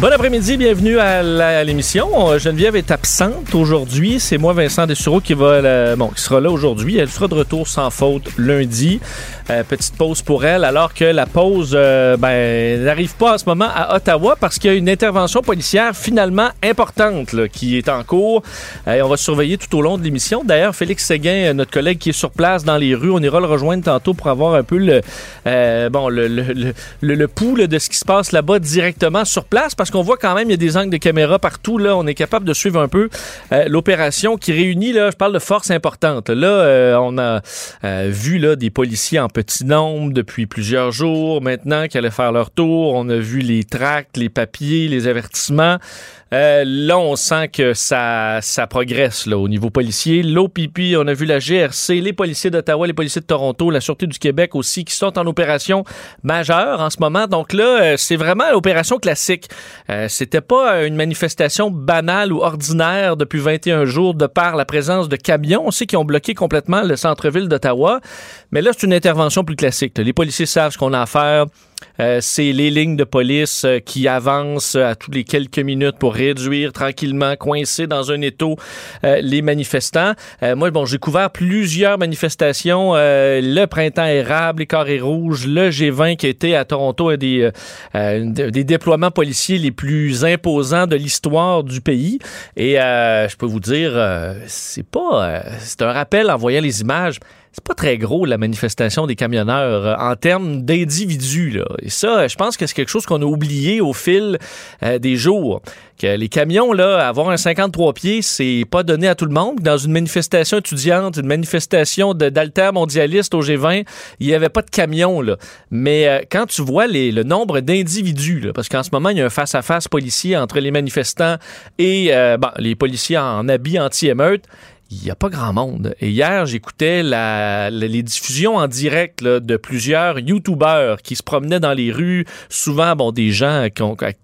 Bon après-midi, bienvenue à l'émission. Geneviève est absente aujourd'hui. C'est moi, Vincent Dessureau, qui va, bon, qui sera là aujourd'hui. Elle sera de retour sans faute lundi. Euh, petite pause pour elle, alors que la pause euh, ben, n'arrive pas en ce moment à Ottawa parce qu'il y a une intervention policière finalement importante qui est en cours. Euh, on va surveiller tout au long de l'émission. D'ailleurs, Félix Séguin, notre collègue qui est sur place dans les rues, on ira le rejoindre tantôt pour avoir un peu le, bon, le, le, le, pouls de ce qui se passe là-bas directement sur place parce qu'on voit quand même il y a des angles de caméra partout. Là, on est capable de suivre un peu l'opération qui réunit, là, je parle de force importante. Là, on a vu là, des policiers en petit nombre depuis plusieurs jours maintenant qui allaient faire leur tour. On a vu les tracts, les papiers, les avertissements. Euh, là, on sent que ça, ça progresse là, au niveau policier. L'OPP, on a vu la GRC, les policiers d'Ottawa, les policiers de Toronto, la Sûreté du Québec aussi, qui sont en opération majeure en ce moment. Donc là, euh, c'est vraiment l'opération classique. Euh, C'était pas une manifestation banale ou ordinaire depuis 21 jours de par la présence de camions aussi qui ont bloqué complètement le centre-ville d'Ottawa. Mais là, c'est une intervention plus classique. Les policiers savent ce qu'on a à faire. Euh, c'est les lignes de police euh, qui avancent à tous les quelques minutes pour réduire tranquillement, coincer dans un étau euh, les manifestants. moi, bon, j'ai couvert plusieurs manifestations. le printemps érable, les carrés rouges, le G20 qui était à Toronto, un des, des déploiements policiers les plus imposants de l'histoire du pays. Et je peux vous dire, c'est pas, c'est un rappel en voyant les images c'est pas très gros la manifestation des camionneurs euh, en termes d'individus. Et ça, je pense que c'est quelque chose qu'on a oublié au fil euh, des jours. Que les camions, là, avoir un 53 pieds, c'est pas donné à tout le monde. Dans une manifestation étudiante, une manifestation d'altermondialistes au G20, il y avait pas de camions. Là. Mais euh, quand tu vois le nombre d'individus, parce qu'en ce moment, il y a un face-à-face policier entre les manifestants et les policiers en habit anti-émeute, il n'y a pas grand monde. Et hier, j'écoutais la, les diffusions en direct de plusieurs YouTubeurs qui se promenaient dans les rues, souvent bon des gens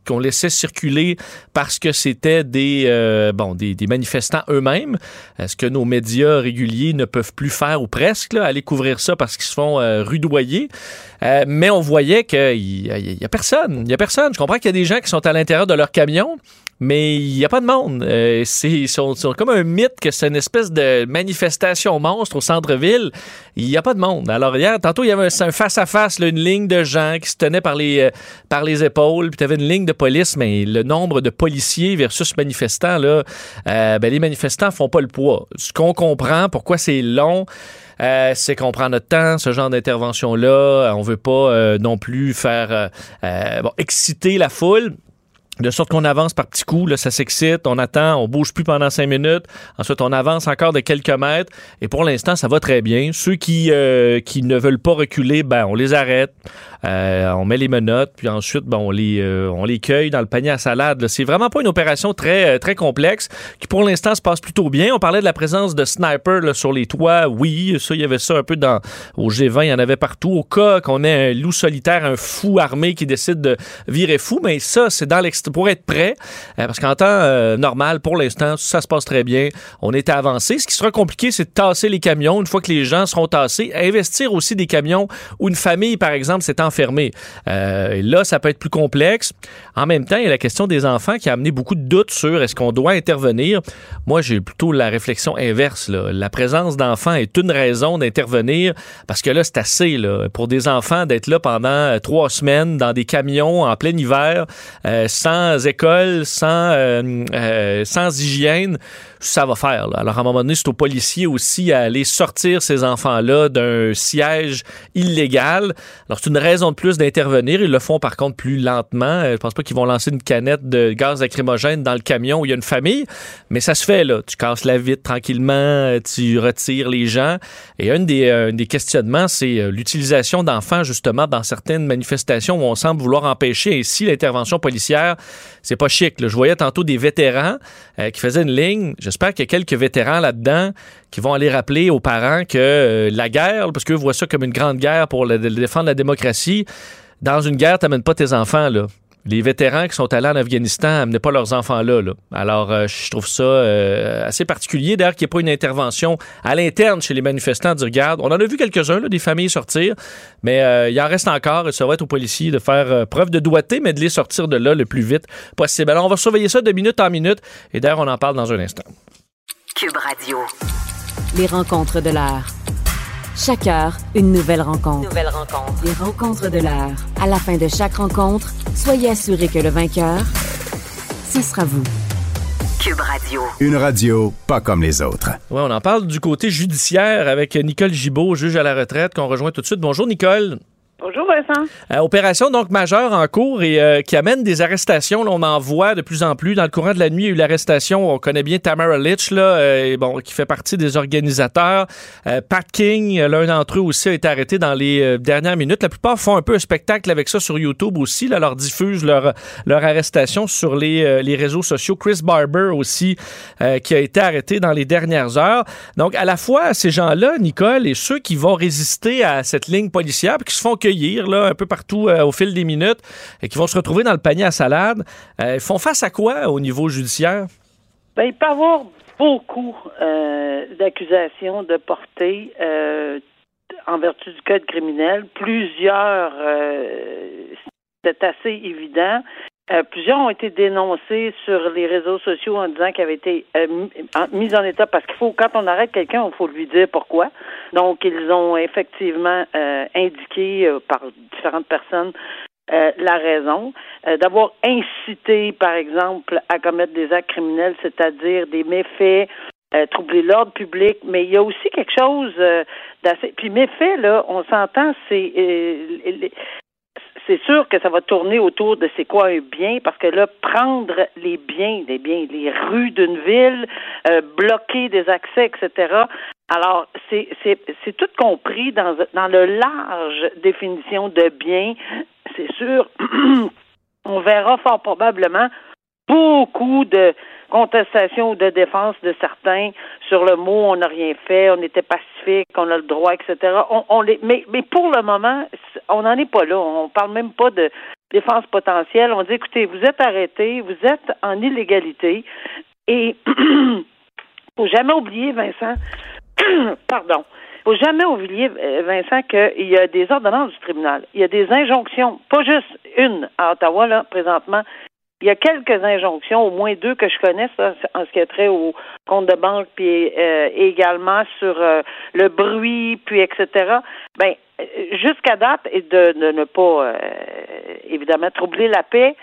qu'on laissait circuler parce que c'était des euh, bon des, des manifestants eux-mêmes. Ce que nos médias réguliers ne peuvent plus faire ou presque là, aller couvrir ça parce qu'ils se font euh, rudoyer? Euh, mais on voyait qu'il y, y, a personne. Il y a personne. Je comprends qu'il y a des gens qui sont à l'intérieur de leur camion mais il n'y a pas de monde. Euh, c'est comme un mythe que c'est une espèce de manifestation monstre au centre-ville. Il n'y a pas de monde. Alors hier, tantôt, il y avait un face-à-face, une ligne de gens qui se tenaient par les, euh, par les épaules, puis tu avais une ligne de police, mais le nombre de policiers versus manifestants, là, euh, ben, les manifestants font pas le poids. Ce qu'on comprend, pourquoi c'est long, c'est qu'on prend notre temps, ce genre d'intervention-là. On veut pas non plus faire exciter la foule de sorte qu'on avance par petits coups, là, ça s'excite, on attend, on bouge plus pendant cinq minutes, ensuite on avance encore de quelques mètres, et pour l'instant, ça va très bien. Ceux qui, euh, qui ne veulent pas reculer, ben, on les arrête, euh, on met les menottes, puis ensuite, ben, on, les, euh, on les cueille dans le panier à salade. C'est vraiment pas une opération très, très complexe, qui pour l'instant se passe plutôt bien. On parlait de la présence de snipers là, sur les toits, oui, ça, il y avait ça un peu dans, au G20, il y en avait partout, au cas qu'on ait un loup solitaire, un fou armé qui décide de virer fou, mais ça, c'est dans l'extérieur pour être prêt, euh, parce qu'en temps euh, normal, pour l'instant, ça se passe très bien. On est avancé. Ce qui sera compliqué, c'est de tasser les camions une fois que les gens seront tassés. Investir aussi des camions où une famille, par exemple, s'est enfermée. Euh, là, ça peut être plus complexe. En même temps, il y a la question des enfants qui a amené beaucoup de doutes sur est-ce qu'on doit intervenir. Moi, j'ai plutôt la réflexion inverse. La présence d'enfants est une raison d'intervenir parce que là, c'est assez pour des enfants d'être là pendant trois semaines dans des camions en plein hiver sans sans école, sans, euh, euh, sans hygiène, ça va faire. Alors, à un moment donné, c'est aux policiers aussi à aller sortir ces enfants-là d'un siège illégal. Alors, c'est une raison de plus d'intervenir. Ils le font, par contre, plus lentement. Euh, je pense pas qu'ils vont lancer une canette de gaz lacrymogène dans le camion où il y a une famille, mais ça se fait, là. Tu casses la vitre tranquillement, tu retires les gens. Et un des, des questionnements, c'est l'utilisation d'enfants, justement, dans certaines manifestations où on semble vouloir empêcher ainsi l'intervention policière c'est pas chic. Je voyais tantôt des vétérans euh, qui faisaient une ligne. J'espère qu'il y a quelques vétérans là-dedans qui vont aller rappeler aux parents que euh, la guerre, parce qu'eux voient ça comme une grande guerre pour défendre la démocratie, dans une guerre, t'amènes pas tes enfants, là les vétérans qui sont allés en Afghanistan n'amenaient pas leurs enfants là. Alors, euh, je trouve ça euh, assez particulier. D'ailleurs, qu'il n'y ait pas une intervention à l'interne chez les manifestants de regarde. On en a vu quelques-uns, des familles sortir, mais euh, il en reste encore. Et ça va être aux policiers de faire preuve de doigté, mais de les sortir de là le plus vite possible. Alors, on va surveiller ça de minute en minute. Et d'ailleurs, on en parle dans un instant. Cube Radio. Les rencontres de l'art. Chaque heure, une nouvelle rencontre. Nouvelle rencontre. Les rencontres de l'heure. À la fin de chaque rencontre, soyez assurés que le vainqueur, ce sera vous. Cube Radio. Une radio pas comme les autres. Oui, on en parle du côté judiciaire avec Nicole Gibault, juge à la retraite, qu'on rejoint tout de suite. Bonjour, Nicole. Bonjour Vincent. Euh, opération donc majeure en cours et euh, qui amène des arrestations. on en voit de plus en plus. Dans le courant de la nuit, il y a eu l'arrestation, on connaît bien Tamara Litch, là, euh, bon, qui fait partie des organisateurs. Pat King, l'un d'entre eux aussi, a été arrêté dans les dernières minutes. La plupart font un peu un spectacle avec ça sur YouTube aussi. Là, leur diffusent leur, arrestation sur les, les réseaux sociaux. Chris Barber aussi, qui a été arrêté dans les dernières heures. Donc, à la fois, ces gens-là, Nicole, et ceux qui vont résister à cette ligne policière, qui se font cueillir là, un peu partout euh, au fil des minutes et qui vont se retrouver dans le panier à salade. Euh, ils font face à quoi au niveau judiciaire? Ben, il peut y avoir beaucoup euh, d'accusations de portée en vertu du code criminel. Plusieurs, c'est assez évident. Euh, plusieurs ont été dénoncés sur les réseaux sociaux en disant qu'ils avaient été euh, mis en état parce qu'il faut, quand on arrête quelqu'un, il faut lui dire pourquoi. Donc, ils ont effectivement euh, indiqué par différentes personnes la raison d'avoir incité, par exemple, à commettre des actes criminels, c'est-à-dire des méfaits, troubler l'ordre public, mais il y a aussi quelque chose d'assez. Puis méfaits, là, on s'entend, c'est c'est sûr que ça va tourner autour de c'est quoi un bien, parce que là, prendre les biens, les biens, les rues d'une ville, euh, bloquer des accès, etc. Alors, c'est, c'est, c'est tout compris dans, dans le large définition de bien. C'est sûr, on verra fort probablement beaucoup de contestations ou de défense de certains sur le mot on n'a rien fait, on était pacifique, on a le droit, etc. On, les, mais, mais pour le moment, on n'en est pas là. On parle même pas de défense potentielle. On dit écoutez, vous êtes arrêté, vous êtes en illégalité et faut jamais oublier, Vincent, pardon, faut jamais oublier, euh, Vincent, qu'il y a des ordonnances du tribunal. Il y a des injonctions, pas juste une à Ottawa, là, présentement, il y a quelques injonctions, au moins deux que je connais, ça, en ce qui est trait au compte de banque, puis euh, également sur euh, le bruit, puis etc. Ben, jusqu'à date, et de, ne pas euh, évidemment troubler la paix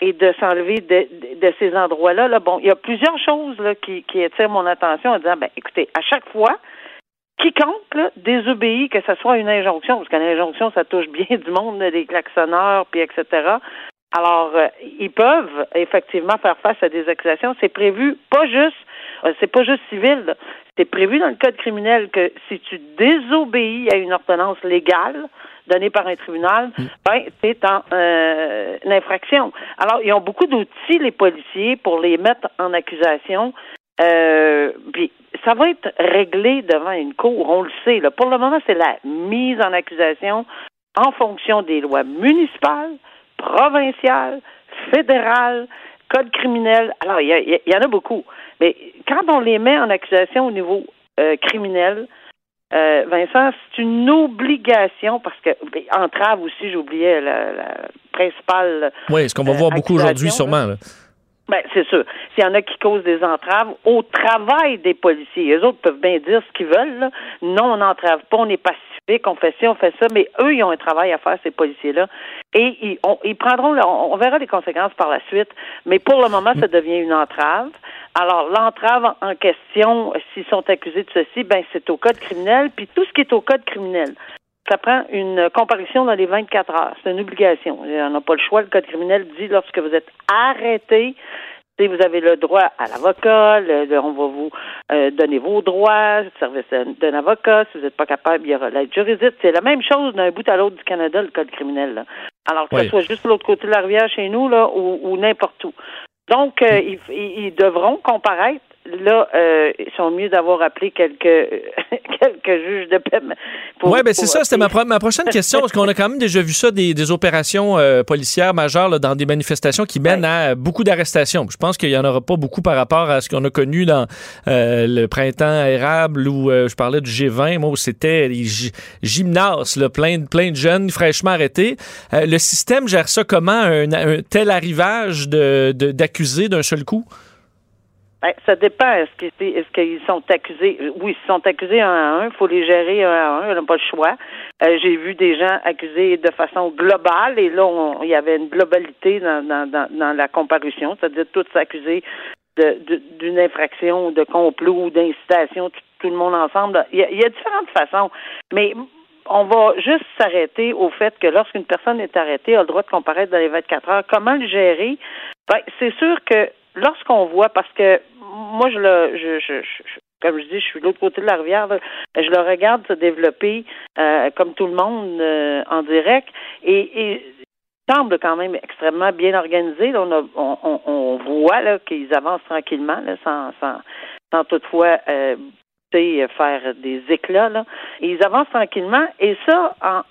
et de s'enlever de, de, ces endroits-là. Là, bon, il y a plusieurs choses qui attirent mon attention en disant, ben, écoutez, à chaque fois, quiconque là, désobéit, que ce soit une injonction, parce qu'une injonction, ça touche bien du monde, des klaxonneurs, puis etc. Alors, euh, ils peuvent effectivement faire face à des accusations. C'est prévu, pas juste, euh, c'est pas juste civil. C'est prévu dans le code criminel que si tu désobéis à une ordonnance légale donnée par un tribunal, mm. ben c'est en euh, une infraction. Alors, ils ont beaucoup d'outils les policiers pour les mettre en accusation. puis ça va être réglé devant une cour, on le sait. Là. Pour le moment, c'est la mise en accusation en fonction des lois municipales, provincial, fédéral, code criminel. Alors, il y, en a beaucoup. Mais quand on les met en accusation au niveau euh, criminel, euh, Vincent, c'est une obligation parce que ben, entrave aussi, j'oubliais la, la, principale. Oui, ce qu'on va voir beaucoup aujourd'hui, sûrement. Ben, c'est sûr. S'il y en a qui causent des entraves au travail des policiers, les autres peuvent bien dire ce qu'ils veulent. Non, on n'entrave pas, on est pacifique, on fait ci, on fait ça, mais eux, ils ont un travail à faire, ces policiers-là. Et ils, ils prendront, on, verra les conséquences par la suite, mais pour le moment, ça devient une entrave. Alors, l'entrave en question, s'ils sont accusés de ceci, ben, c'est au code criminel, puis tout ce qui est au code criminel ça prend une comparution dans les 24 heures. C'est une obligation. On n'a pas le choix. Le code criminel dit lorsque vous êtes arrêté, vous avez le droit à l'avocat, on va vous euh, donner vos droits, le service d'un avocat. Si vous n'êtes pas capable, il y aura l'aide juridique. C'est la même chose d'un bout à l'autre du Canada, le code criminel. Alors que ce soit juste l'autre côté de la rivière chez nous, là, ou, n'importe où. Donc, euh, ils, ils, devront comparaître là, euh, ils sont mieux d'avoir appelé quelques, quelques juges de paix. Oui, ben c'est ça, c'était ma, ma, prochaine question, parce qu'on a quand même déjà vu ça, des, des opérations euh, policières majeures là, dans des manifestations qui mènent à beaucoup d'arrestations. Je pense qu'il n'y en aura pas beaucoup par rapport à ce qu'on a connu dans euh, le printemps érable où je parlais du G20, moi, où c'était les gymnases, là, plein, plein de jeunes fraîchement arrêtés. le système gère ça comment, un, un tel arrivage d'accusés de, d'un seul coup? Ben, ça dépend. Est-ce qu'ils sont accusés? Oui, ils sont accusés un à un. Il faut les gérer un à un. Ils n'ont pas le choix. Euh, j'ai vu des gens accusés de façon globale et là, il y avait une globalité dans, dans, dans, la comparution, c'est-à-dire tous accusés d'une infraction, de complot ou d'incitation, tout, le monde ensemble. Il y, a, il y a différentes façons. Mais on va juste s'arrêter au fait que lorsqu'une personne est arrêtée, elle a le droit de comparaître dans les 24 heures. Comment le gérer? Ben, c'est sûr que lorsqu'on voit, parce que moi, je le, je, je, comme je dis, je suis de l'autre côté de la rivière, je le regarde se développer euh, comme tout le monde euh, en direct et, et semble quand même extrêmement bien organisé. On, a, on, on, voit qu'ils avancent tranquillement, sans, sans, sans toutefois euh, faire des éclats. Là. Ils avancent tranquillement. Et ça, en,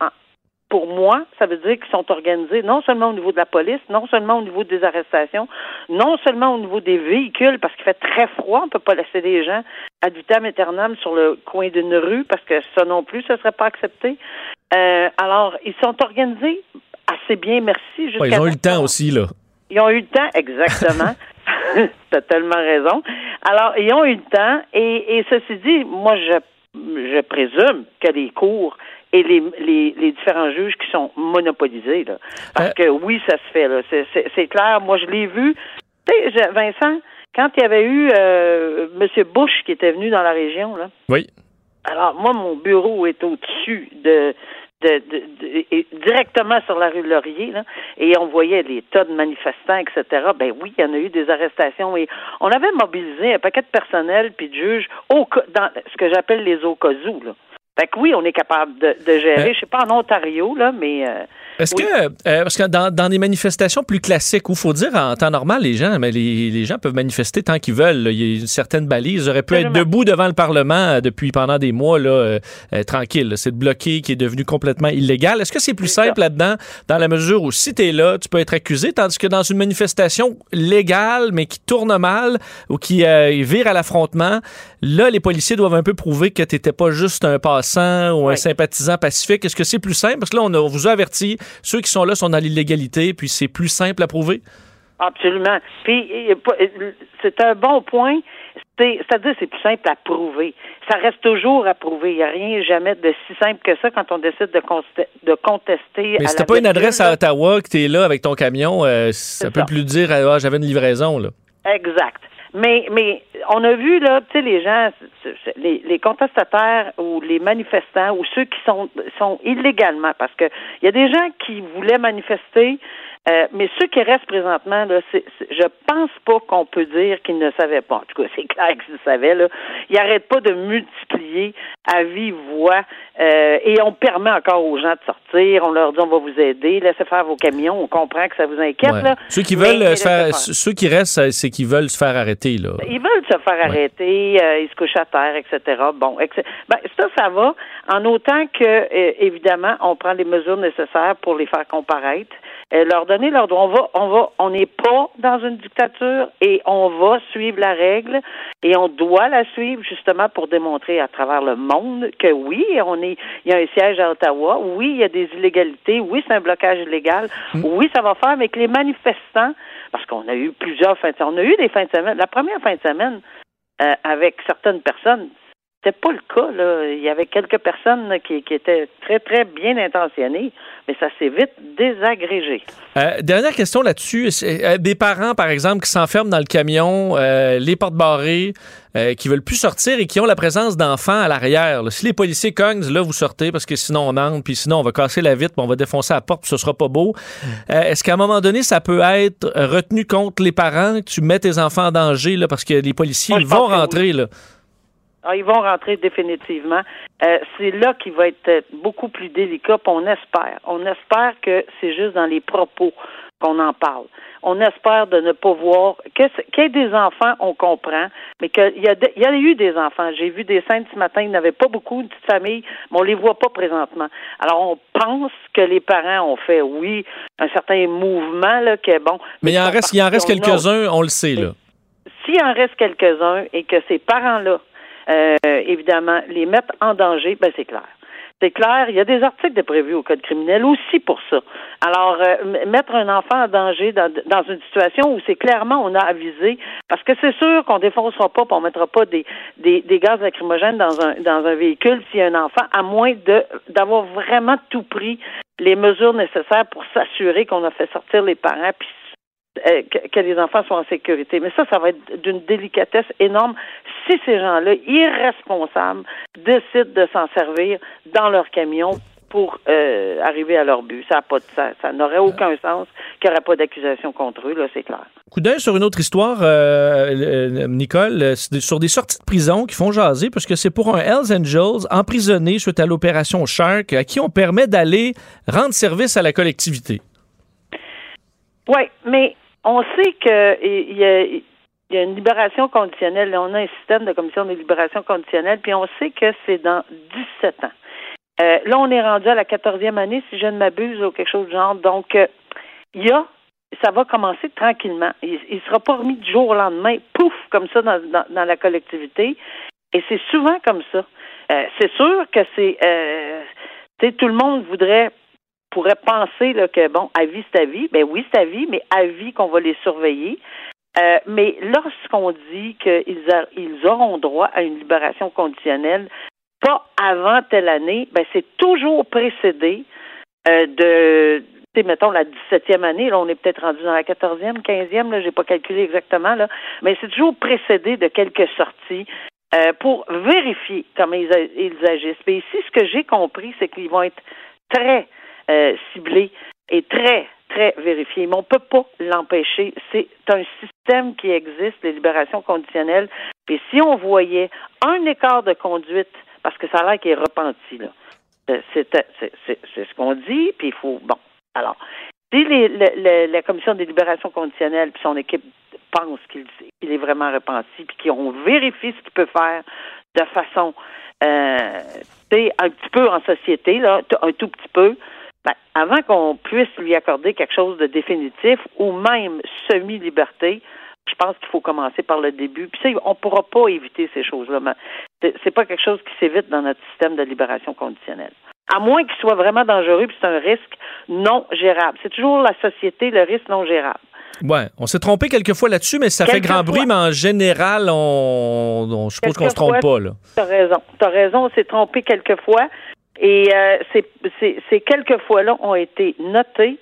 pour moi, ça veut dire qu'ils sont organisés non seulement au niveau de la police, non seulement au niveau des arrestations, non seulement au niveau des véhicules, parce qu'il fait très froid, on ne peut pas laisser des gens ad vitam aeternam sur le coin d'une rue, parce que ça non plus, ce ne serait pas accepté. Euh, alors, ils sont organisés assez bien, merci. Ouais, ils ont eu le temps aussi, là. Ils ont eu le temps, exactement. tu as tellement raison. Alors, ils ont eu le temps, et, et ceci dit, moi, je, je présume que les cours et les, les, les, différents juges qui sont monopolisés. Là. Parce euh. que oui, ça se fait. Là. C'est, clair. Moi, je l'ai vu. Tu sais, Vincent, quand il y avait eu euh, M. Bush qui était venu dans la région, là. Oui. Alors, moi, mon bureau est au-dessus de, de, de, directement sur la rue Laurier, là, et on voyait les tas de manifestants, etc. Ben oui, il y en a eu des arrestations et on avait mobilisé un paquet de personnel puis de juges au, dans ce que j'appelle les au cas là. Fait que oui, on est capable de, gérer. Euh, je sais pas en Ontario, là, mais. Euh, est-ce que, euh, parce que dans, dans, des manifestations plus classiques, où il faut dire en temps normal, les gens, mais les, les gens peuvent manifester tant qu'ils veulent. Il y a une certaine balise. Ils auraient pu être debout devant le Parlement depuis pendant des mois, là, tranquille. C'est de bloquer qui est devenu complètement illégal. Est-ce que c'est plus simple là-dedans, dans la mesure où si tu es là, tu peux être accusé, tandis que dans une manifestation légale, mais qui tourne mal ou qui vire à l'affrontement, là, les policiers doivent un peu prouver que tu n'étais pas juste un passé ou un sympathisant pacifique? Est-ce que c'est plus simple? Parce que là, on, vous a averti, ceux qui sont là sont dans l'illégalité, puis c'est plus simple à prouver? Absolument. Puis, c'est un bon point. C'est-à-dire, c'est plus simple à prouver. Ça reste toujours à prouver. Il n'y a rien jamais de si simple que ça quand on décide de, de contester. Mais si t'as pas une adresse à Ottawa, que tu es là avec ton camion, euh, ça peut plus dire ah, j'avais une livraison. Là. Exact. Mais, mais on a vu, là, tu sais, les gens, les, les, contestataires ou les manifestants ou ceux qui sont, sont illégalement, parce que il y a des gens qui voulaient manifester, euh, mais ceux qui restent présentement, là, c'est, je pense pas qu'on peut dire qu'ils ne savaient pas. En tout cas, c'est clair qu'ils savaient. Là. Ils n'arrêtent pas de multiplier à vive voix euh, et on permet encore aux gens de sortir. On leur dit on va vous aider, laissez faire vos camions. On comprend que ça vous inquiète. Là, ceux qui veulent se faire, ceux qui restent, c'est qu'ils veulent se faire arrêter. Là. Ils veulent se faire arrêter, euh, ils se couchent à terre, etc. Bon, ben, ça, ça va. En autant que, évidemment, on prend les mesures nécessaires pour les faire comparaître. Euh, leur donner leur droit. On va, on va, on n'est pas dans une dictature et on va suivre la règle et on doit la suivre justement pour démontrer à travers le monde que oui, on est, il y a un siège à Ottawa, oui, il y a des illégalités, oui, c'est un blocage illégal, mm. oui, ça va faire, mais que les manifestants, parce qu'on a eu plusieurs fins de semaine, on a eu des fins de semaine, la première fin de semaine, euh, avec certaines personnes, c'était pas le cas. Là. Il y avait quelques personnes qui, qui, étaient très, très bien intentionnées, mais ça s'est vite désagrégé. Euh, dernière question là-dessus. Euh, des parents, par exemple, qui s'enferment dans le camion, euh, les portes barrées, qui veulent plus sortir et qui ont la présence d'enfants à l'arrière. Si les policiers cognent, là, vous sortez parce que sinon on entre, puis sinon on va casser la vitre, puis on va défoncer la porte, puis ce sera pas beau. Est-ce qu'à un moment donné, ça peut être retenu contre les parents, que tu mets tes enfants en danger là, parce que les policiers vont rentrer? Là? Ah, ils vont rentrer définitivement. Euh, c'est là qu'il va être beaucoup plus délicat, on espère. On espère que c'est juste dans les propos qu'on en parle. On espère de ne pas voir qu'il y ait des enfants, on comprend, mais qu'il y, a y a eu des enfants. J'ai vu des scènes ce matin, il n'y avait pas beaucoup, de petites familles, mais on les voit pas présentement. Alors, on pense que les parents ont fait, oui, un certain mouvement, là, qui est bon. Mais, il en reste, il en reste quelques-uns, on le sait, là. S'il en reste quelques-uns et que ces parents-là euh, évidemment, les mettre en danger, ben c'est clair. C'est clair, il y a des articles de prévus au code criminel aussi pour ça. Alors, euh, mettre un enfant en danger dans, dans une situation où c'est clairement on a avisé, parce que c'est sûr qu'on défoncera pas, on mettra pas des, des, gaz lacrymogènes dans un dans un véhicule s'il y a un enfant, à moins de d'avoir vraiment tout pris les mesures nécessaires pour s'assurer qu'on a fait sortir les parents que, les enfants soient en sécurité. Mais ça, ça va être d'une délicatesse énorme si ces gens-là, irresponsables, décident de s'en servir dans leur camion pour euh, arriver à leur but. Ça n'aurait aucun sens qu'il n'y aurait pas d'accusation contre eux, là, c'est clair. Coup d'œil sur une autre histoire, euh, Nicole, sur des sorties de prison qui font jaser, parce que c'est pour un Hells Angels emprisonné suite à l'opération Shark, à qui on permet d'aller rendre service à la collectivité. Oui, mais on sait qu'il y a, y a une libération conditionnelle. On a un système de commission de libération conditionnelle, puis on sait que c'est dans 17 ans. Euh, là, on est rendu à la 14e année, si je ne m'abuse, ou quelque chose du genre. Donc, euh, il y a, ça va commencer tranquillement. Il ne sera pas remis du jour au lendemain, pouf, comme ça dans, dans, la collectivité. Et c'est souvent comme ça. Euh, c'est sûr que c'est, tout le monde voudrait pourrait penser que, bon, à vie, c'est à vie. Ben oui, c'est à vie, mais à vie qu'on va les surveiller. Euh, mais lorsqu'on dit qu'ils ils auront droit à une libération conditionnelle, pas avant telle année, ben c'est toujours précédé euh, de, mettons, la 17e année. Là, on est peut-être rendu dans la 14e, 15e, là, j'ai pas calculé exactement, là, mais c'est toujours précédé de quelques sorties. Euh, pour vérifier comment ils, ils agissent. Mais ici, ce que j'ai compris, c'est qu'ils vont être très euh, ciblé et très, très vérifié. Mais on ne peut pas l'empêcher. C'est un système qui existe, les libérations conditionnelles. Et si on voyait un écart de conduite, parce que ça a l'air qu'il est repenti, là. Euh, c'est ce qu'on dit, puis il faut. Bon. Alors, si les, la commission des libérations conditionnelles puis son équipe pense qu'il est vraiment repenti, puis qu'ils ont vérifié ce qu'il peut faire de façon euh, un petit peu en société, là, un tout petit peu, ben, avant qu'on puisse lui accorder quelque chose de définitif ou même semi-liberté, je pense qu'il faut commencer par le début. Puis ça, on ne pourra pas éviter ces choses-là. C'est pas quelque chose qui s'évite dans notre système de libération conditionnelle. À moins qu'il soit vraiment dangereux, puis c'est un risque non gérable. C'est toujours la société, le risque non gérable. Ouais, on s'est trompé quelquefois là-dessus, mais ça fait grand bruit, mais en général, on, je suppose qu'on ne se trompe pas. Tu as raison. Tu as raison, on s'est trompé quelquefois. Et euh, ces, quelques fois-là ont été notés,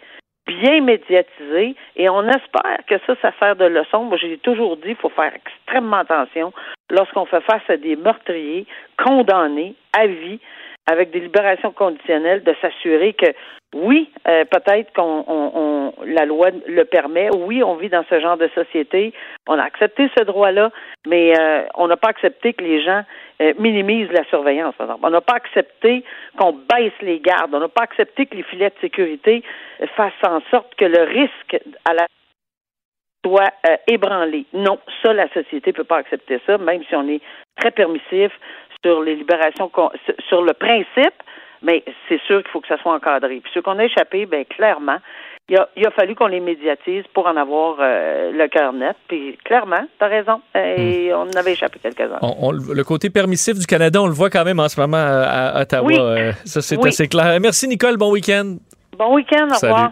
bien médiatisés, et on espère que ça, ça sert de leçon. Moi, j'ai toujours dit qu'il faut faire extrêmement attention lorsqu'on fait face à des meurtriers condamnés à vie avec des libérations conditionnelles, de s'assurer que oui, euh, peut-être qu'on on, la loi le permet. Oui, on vit dans ce genre de société. On a accepté ce droit-là, mais euh, on n'a pas accepté que les gens euh, minimisent la surveillance. Par exemple. On n'a pas accepté qu'on baisse les gardes. On n'a pas accepté que les filets de sécurité fassent en sorte que le risque à la soit ébranlé. Non, ça, la société ne peut pas accepter ça, même si on est très permissif sur les libérations, sur le principe, mais c'est sûr qu'il faut que ça soit encadré. Puis ceux qu'on a échappé, ben clairement, il a, il a fallu qu'on les médiatise pour en avoir euh, le cœur net. Puis clairement, tu as raison. Et hmm. on en avait échappé quelques-uns. le côté permissif du Canada, on le voit quand même en ce moment à, Ottawa. Euh, ça, c'est assez clair. Merci, Nicole. Bon week-end. Bon week-end. Au revoir.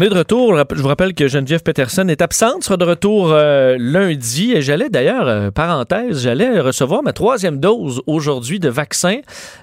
On est de retour. Je vous rappelle que Geneviève Peterson est absente, sera de retour euh, lundi. Et j'allais d'ailleurs, euh, parenthèse, j'allais recevoir ma troisième dose aujourd'hui de vaccin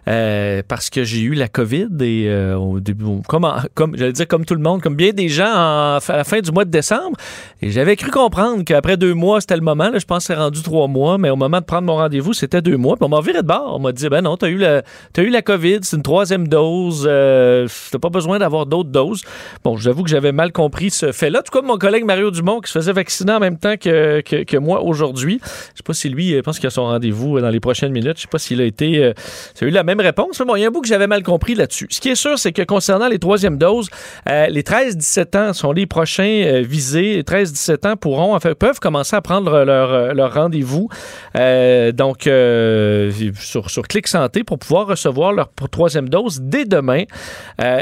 euh, parce que j'ai eu la COVID et au début, comme, comme j'allais dire comme tout le monde, comme bien des gens à la fin du mois de décembre. Et j'avais cru comprendre qu'après deux mois, c'était le moment. Je pense que c'est rendu trois mois, mais au moment de prendre mon rendez-vous, c'était deux mois. Puis on m'a viré de bord. On m'a dit, ben non, t'as eu la, as eu la COVID, c'est une troisième dose. t'as pas besoin d'avoir d'autres doses. Bon, j'avoue que j'avais mal compris ce fait-là. Tout comme mon collègue Mario Dumont qui se faisait vacciner en même temps que, que, moi aujourd'hui. Je sais pas si lui, je pense qu'il a son rendez-vous dans les prochaines minutes. Je sais pas s'il a été, euh, a eu la même réponse. Mais bon, il y a un bout que j'avais mal compris là-dessus. Ce qui est sûr, c'est que concernant les troisièmes doses, euh, les 13-17 ans sont les prochains euh, visés. Les 13-17 ans pourront, enfin, peuvent commencer à prendre leur, leur rendez-vous. donc, sur, sur Clic Santé pour pouvoir recevoir leur troisième dose dès demain.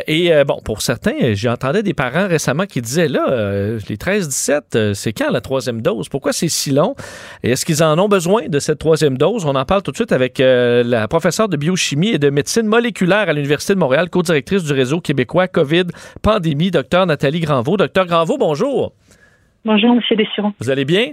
et bon, pour certains, j'entendais des parents récemment qui disaient là, euh, les 13-17, euh, c'est quand la troisième dose? Pourquoi c'est si long? Et est-ce qu'ils en ont besoin de cette troisième dose? On en parle tout de suite avec euh, la professeure de biochimie et de médecine moléculaire à l'Université de Montréal, co-directrice du réseau québécois COVID Pandémie, docteur Nathalie Granvaux. Docteur Granvaux, bonjour. Bonjour, M. Dessuron. Vous allez bien?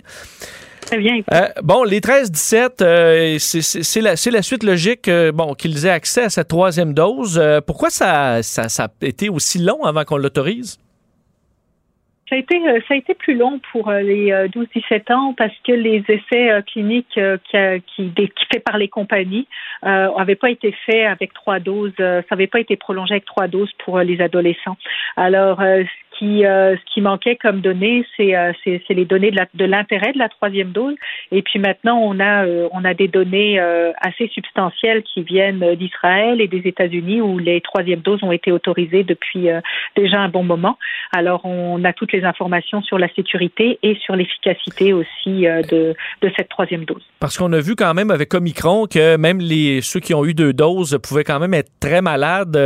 Très bien. bon, les 13-17, c'est la, la, suite logique bon, qu'ils aient accès à cette troisième dose. pourquoi ça, ça, ça, a été aussi long avant qu'on l'autorise? Ça a été euh, ça a été plus long pour euh, les 12-17 euh, ans parce que les essais cliniques qui, qui, qui faits par les compagnies n'avaient pas été faits avec trois doses. ça n'avait pas été prolongé avec trois doses pour les adolescents. Alors euh, ce qui manquait comme données, c'est euh, les données de l'intérêt de, la troisième dose. Et puis maintenant, on a euh, on a des données assez substantielles qui viennent d'Israël et des États-Unis où les troisièmes doses ont été autorisées depuis déjà un bon moment. Alors on a toutes les informations sur la sécurité et sur l'efficacité aussi de, de cette troisième dose. Parce qu'on a vu quand même avec Omicron que même les ceux qui ont eu deux doses pouvaient quand même être très malades,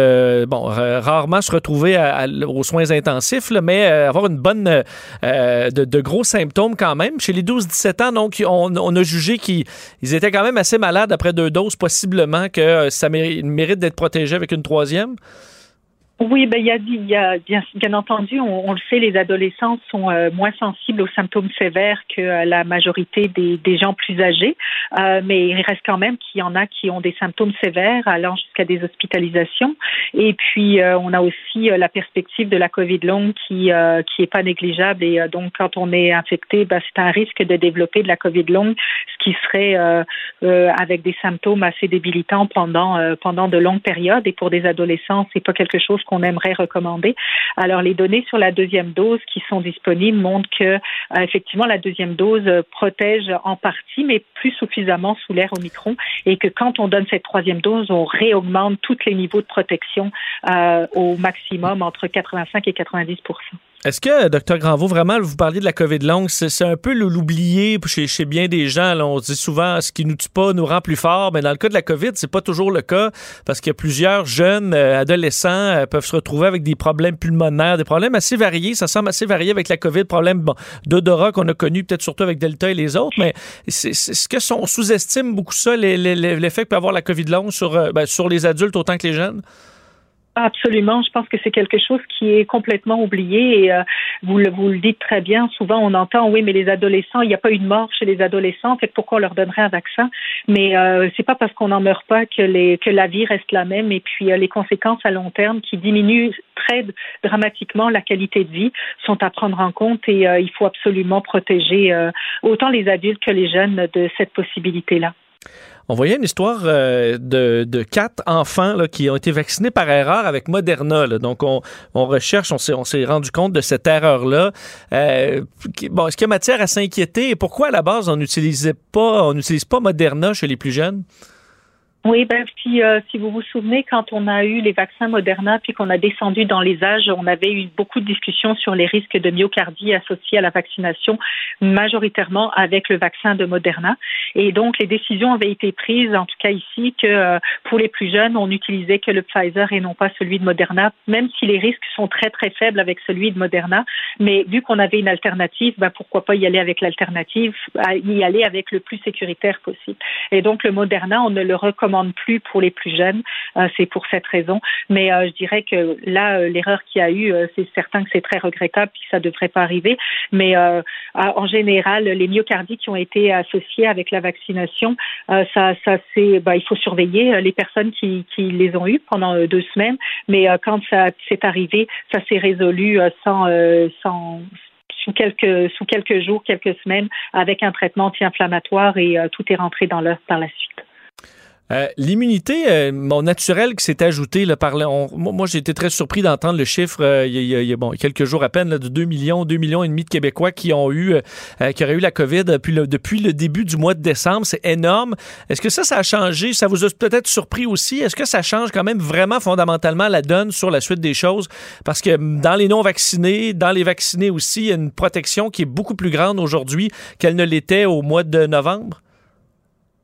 bon rarement se retrouver aux soins intensifs mais euh, avoir une bonne euh, de, gros symptômes quand même. Chez les 12-17 ans, donc, on, a jugé qu'ils étaient quand même assez malades après deux doses, possiblement que euh, ça mérite d'être protégé avec une troisième. Oui, ben il y a, y a bien, bien entendu, on, le sait, les adolescents sont euh, moins sensibles aux symptômes sévères que euh, la majorité des, des, gens plus âgés, euh, mais il reste quand même qu'il y en a qui ont des symptômes sévères allant jusqu'à des hospitalisations. Et puis on a aussi la perspective de la Covid longue qui qui est pas négligeable et donc quand on est infecté, ben, c'est un risque de développer de la Covid longue, qui serait avec des symptômes assez débilitants pendant pendant de longues périodes. Et pour des adolescents, c'est pas quelque chose qu'on aimerait recommander. Alors, les données sur la deuxième dose qui sont disponibles montrent que, euh, effectivement, la deuxième dose euh, protège en partie, mais plus suffisamment sous l'air Omicron, et que quand on donne cette troisième dose, on réaugmente tous les niveaux de protection euh, au maximum entre 85 et 90 est-ce que, docteur Granvaux, vraiment, vous parliez de la COVID longue, c'est un peu l'oublier chez, bien des gens. on dit souvent, ce qui nous tue pas nous rend plus fort, mais dans le cas de la COVID, c'est pas toujours le cas parce que plusieurs jeunes euh, adolescents euh, peuvent se retrouver avec des problèmes pulmonaires, des problèmes assez variés. Ça semble assez varié avec la COVID, problèmes d'odorat qu'on a connu peut-être surtout avec Delta et les autres, mais c'est ce que on sous-estime beaucoup ça, l'effet que peut avoir la COVID longue sur, euh, ben, sur les adultes autant que les jeunes? Absolument, je pense que c'est quelque chose qui est complètement oublié et euh, vous, le, vous le dites très bien. Souvent, on entend oui, mais les adolescents, il n'y a pas eu de mort chez les adolescents. En fait, pourquoi on leur donnerait un vaccin? Mais euh, c'est pas parce qu'on n'en meurt pas que les que la vie reste la même et puis euh, les conséquences à long terme qui diminuent très dramatiquement la qualité de vie sont à prendre en compte et il faut absolument protéger autant les adultes que les jeunes de cette possibilité là. On voyait une histoire euh, de, quatre enfants qui ont été vaccinés par erreur avec Moderna. Donc, on, recherche, on s'est rendu compte de cette erreur-là. Euh, bon, est-ce qu'il y a matière à s'inquiéter? Et pourquoi, à la base, on n'utilisait pas, on n'utilise pas Moderna chez les plus jeunes? Oui, ben si, euh, si vous vous souvenez, quand on a eu les vaccins Moderna, puis qu'on a descendu dans les âges, on avait eu beaucoup de discussions sur les risques de myocardie associés à la vaccination, majoritairement avec le vaccin de Moderna. Et donc, les décisions avaient été prises, en tout cas ici, que euh, pour les plus jeunes, on n'utilisait que le Pfizer et non pas celui de Moderna, même si les risques sont très, très faibles avec celui de Moderna. Mais vu qu'on avait une alternative, ben, pourquoi pas y aller avec l'alternative, y aller avec le plus sécuritaire possible. Et donc, le Moderna, on ne le recommande plus pour les plus jeunes. c'est pour cette raison. Mais je dirais que là, l'erreur qu'il y a eu, c'est certain que c'est très regrettable et que ça ne devrait pas arriver. Mais en général, les myocardies qui ont été associés avec la vaccination, ça, c'est, bah, il faut surveiller les personnes qui, les ont eues pendant deux semaines. Mais quand ça s'est arrivé, ça s'est résolu sans, sous quelques, jours, quelques semaines, avec un traitement anti-inflammatoire et euh, tout est rentré dans l'œuf par la suite. Euh, l'immunité euh, qui s'est ajoutée, là, par moi j'ai été très surpris d'entendre le chiffre euh, il, y a, bon, quelques jours à peine là, de 2 millions, 2 millions et demi de Québécois qui ont eu, qui auraient eu la COVID depuis le, depuis le début du mois de décembre. C'est énorme. Est-ce que ça, ça a changé? Ça vous a peut-être surpris aussi? Est-ce que ça change quand même vraiment fondamentalement la donne sur la suite des choses? Parce que dans les non-vaccinés, dans les vaccinés aussi, il y a une protection qui est beaucoup plus grande aujourd'hui qu'elle ne l'était au mois de novembre?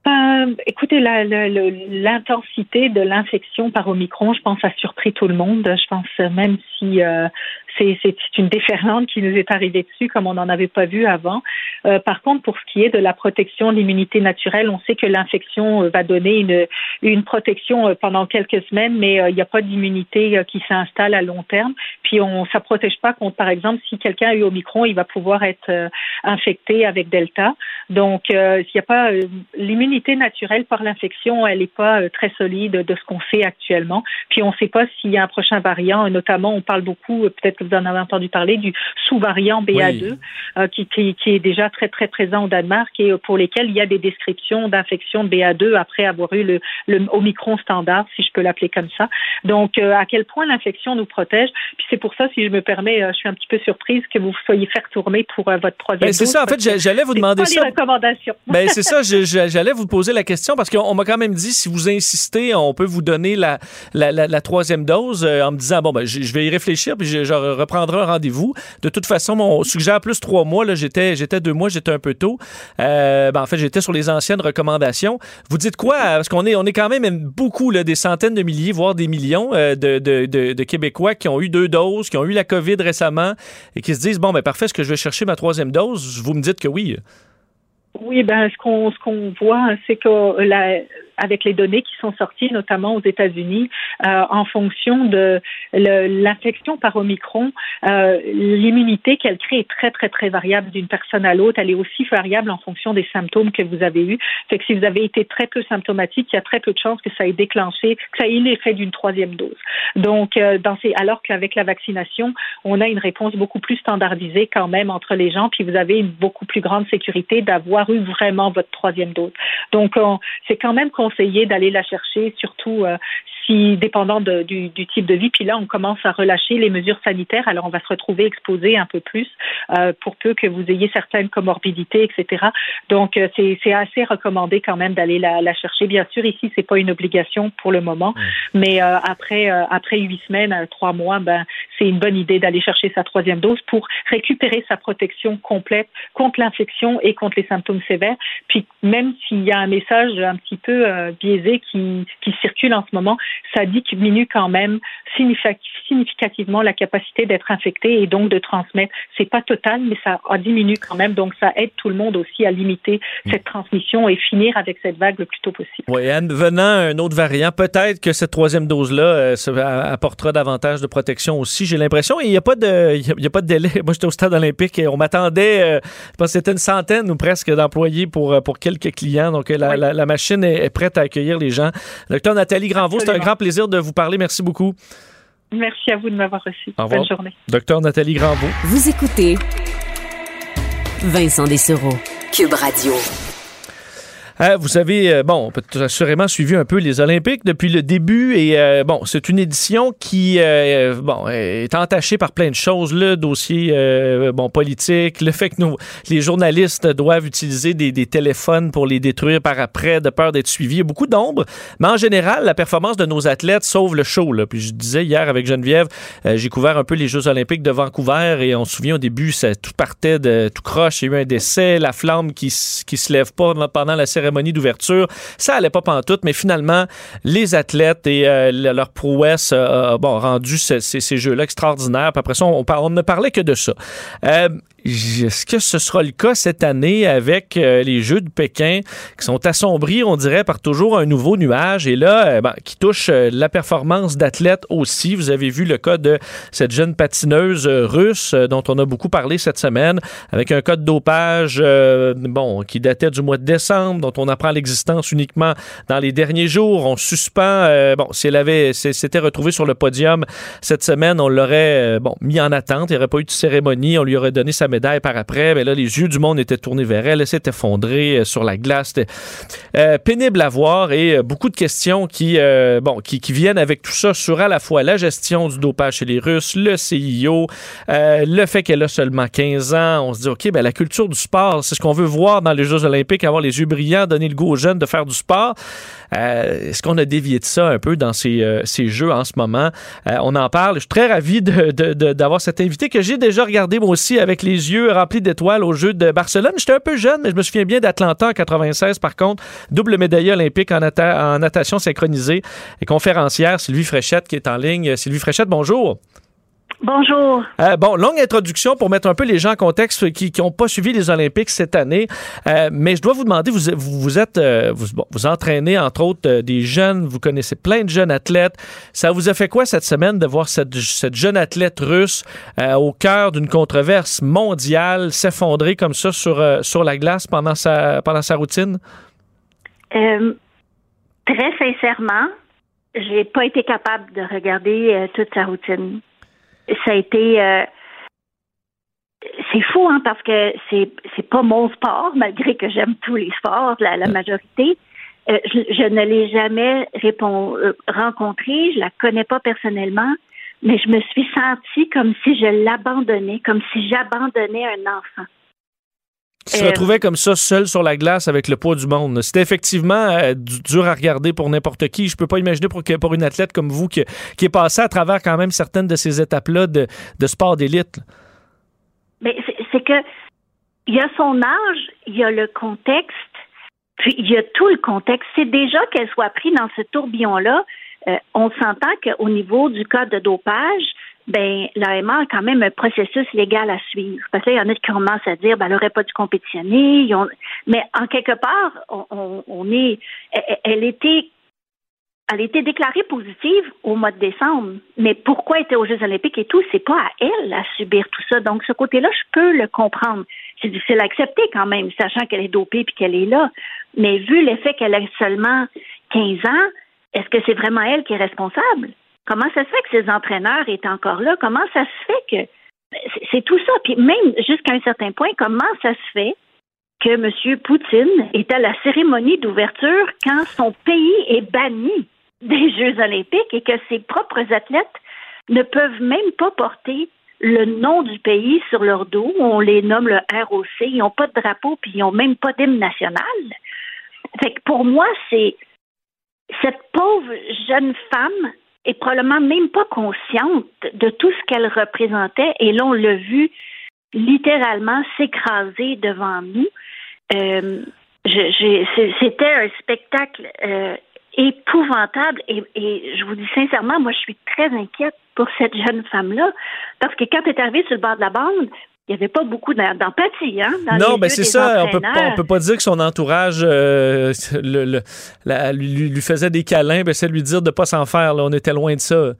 Euh, écoutez, l'intensité de l'infection par Omicron, je pense, a surpris tout le monde. Je pense même si euh, c'est une déferlante qui nous est arrivée dessus comme on n'en avait pas vu avant. Euh, par contre, pour ce qui est de la protection, l'immunité naturelle, on sait que l'infection euh, va donner une, une protection euh, pendant quelques semaines, mais il n'y a pas d'immunité qui s'installe à long terme. Puis on ça protège pas contre, par exemple, si quelqu'un a eu Omicron, il va pouvoir être infecté avec Delta. Donc, il n'y a pas l'immunité naturelle par l'infection, elle n'est pas très solide de ce qu'on sait actuellement. Puis on ne sait pas s'il y a un prochain variant. Notamment, on parle beaucoup, peut-être vous en avez entendu parler, du sous-variant BA2, euh, qui, qui, qui, est déjà très, très présent au Danemark et pour lesquels il y a des descriptions d'infection de BA2 après avoir eu le, le Omicron standard, si je peux l'appeler comme ça. Donc, euh, à quel point l'infection nous protège. Puis c'est pour ça, si je me permets, euh, je suis un petit peu surprise que vous soyez fait tourner pour votre troisième ben, C'est ça, en fait, j'allais vous demander ça. recommandations. Ben, c'est ça, j'allais vous poser la question parce qu'on m'a quand même dit, si vous insistez, on peut vous donner la, la, la, troisième dose en me disant, bon, ben, je vais y réfléchir, puis je, je reprendrai un rendez-vous. De toute façon, on suggère plus trois mois. Là, j'étais, j'étais deux mois, j'étais un peu tôt. Euh, ben, en fait, j'étais sur les anciennes recommandations. Vous dites quoi? Parce qu'on est, on est quand même beaucoup, là, des centaines de milliers, voire des millions euh, de, de, de, Québécois qui ont eu deux doses, qui ont eu la COVID récemment et qui se disent, bon, ben parfait, est-ce que je vais chercher ma troisième dose? Vous me dites que oui. Oui, ben ce qu'on ce qu'on voit, c'est que la, avec les données qui sont sorties, notamment aux États-Unis, euh, en fonction de l'infection par Omicron, euh, l'immunité qu'elle crée est très, très, très variable d'une personne à l'autre. Elle est aussi variable en fonction des symptômes que vous avez eus. Fait que si vous avez été très peu symptomatique, il y a très peu de chances que ça ait déclenché, que ça ait l'effet d'une troisième dose. Donc, euh, dans ces, alors qu'avec la vaccination, on a une réponse beaucoup plus standardisée quand même entre les gens, puis vous avez une beaucoup plus grande sécurité d'avoir eu vraiment votre troisième dose. Donc, c'est quand même conseillé d'aller la chercher, surtout euh, si dépendant du, type de vie. Puis là, on commence à relâcher les mesures sanitaires. Alors, on va se retrouver exposé un peu plus euh, pour peu que vous ayez certaines comorbidités, etc. Donc, euh, c'est assez recommandé quand même d'aller la, chercher. Bien sûr, ici, c'est pas une obligation pour le moment, mais après après huit semaines, trois mois, ben c'est une bonne idée d'aller chercher sa troisième dose pour récupérer sa protection complète contre l'infection et contre les symptômes sévères. Puis même s'il y a un message un petit peu euh, biaisé qui, qui circule en ce moment, ça diminue quand même significativement la capacité d'être infecté et donc de transmettre. C'est pas total, mais ça a diminué quand même. Donc ça aide tout le monde aussi à limiter mm. cette transmission et finir avec cette vague le plus tôt possible. Oui, Anne, venant un autre variant, peut-être que cette troisième dose-là euh, apportera davantage de protection aussi. J'ai l'impression. Il n'y a pas de, y a, pas de délai. Moi, j'étais au stade olympique et on m'attendait. Euh, je pense que c'était une centaine ou presque d'employés pour pour quelques clients. Donc la, la, machine est, prête à accueillir les gens. Docteur Nathalie Granvaux, c'est un grand plaisir de vous parler. Merci beaucoup. Merci à vous de m'avoir reçu. Bonne journée. Docteur Nathalie Granvaux. Vous écoutez Vincent Dessereau, Cube Radio. Euh, vous avez, euh, bon, assurément suivi un peu les Olympiques depuis le début et euh, bon, c'est une édition qui, bon, est entachée par plein de choses. Le dossier, bon, politique, le fait que nous, les journalistes doivent utiliser des, téléphones pour les détruire par après de peur d'être suivis. Il y a beaucoup d'ombre, mais en général, la performance de nos athlètes sauve le show. Là. Puis je disais hier avec Geneviève, j'ai couvert un peu les Jeux Olympiques de Vancouver et on se souvient au début, ça tout partait de tout croche. Il y a eu un décès, la flamme qui, qui se lève pas pendant la cérémonie cérémonie d'ouverture. Ça allait pas pantoute, mais finalement, les athlètes et euh, leur prouesse euh, bon, rendu ces, jeux-là extraordinaires. Puis après ça, on, on, ne parlait que de ça. Est-ce que ce sera le cas cette année avec euh, les Jeux de Pékin qui sont assombris, on dirait, par toujours un nouveau nuage? Et là, euh, ben, qui touche euh, la performance d'athlètes aussi. Vous avez vu le cas de cette jeune patineuse russe dont on a beaucoup parlé cette semaine avec un cas de dopage, bon, qui datait du mois de décembre, dont on apprend l'existence uniquement dans les derniers jours. On suspend, bon, si elle avait, s'était retrouvée sur le podium cette semaine, on l'aurait, bon, mis en attente. Il n'y aurait pas eu de cérémonie. On lui aurait donné sa médaille par après. Mais là, les yeux du monde étaient tournés vers elle. Elle s'est effondrée euh, sur la glace. C'était euh, pénible à voir et euh, beaucoup de questions qui, bon, qui, viennent avec tout ça sur à la fois la gestion du dopage chez les Russes, le CIO, le fait qu'elle a seulement 15 ans. On se dit, OK, ben, la culture du sport, c'est ce qu'on veut voir dans les Jeux olympiques, avoir les yeux brillants, donner le goût aux jeunes de faire du sport. Est-ce qu'on a dévié de ça un peu dans ces, ces jeux en ce moment? on en parle. Je suis très ravi d'avoir de, de, cet invité que j'ai déjà regardé moi aussi avec les yeux remplis d'étoiles au jeu de Barcelone. J'étais un peu jeune, mais je me souviens bien d'Atlanta en 96, par contre. Double médaillé olympique en, en natation synchronisée et conférencière Sylvie Fréchette qui est en ligne. Sylvie Fréchette, bonjour. Bonjour. Euh, bon, longue introduction pour mettre un peu les gens en contexte qui n'ont pas suivi les Olympiques cette année. Euh, mais je dois vous demander, vous, vous, êtes, euh, vous, vous, entraînez entre autres des jeunes, vous connaissez plein de jeunes athlètes. Ça vous a fait quoi cette semaine de voir cette, cette jeune athlète russe au cœur d'une controverse mondiale s'effondrer comme ça sur, sur la glace pendant sa, pendant sa routine? très sincèrement, j'ai pas été capable de regarder toute sa routine ça a été euh, c'est fou hein parce que c'est c'est pas mon sport malgré que j'aime tous les sports la, la majorité. Euh, je, ne l'ai jamais répond, euh, rencontrée je la connais pas personnellement mais je me suis sentie comme si je l'abandonnais comme si j'abandonnais un enfant qui se retrouvait comme ça, seul sur la glace avec le poids du monde. C'était effectivement euh, dur à regarder pour n'importe qui. Je peux pas imaginer pour, pour une athlète comme vous qui, qui est passée à travers quand même certaines de ces étapes-là de, de sport d'élite. Mais c'est que il y a son âge, il y a le contexte, puis il y a tout le contexte. C'est déjà qu'elle soit prise dans ce tourbillon-là. Euh, on s'entend qu'au niveau du code de dopage, ben l'AMA a quand même un processus légal à suivre. Parce qu'il y en a qui commencent à dire ben, elle n'aurait pas dû compétitionner. Mais en quelque part, on, est elle, était elle était déclarée positive au mois de décembre. Mais pourquoi elle était aux Jeux olympiques et tout, c'est pas à elle à subir tout ça. Donc, ce côté-là, je peux le comprendre. C'est difficile à accepter quand même, sachant qu'elle est dopée puis qu'elle est là. Mais vu l'effet qu'elle a seulement 15 ans, est-ce que c'est vraiment elle qui est responsable? Comment ça se fait que ces entraîneurs étaient encore là? Comment ça se fait que. C'est tout ça? Puis même jusqu'à un certain point, comment ça se fait que M. Poutine est à la cérémonie d'ouverture quand son pays est banni des Jeux olympiques et que ses propres athlètes ne peuvent même pas porter le nom du pays sur leur dos? On les nomme le ROC. Ils n'ont pas de drapeau puis ils n'ont même pas d'hymne national. Fait que pour moi, c'est cette pauvre jeune femme est probablement même pas consciente de tout ce qu'elle représentait. Et là, on l'a vu littéralement s'écraser devant nous. Euh, C'était un spectacle euh, épouvantable et, et, je vous dis sincèrement, moi, je suis très inquiète pour cette jeune femme-là parce que quand elle est arrivée sur le bord de la bande, il n'y avait pas beaucoup d'empathie. Hein, non, mais ben, c'est ça. On peut, on peut pas dire que son entourage euh, le, lui, faisait des câlins. Ben, c'est lui dire de ne pas s'en faire. Là. On était loin de ça.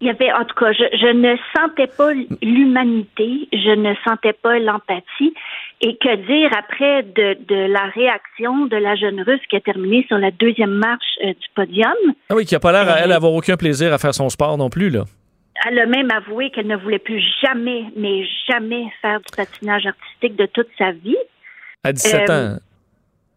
Il y avait, en tout cas, je, je ne sentais pas l'humanité, je ne sentais pas l'empathie. Et que dire après de, de, la réaction de la jeune russe qui a terminé sur la deuxième marche euh, du podium? Ah oui, qui n'a pas l'air, à elle, avoir aucun plaisir à faire son sport non plus, là elle a même avoué qu'elle ne voulait plus jamais, mais jamais faire du patinage artistique de toute sa vie. À 17 euh, ans.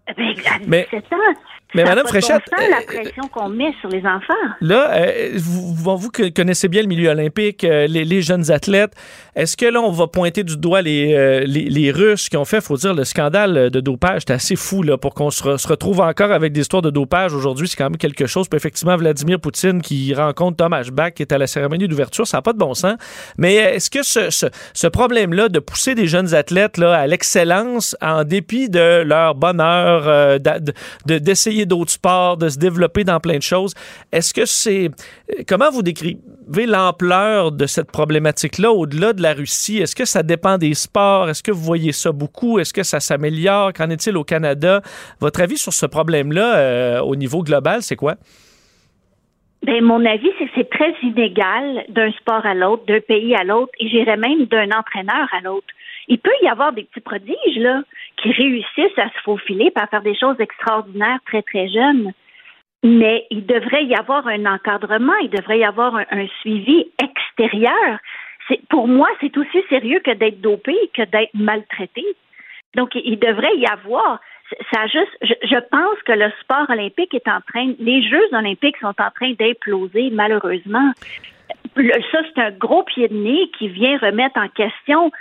Ben, à 17 mais, ans. Mais Mme Fréchette. la euh, pression qu'on met sur les enfants. Là, euh, vous, vous, connaissez bien le milieu olympique, euh, les, jeunes athlètes. Est-ce que là, on va pointer du doigt les, les, Russes qui ont fait, faut dire, le scandale de dopage? C'est assez fou là, pour qu'on se, retrouve encore avec des histoires de dopage aujourd'hui. C'est quand même quelque chose. Puis effectivement, Vladimir Poutine qui rencontre Thomas Bach qui est à la cérémonie d'ouverture, ça n'a pas de bon sens. Mais est-ce que ce, ce, problème-là de pousser des jeunes athlètes là, à l'excellence en dépit de leur bonheur, d'essayer d'autres sports, de se développer dans plein de choses. Est-ce que c'est... Comment vous décrivez l'ampleur de cette problématique-là au-delà de la Russie? Est-ce que ça dépend des sports? Est-ce que vous voyez ça beaucoup? Est-ce que ça s'améliore? Qu'en est-il au Canada? Votre avis sur ce problème-là euh, au niveau global, c'est quoi? Ben, mon avis, c'est que c'est très inégal d'un sport à l'autre, d'un pays à l'autre, et j'irais même d'un entraîneur à l'autre. Il peut y avoir des petits prodiges, là, qui réussissent à se faufiler, à faire des choses extraordinaires très, très jeunes. Mais il devrait y avoir un encadrement, il devrait y avoir un, suivi extérieur. Pour moi, c'est aussi sérieux que d'être dopé, que d'être maltraité. Donc, il devrait y avoir ça juste, je, pense que le sport olympique est en train, les Jeux olympiques sont en train d'imploser, malheureusement. Ça, c'est un gros pied de nez qui vient remettre en question.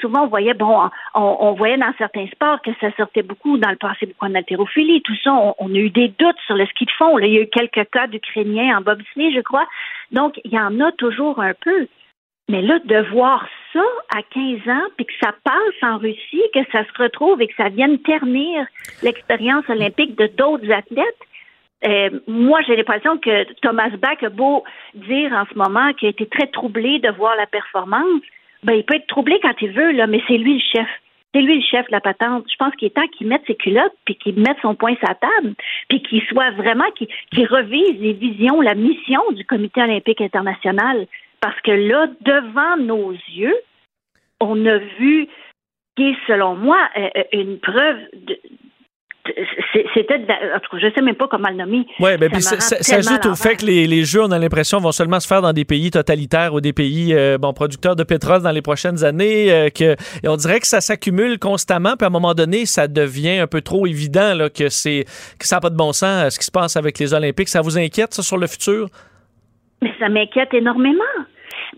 Souvent, on voyait, bon, on, voyait dans certains sports que ça sortait beaucoup dans le passé, beaucoup en haltérophilie, tout ça. On, a eu des doutes sur le ski de fond. il y a eu quelques cas d'Ukrainiens en bobsleigh, je crois. Donc, il y en a toujours un peu. Mais là, de voir ça à 15 ans, puis que ça passe en Russie, que ça se retrouve et que ça vienne ternir l'expérience olympique de d'autres athlètes, euh, moi, j'ai l'impression que Thomas Bach a beau dire en ce moment qu'il a été très troublé de voir la performance. Ben, il peut être troublé quand il veut, là, mais c'est lui le chef. C'est lui le chef de la patente. Je pense qu'il est temps qu'il mette ses culottes, puis qu'il mette son poing sur la table, puis qu'il soit vraiment, qu'il revise les visions, la mission du Comité olympique international. Parce que là, devant nos yeux, on a vu qui est, selon moi, euh, euh, une preuve de, c'était en tout cas, je sais même pas comment le nommer. Oui, ben, ça, ça ajoute au fait que les, jeux, on a l'impression, vont seulement se faire dans des pays totalitaires ou des pays euh, bon producteurs de pétrole dans les prochaines années. que, et on dirait que ça s'accumule constamment, puis à un moment donné, ça devient un peu trop évident là, que c'est que ça n'a pas de bon sens ce qui se passe avec les Olympiques. Ça vous inquiète ça sur le futur? Mais ça m'inquiète énormément.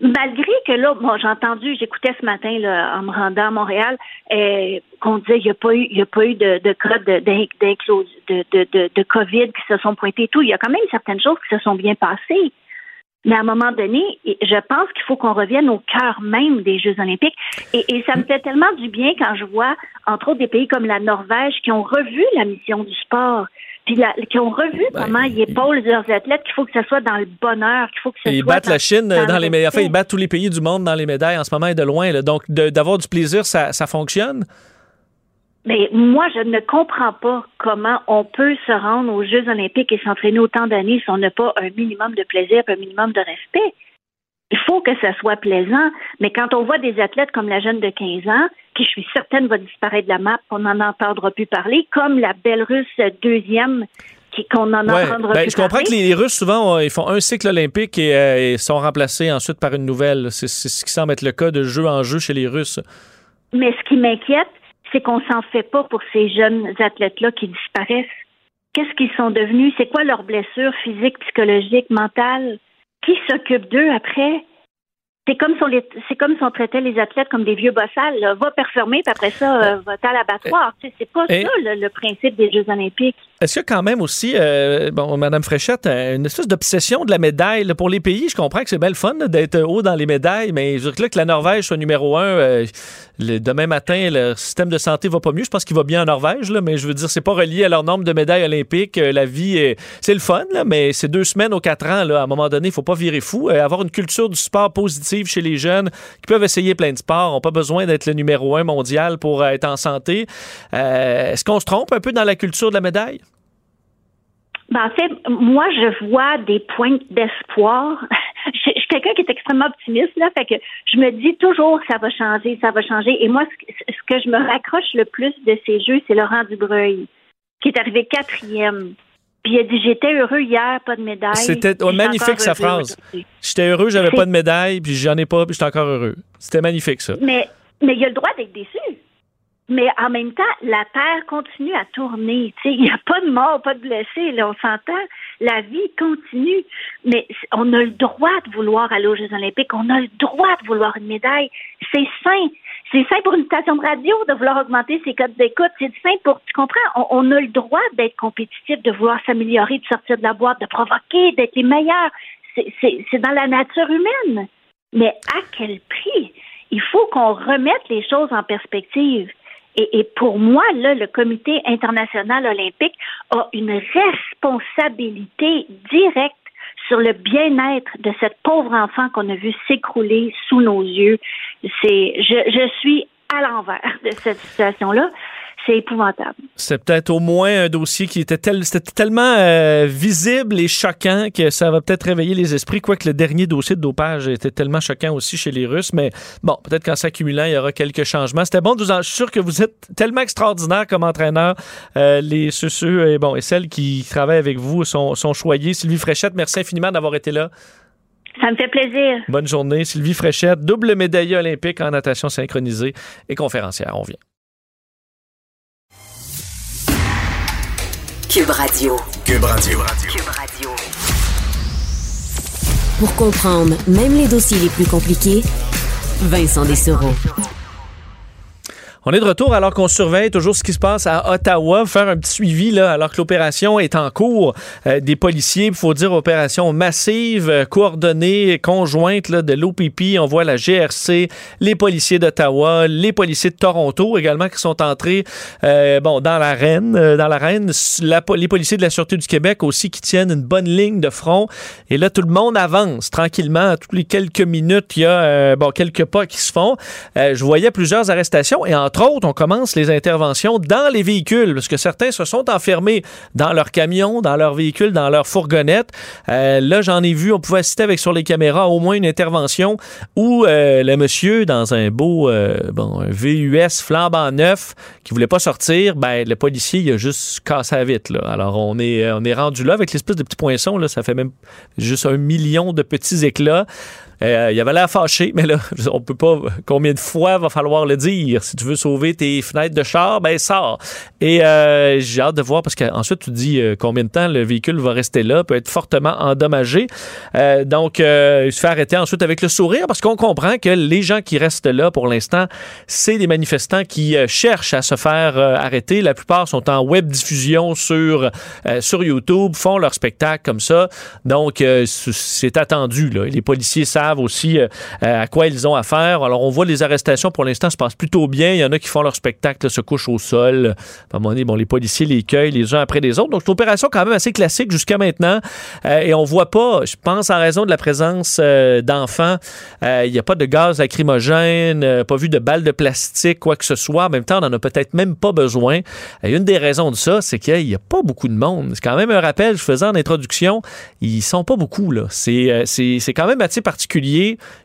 Malgré que là, bon, j'ai entendu, j'écoutais ce matin là, en me rendant à Montréal, euh, qu'on disait qu'il n'y a pas eu, il y a pas eu de, de cas de, de, de, COVID qui se sont pointés et tout. Il y a quand même certaines choses qui se sont bien passées. Mais à un moment donné, je pense qu'il faut qu'on revienne au cœur même des Jeux olympiques. Et, et, ça me fait tellement du bien quand je vois, entre autres, des pays comme la Norvège qui ont revu la mission du sport puis qui ont revu ben, comment ils épaulent leurs athlètes, qu'il faut que ça soit dans le bonheur, qu'il faut que ça ils battent la Chine dans, les médailles. Enfin, ils battent tous les pays du monde dans les médailles en ce moment et de loin. Donc, d'avoir du plaisir, ça, ça fonctionne? Mais moi, je ne comprends pas comment on peut se rendre aux Jeux olympiques et s'entraîner autant d'années si on n'a pas un minimum de plaisir, un minimum de respect. Il faut que ça soit plaisant, mais quand on voit des athlètes comme la jeune de 15 ans, qui je suis certaine va disparaître de la map, on n'en entendra plus parler, comme la belle russe deuxième qu'on en entendra ben, Je comprends que les, Russes, souvent, ils font un cycle olympique euh, et, sont remplacés ensuite par une nouvelle. C'est ce qui semble être le cas de jeu en jeu chez les Russes. Mais ce qui m'inquiète, c'est qu'on s'en fait pas pour ces jeunes athlètes-là qui disparaissent. Qu'est-ce qu'ils sont devenus? C'est quoi leurs blessures physiques, psychologiques, mentales? Qui s'occupe d'eux après? C'est comme, si on c'est comme si on traitait les athlètes comme des vieux bossales. Va performer, puis après ça, euh, va à l'abattoir. C'est pas ça le, principe des Jeux olympiques. Est-ce a quand même aussi, euh, bon, Madame Fréchette, euh, une espèce d'obsession de la médaille? Pour les pays? Je comprends que c'est belle fun d'être haut dans les médailles, mais je veux que la Norvège soit numéro un. Euh, demain matin, le système de santé va pas mieux. Je pense qu'il va bien en Norvège, là, mais je veux dire, c'est pas relié à leur nombre de médailles olympiques. la vie, c'est le fun, là, mais c'est deux semaines aux quatre ans. Là, à un moment donné, il faut pas virer fou. avoir une culture du sport positive chez les jeunes qui peuvent essayer plein de sports, n'ont pas besoin d'être le numéro un mondial pour être en santé. Est-ce qu'on se trompe un peu dans la culture de la médaille? Ben, en fait, moi, je vois des points d'espoir. je, suis quelqu'un qui est extrêmement optimiste, là, fait que je me dis toujours ça va changer, ça va changer. Et moi, ce, que je me raccroche le plus de ces jeux, c'est Laurent Dubreuil, qui est arrivé quatrième. Puis il a dit J'étais heureux hier, pas de médaille. C'était magnifique sa phrase. J'étais heureux, j'avais pas de médaille, puis j'en ai pas, puis j'étais encore heureux. C'était magnifique, ça. Mais, mais il a le droit d'être déçu. Mais en même temps, la Terre continue à tourner. Il n'y a pas de mort, pas de blessés. Là, on s'entend. La vie continue. Mais on a le droit de vouloir aller aux Jeux Olympiques. On a le droit de vouloir une médaille. C'est sain. C'est sain pour une station de radio de vouloir augmenter ses codes d'écoute. C'est sain pour, tu comprends, on, a le droit d'être compétitif, de vouloir s'améliorer, de sortir de la boîte, de provoquer, d'être les meilleurs. C'est dans la nature humaine. Mais à quel prix? Il faut qu'on remette les choses en perspective. Et, et, pour moi, là, le Comité international olympique a une responsabilité directe sur le bien-être de cette pauvre enfant qu'on a vu s'écrouler sous nos yeux. C'est, je, je suis à l'envers de cette situation-là c'est épouvantable. C'est peut-être au moins un dossier qui était, tellement euh, visible et choquant que ça va peut-être réveiller les esprits, quoique le dernier dossier de dopage était tellement choquant aussi chez les Russes. Mais bon, peut-être qu'en s'accumulant, il y aura quelques changements. C'était bon, je suis sûr que vous êtes tellement extraordinaire comme entraîneur. Euh, les ceux, et, bon, et celles qui travaillent avec vous sont, sont choyés. Sylvie Fréchette, merci infiniment d'avoir été là. Ça me fait plaisir. Bonne journée. Sylvie Fréchette, double médaillée olympique en natation synchronisée et conférencière. On vient. Cube Radio. Cube Radio. Cube Radio. Pour comprendre même les dossiers les plus compliqués, Vincent Dessereau. On est de retour alors qu'on surveille toujours ce qui se passe à Ottawa, faire un petit suivi là, alors que l'opération est en cours. Euh, des policiers, il faut dire opération massive, euh, coordonnée, conjointe là, de l'OPP. On voit la GRC, les policiers d'Ottawa, les policiers de Toronto également qui sont entrés euh, bon, dans l'arène. dans l'arène, les policiers de la Sûreté du Québec aussi qui tiennent une bonne ligne de front. Et là, tout le monde avance tranquillement. Toutes les quelques minutes, il y a bon, quelques pas qui se font. je voyais plusieurs arrestations et entre entre autres, on commence les interventions dans les véhicules, parce que certains se sont enfermés dans leur camion, dans leur véhicule, dans leur fourgonnette. Euh, là, j'en ai vu, on pouvait assister avec sur les caméras au moins une intervention où euh, le monsieur, dans un beau euh, bon, un VUS flambant neuf, qui voulait pas sortir, ben le policier, il a juste cassé la vite. Là. Alors, on est, on est rendu là avec l'espèce de petits poinçons, là, ça fait même juste un million de petits éclats. Euh, il avait l'air fâché, mais là, on peut pas. Combien de fois va falloir le dire? Si tu veux sauver tes fenêtres de char, ben sors. Et euh, j'ai hâte de voir parce qu'ensuite tu dis euh, combien de temps le véhicule va rester là, peut être fortement endommagé. donc, il se fait arrêter ensuite avec le sourire parce qu'on comprend que les gens qui restent là pour l'instant, c'est des manifestants qui cherchent à se faire arrêter. La plupart sont en web diffusion sur sur YouTube, font leur spectacle comme ça. Donc, c'est attendu. Là. Les policiers savent aussi euh, euh, à quoi ils ont affaire. Alors, on voit les arrestations pour l'instant se passent plutôt bien. Il y en a qui font leur spectacle, se couchent au sol. À un moment donné, bon, les policiers les cueillent les uns après les autres. Donc, c'est une opération quand même assez classique jusqu'à maintenant. Euh, et on voit pas, je pense, en raison de la présence d'enfants, il n'y a pas de gaz lacrymogène, pas vu de balles de plastique, quoi que ce soit. En même temps, on n'en a peut-être même pas besoin. Et une des raisons de ça, c'est qu'il n'y a pas beaucoup de monde. C'est quand même un rappel, je faisais en introduction, ils sont pas beaucoup, là. C'est quand même assez particulier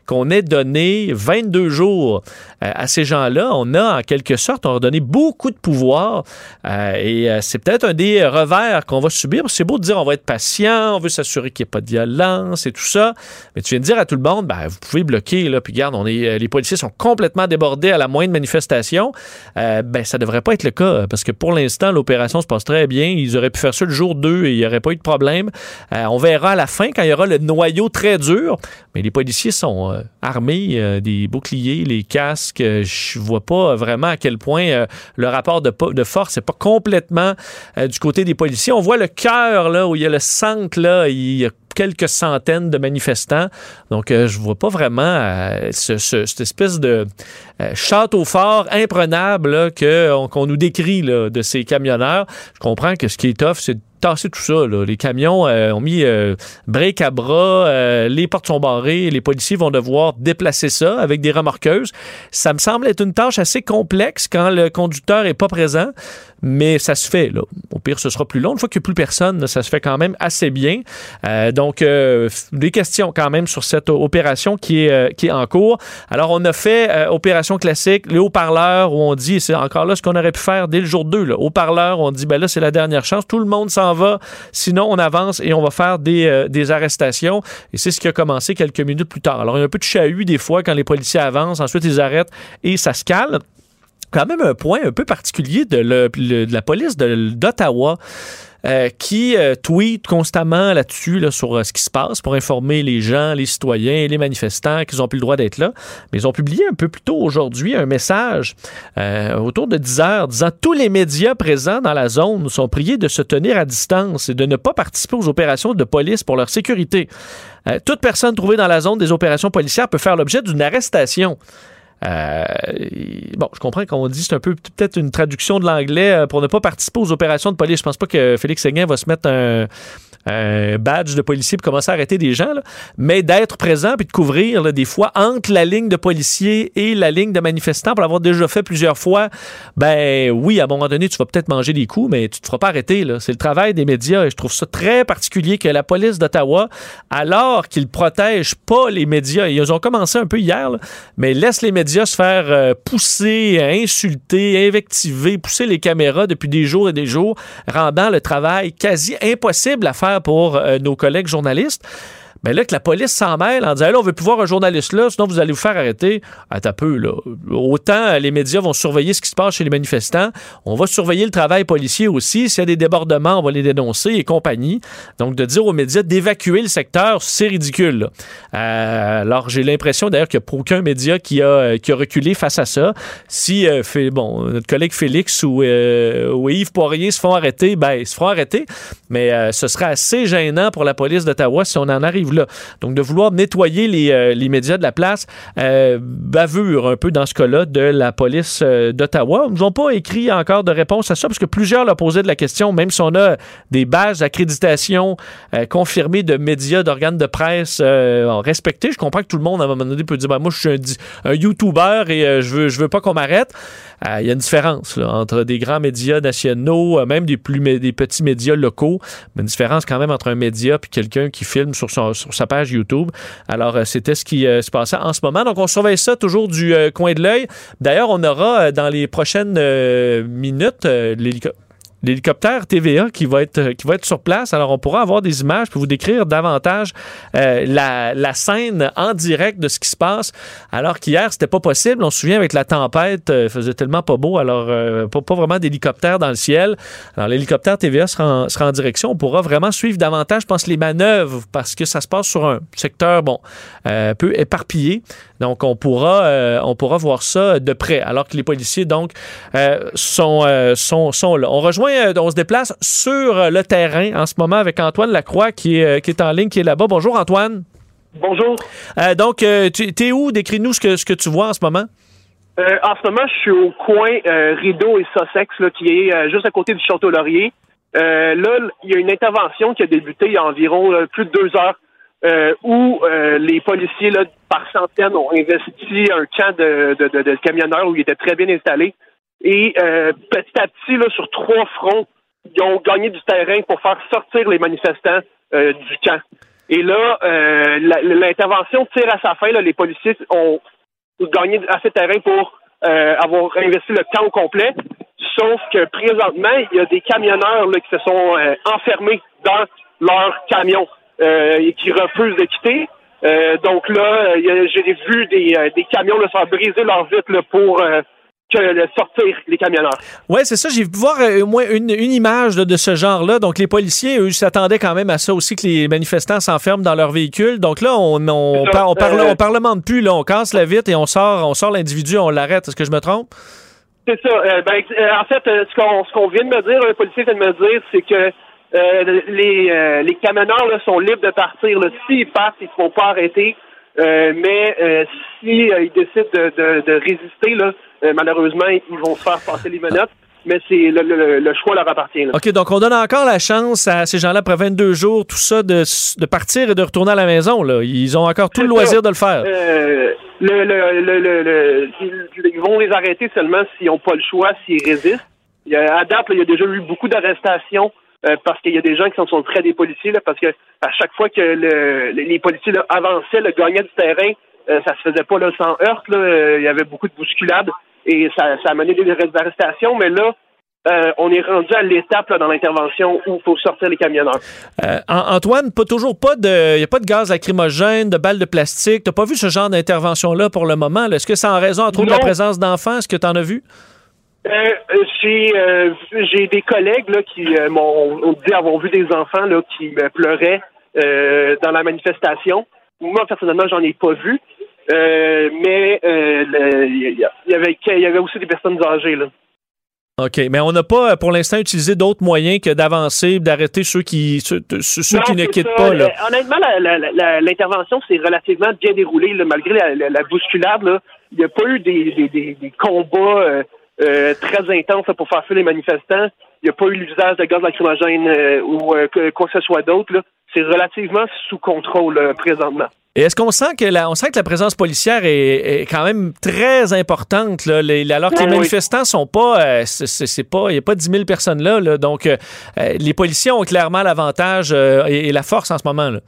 qu'on ait donné 22 jours euh, à ces gens-là. On a, en quelque sorte, on a donné beaucoup de pouvoir euh, et euh, c'est peut-être un des revers qu'on va subir. C'est beau de dire on va être patient, on veut s'assurer qu'il n'y ait pas de violence et tout ça, mais tu viens de dire à tout le monde, ben, vous pouvez bloquer, là, puis regarde, on est, les policiers sont complètement débordés à la moindre manifestation. ben, ça devrait pas être le cas parce que pour l'instant, l'opération se passe très bien. Ils auraient pu faire ça le jour 2 et il n'y aurait pas eu de problème. on verra à la fin quand il y aura le noyau très dur, mais les policiers sont euh, armés, euh, des boucliers, les casques. Euh, je vois pas vraiment à quel point le rapport de, force n'est pas complètement du côté des policiers. On voit le cœur, là, où il y a le centre, là, il y a quelques centaines de manifestants. Donc, je vois pas vraiment cette espèce de château fort imprenable qu'on nous décrit de ces camionneurs. Je comprends que ce qui est tough, c'est tasser tout ça. Les camions euh, ont mis euh, à bras, euh, les portes sont barrées, les policiers vont devoir déplacer ça avec des remorqueuses. Ça me semble être une tâche assez complexe quand le conducteur est pas présent mais ça se fait. Là. Au pire, ce sera plus long. Une fois qu'il n'y a plus personne, ça se fait quand même assez bien. Euh, donc, des questions quand même sur cette opération qui est, qui est en cours. Alors, on a fait opération classique, les haut-parleurs, où on dit, c'est encore là ce qu'on aurait pu faire dès le jour 2. Haut-parleurs, on dit, ben là, c'est la dernière chance. Tout le monde s'en va. Sinon, on avance et on va faire des, des arrestations. Et c'est ce qui a commencé quelques minutes plus tard. Alors, il y a un peu de chahut des fois quand les policiers avancent. Ensuite, ils arrêtent et ça se calme quand même un point un peu particulier de, la police d'Ottawa. Euh, qui euh, tweet constamment là-dessus là, sur euh, ce qui se passe pour informer les gens, les citoyens, les manifestants qu'ils ont plus le droit d'être là. Mais ils ont publié un peu plus tôt aujourd'hui un message autour de 10 heures disant tous les médias présents dans la zone sont priés de se tenir à distance et de ne pas participer aux opérations de police pour leur sécurité. toute personne trouvée dans la zone des opérations policières peut faire l'objet d'une arrestation. Euh, bon, je comprends qu'on dit c'est un peu peut-être une traduction de l'anglais euh, pour ne pas participer aux opérations de police. Je pense pas que Félix Séguin va se mettre un, badge de policier pour commencer à arrêter des gens, mais d'être présent puis de couvrir des fois entre la ligne de policiers et la ligne de manifestants pour l'avoir déjà fait plusieurs fois. Ben oui, à un moment donné, tu vas peut-être manger des coups, mais tu te feras pas arrêter. C'est le travail des médias et je trouve ça très particulier que la police d'Ottawa, alors qu'ils protègent pas les médias, ils ont commencé un peu hier, mais laisse les médias se faire euh, pousser, insulter, invectiver, pousser les caméras depuis des jours et des jours, rendant le travail quasi impossible à faire pour euh, nos collègues journalistes. Mais là, que la police s'en mêle en disant, là, on veut plus voir un journaliste là, sinon vous allez vous faire arrêter. À un peu, là. Autant euh, les médias vont surveiller ce qui se passe chez les manifestants, on va surveiller le travail policier aussi. S'il y a des débordements, on va les dénoncer et compagnie. Donc, de dire aux médias d'évacuer le secteur, c'est ridicule. Euh, alors, j'ai l'impression d'ailleurs qu'il n'y a aucun média qui a, euh, qui a reculé face à ça. Si, bon, notre collègue Félix ou, ou, Yves Poirier se font arrêter, ben, ils se feront arrêter. Mais ce serait assez gênant pour la police d'Ottawa si on en arrive donc, de vouloir nettoyer les, euh, médias de la place, euh, bavure un peu dans ce cas-là de la police euh, d'Ottawa. Ils n'ont pas écrit encore de réponse à ça parce que plusieurs leur posaient de la question, même si on a des bases d'accréditation confirmées de médias, d'organes de presse respectés. Je comprends que tout le monde, à un moment donné, peut dire ben, Moi, je suis un, YouTuber et je veux, veux pas qu'on m'arrête. Il y a une différence entre des grands médias nationaux, même des petits médias locaux, mais une différence quand même entre un média et quelqu'un qui filme sur son, sur sa page YouTube. Alors, euh, c'était ce qui euh, se passait en ce moment. Donc, on surveille ça toujours du euh, coin de l'œil. D'ailleurs, on aura dans les prochaines minutes l'hélicoptère l'hélicoptère TVA qui va être qui va être sur place. Alors on pourra avoir des images pour vous décrire davantage euh, la, scène en direct de ce qui se passe. Alors qu'hier c'était pas possible. On se souvient avec la tempête, euh, il faisait tellement pas beau. Alors euh, pas, pas, vraiment d'hélicoptère dans le ciel. Alors l'hélicoptère TVA sera en, sera en, direction. On pourra vraiment suivre davantage, je pense, les manœuvres parce que ça se passe sur un secteur bon un peu éparpillé. Donc on pourra on pourra voir ça de près. Alors que les policiers donc sont, sont sont là. On rejoint euh, on se déplace sur euh, le terrain en ce moment avec Antoine Lacroix qui est, euh, qui est en ligne, qui est là-bas. Bonjour Antoine. Bonjour. donc, tu es où? Décris-nous ce que, ce que tu vois en ce moment. en ce moment, je suis au coin Rideau et Sussex, qui est juste à côté du Château Laurier. là, il y a une intervention qui a débuté il y a environ plus de deux heures où les policiers, par centaines, ont investi un camp de, de, camionneurs où ils étaient très bien installés. Et euh, petit à petit, là, sur trois fronts, ils ont gagné du terrain pour faire sortir les manifestants euh, du camp. Et là, euh, l'intervention tire à sa fin. Là, les policiers ont gagné assez de terrain pour avoir investi le camp au complet. Sauf que présentement, il y a des camionneurs là, qui se sont enfermés dans leur camion et qui refusent de quitter. donc là, j'ai vu des, des camions là, se faire briser leur vitre là, pour que sortir les camionneurs. Oui, c'est ça. J'ai vu voir euh, au moins une, image de ce genre-là. Donc, les policiers, eux, s'attendaient quand même à ça aussi, que les manifestants s'enferment dans leur véhicule. Donc là, on, on, on, parle, euh, on parlemente plus. Là, on casse la vitre et on sort, on sort l'individu, on l'arrête. Est-ce que je me trompe? C'est ça. Euh, ben, en fait, ce qu'on vient de me dire, un policier vient de me dire, c'est que les, les camionneurs là, sont libres de partir. S'ils partent, ils ne se font pas arrêter. mais s'ils décident de, de résister, là, euh, malheureusement, ils vont se faire passer les menottes. Mais c'est le, choix leur appartient. OK, donc on donne encore la chance à ces gens-là, après 22 jours, tout ça, de, de partir et de retourner à la maison. Là. Ils ont encore tout le loisir de le faire. Euh, le, ils vont les arrêter seulement s'ils n'ont pas le choix, s'ils résistent. Il y a, à date, il y a déjà eu beaucoup d'arrestations euh, parce qu'il y a des gens qui sont, sont près des policiers, là, parce que à chaque fois que les policiers avançaient, le gagnaient du terrain, ça se faisait pas là, sans heurte. Il y avait beaucoup de bousculades et ça, ça a mené des arrestations, mais là, euh, on est rendu à l'étape dans l'intervention où il faut sortir les camionneurs. Euh, Antoine, pas toujours pas de, y a pas de gaz lacrymogène, de balles de plastique. T'as pas vu ce genre d'intervention là pour le moment Est-ce que c'est en raison entre autres de la présence d'enfants? Est-ce que tu en as vu? Euh, j'ai des collègues là, qui m'ont dit avoir vu des enfants là, qui pleuraient dans la manifestation. Moi, personnellement, j'en ai pas vu. Euh, mais euh, il y, avait, y avait aussi des personnes âgées. Là. OK, mais on n'a pas pour l'instant utilisé d'autres moyens que d'avancer, d'arrêter ceux qui ceux, qui ne quittent pas. Là. Honnêtement, l'intervention s'est relativement bien déroulée, malgré la, bousculade. Là. Il n'y a pas eu des, des, des, combats euh, euh, très intenses pour faire fuir les manifestants. Il n'y a pas eu l'usage de gaz lacrymogène euh, ou quoi que ce soit d'autre. C'est relativement sous contrôle présentement. Et est-ce qu'on sent que la, on sent que la présence policière est, quand même très importante là, alors que les manifestants sont pas, c'est pas, il y a pas 10 000 personnes là, donc les policiers ont clairement l'avantage et, la force en ce moment là.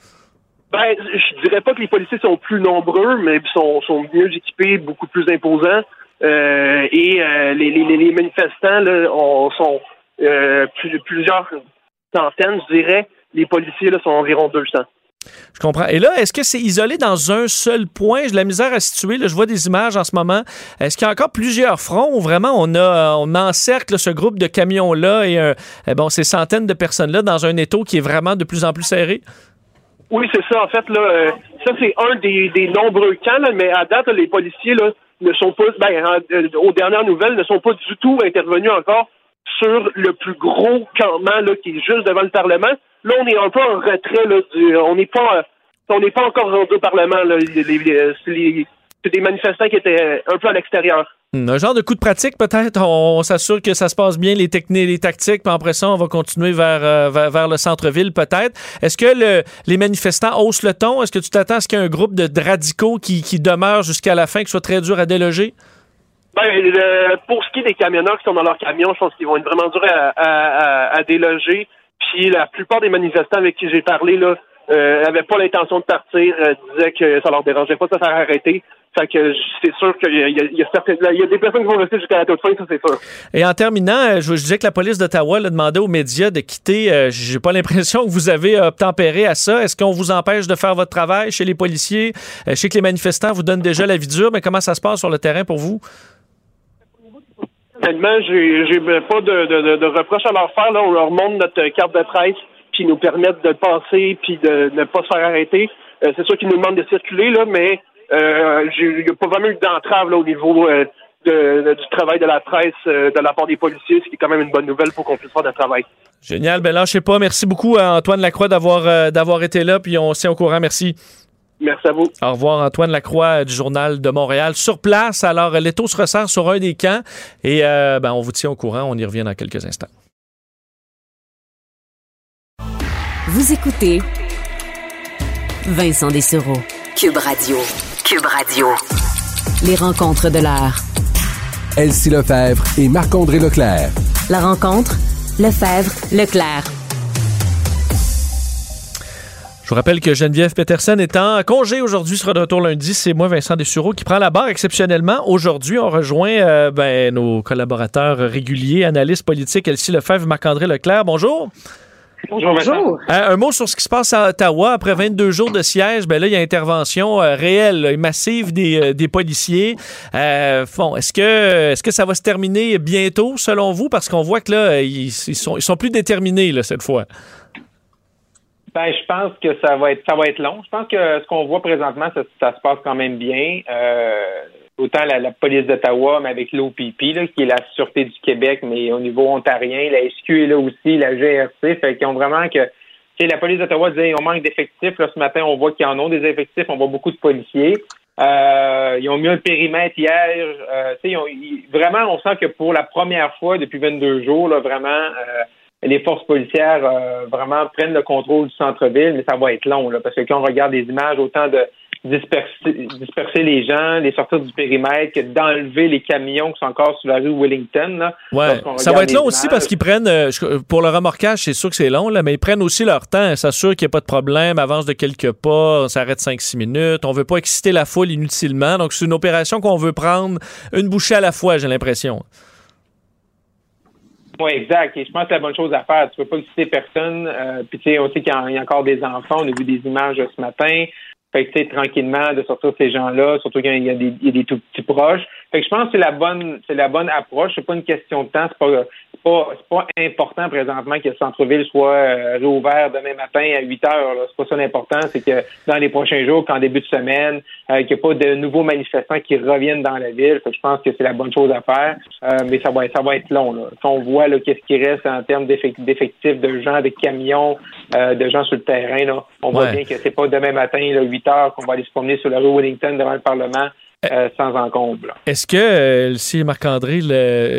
Ben, je dirais pas que les policiers sont plus nombreux, mais sont, sont mieux équipés, beaucoup plus imposants. Euh, et euh, les, les, les, manifestants là, sont euh, plusieurs centaines, je dirais. Les policiers là, sont environ 200. Je comprends. Et là, est-ce que c'est isolé dans un seul point? J'ai la misère à situer. Là, je vois des images en ce moment. Est-ce qu'il y a encore plusieurs fronts où vraiment on a on encercle ce groupe de camions-là et eh bon, ces centaines de personnes-là dans un étau qui est vraiment de plus en plus serré? Oui, c'est ça. En fait, là, euh, ça, c'est un des, des nombreux camps, là, mais à date, les policiers là, ne sont pas, ben, euh, aux dernières nouvelles, ne sont pas du tout intervenus encore sur le plus gros campement là, qui est juste devant le Parlement. Là, on est un peu en retrait. Là, on n'est pas, on n'est pas encore rendu au Parlement. C'est des manifestants qui étaient un peu à l'extérieur. Hmm, un genre de coup de pratique, peut-être. On, s'assure que ça se passe bien, les techniques, les tactiques, puis après ça, on va continuer vers, euh, vers, le centre-ville, peut-être. Est-ce que le, les manifestants haussent le ton? Est-ce que tu t'attends à ce qu'il y ait un groupe de radicaux qui, qui demeure jusqu'à la fin, qui soit très dur à déloger? Ben, pour ce qui est des camionneurs qui sont dans leur camion, je pense qu'ils vont être vraiment durs à, à, déloger. Puis la plupart des manifestants avec qui j'ai parlé, là, n'avaient euh, pas l'intention de partir, euh, disaient que ça leur dérangeait pas de se faire arrêter. Fait que c'est sûr qu'il y, y, a des personnes qui vont rester jusqu'à la toute fin, ça c'est sûr. Et en terminant, euh, je, disais que la police d'Ottawa a demandé aux médias de quitter. Euh, j'ai pas l'impression que vous avez obtempéré à ça. Est-ce qu'on vous empêche de faire votre travail chez les policiers? Euh, je sais que les manifestants vous donnent déjà la vie dure, mais comment ça se passe sur le terrain pour vous? Honnêtement, j'ai pas de, de, reproches à leur faire. Là. On leur montre notre carte de presse, puis nous permettent de passer, puis de ne pas se faire arrêter. c'est sûr qu'ils nous demandent de circuler, là, mais euh, il n'y a pas vraiment eu d'entrave au niveau euh, du travail de la presse euh, de la part des policiers, ce qui est quand même une bonne nouvelle pour qu'on puisse faire le travail. Génial. Ben là, je sais pas. Merci beaucoup à Antoine Lacroix d'avoir d'avoir été là, puis on s'est au courant. Merci. Merci à vous. Au revoir, Antoine Lacroix du Journal de Montréal. Sur place, alors, l'étau se resserre sur un des camps et ben, on vous tient au courant. On y revient dans quelques instants. Vous écoutez Vincent Dessereau, Cube Radio. Cube Radio. Les rencontres de l'heure. Elsie Lefebvre et Marc-André Leclerc. La rencontre, Lefebvre, Leclerc. Je vous rappelle que Geneviève Peterson est en congé aujourd'hui, sera de retour lundi. C'est moi, Vincent Dessureau, qui prend la barre exceptionnellement. Aujourd'hui, on rejoint euh, ben, nos collaborateurs réguliers, analystes politiques, Elsie Lefebvre et Marc-André Leclerc. Bonjour. Bonjour. Euh, un mot sur ce qui se passe à Ottawa. Après 22 jours de siège, ben là, il y a intervention euh, réelle et massive des, euh, des policiers. bon, est-ce que, est-ce que ça va se terminer bientôt, selon vous? Parce qu'on voit que là, ils, sont, ils sont plus déterminés là, cette fois. Ben, je pense que ça va être ça va être long. Je pense que ce qu'on voit présentement, ça, se passe quand même bien. autant la, police d'Ottawa, mais avec l'OPP, qui est la Sûreté du Québec, mais au niveau ontarien, la SQ est là aussi, la GRC, fait qu'ils ont vraiment que la police d'Ottawa disait on manque d'effectifs. Là, ce matin, on voit qu'ils en ont des effectifs, on voit beaucoup de policiers. Euh, ils ont mis un périmètre hier. Euh, vraiment, on sent que pour la première fois depuis 22 jours, là, vraiment, euh, les forces policières euh, vraiment prennent le contrôle du centre-ville, mais ça va être long, là, parce que quand on regarde des images, autant de disperser, disperser les gens, les sortir du périmètre, que d'enlever les camions qui sont encore sur la rue Wellington. Là, ouais. Ça va être long aussi parce qu'ils prennent, euh, pour le remorquage, c'est sûr que c'est long, là, mais ils prennent aussi leur temps, s'assurent qu'il n'y a pas de problème, avance de quelques pas, on s'arrête 5-6 minutes, on veut pas exciter la foule inutilement, donc c'est une opération qu'on veut prendre une bouchée à la fois, j'ai l'impression. Oui, exact. Et je pense que c'est la bonne chose à faire. Tu ne veux pas exciter personne. Euh, puis tu sais, on sait qu'il y, a encore des enfants. On a vu des images ce matin. Fait que, tranquillement, de sortir ces gens-là, surtout quand il y a des, il y a des tout petits proches. Fait que je pense que c'est la bonne, c'est la bonne approche. C'est pas une question de temps. C'est pas, pas, c'est pas important présentement que le centre-ville soit euh, réouvert demain matin à 8 heures. C'est pas ça l'important, c'est que dans les prochains jours, qu'en début de semaine, euh, qu'il n'y ait pas de nouveaux manifestants qui reviennent dans la ville. je pense que c'est la bonne chose à faire, euh, mais ça va, ça va être long. Là. on voit qu'est-ce qui reste en termes d'effectifs de gens, de camions, de gens sur le terrain, là, on voit bien que c'est pas demain matin, là, 8 heures, qu'on va aller se promener sur la rue Wellington devant le Parlement euh, sans encombre. Est-ce que euh, si Marc-André,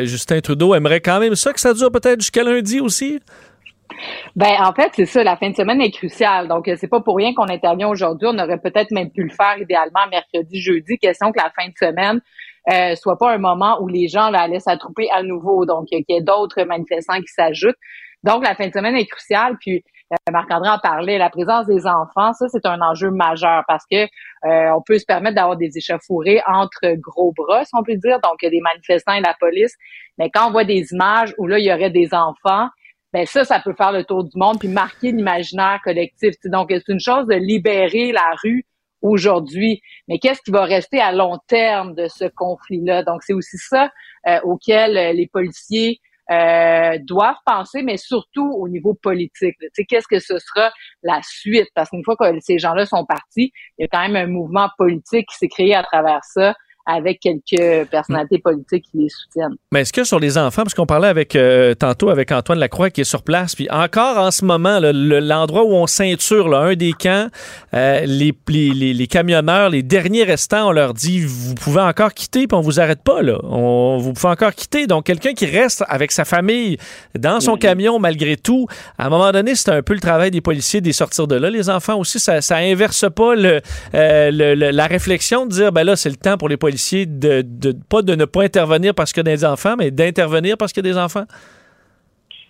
Justin Trudeau aimerait quand même ça que ça dure peut-être jusqu'à lundi aussi? Ben en fait, c'est ça, la fin de semaine est cruciale. Donc c'est pas pour rien qu'on intervient aujourd'hui, on aurait peut-être même pu le faire idéalement mercredi, jeudi, question que la fin de semaine euh, soit pas un moment où les gens là, allaient s'attrouper à nouveau, donc qu'il y ait d'autres manifestants qui s'ajoutent. Donc la fin de semaine est cruciale, puis euh, Marc-André en parlait, la présence des enfants, ça c'est un enjeu majeur parce que euh, on peut se permettre d'avoir des échauffourées entre gros bras, si on peut dire, donc des manifestants et la police. Mais quand on voit des images où là il y aurait des enfants, ben ça, ça peut faire le tour du monde puis marquer l'imaginaire collectif. Donc c'est une chose de libérer la rue aujourd'hui, mais qu'est-ce qui va rester à long terme de ce conflit-là? Donc c'est aussi ça euh, auquel les policiers euh, doivent penser, mais surtout au niveau politique. Tu sais, qu'est-ce que ce sera la suite? Parce qu'une fois que ces gens-là sont partis, il y a quand même un mouvement politique qui s'est créé à travers ça avec quelques personnalités politiques qui les soutiennent. Mais est-ce que sur les enfants, parce qu'on parlait avec euh, tantôt avec Antoine Lacroix qui est sur place, puis encore en ce moment, l'endroit où on ceinture là, un des camps, euh, les, les, les, camionneurs, les derniers restants, on leur dit vous pouvez encore quitter, puis on vous arrête pas là. On, vous pouvez encore quitter. Donc quelqu'un qui reste avec sa famille dans son camion malgré tout, à un moment donné, c'est un peu le travail des policiers de sortir de là. Les enfants aussi, ça, ça inverse pas le, euh, le, la réflexion de dire ben là c'est le temps pour les policiers de, pas de ne pas intervenir parce qu'il y a des enfants, mais d'intervenir parce qu'il y a des enfants?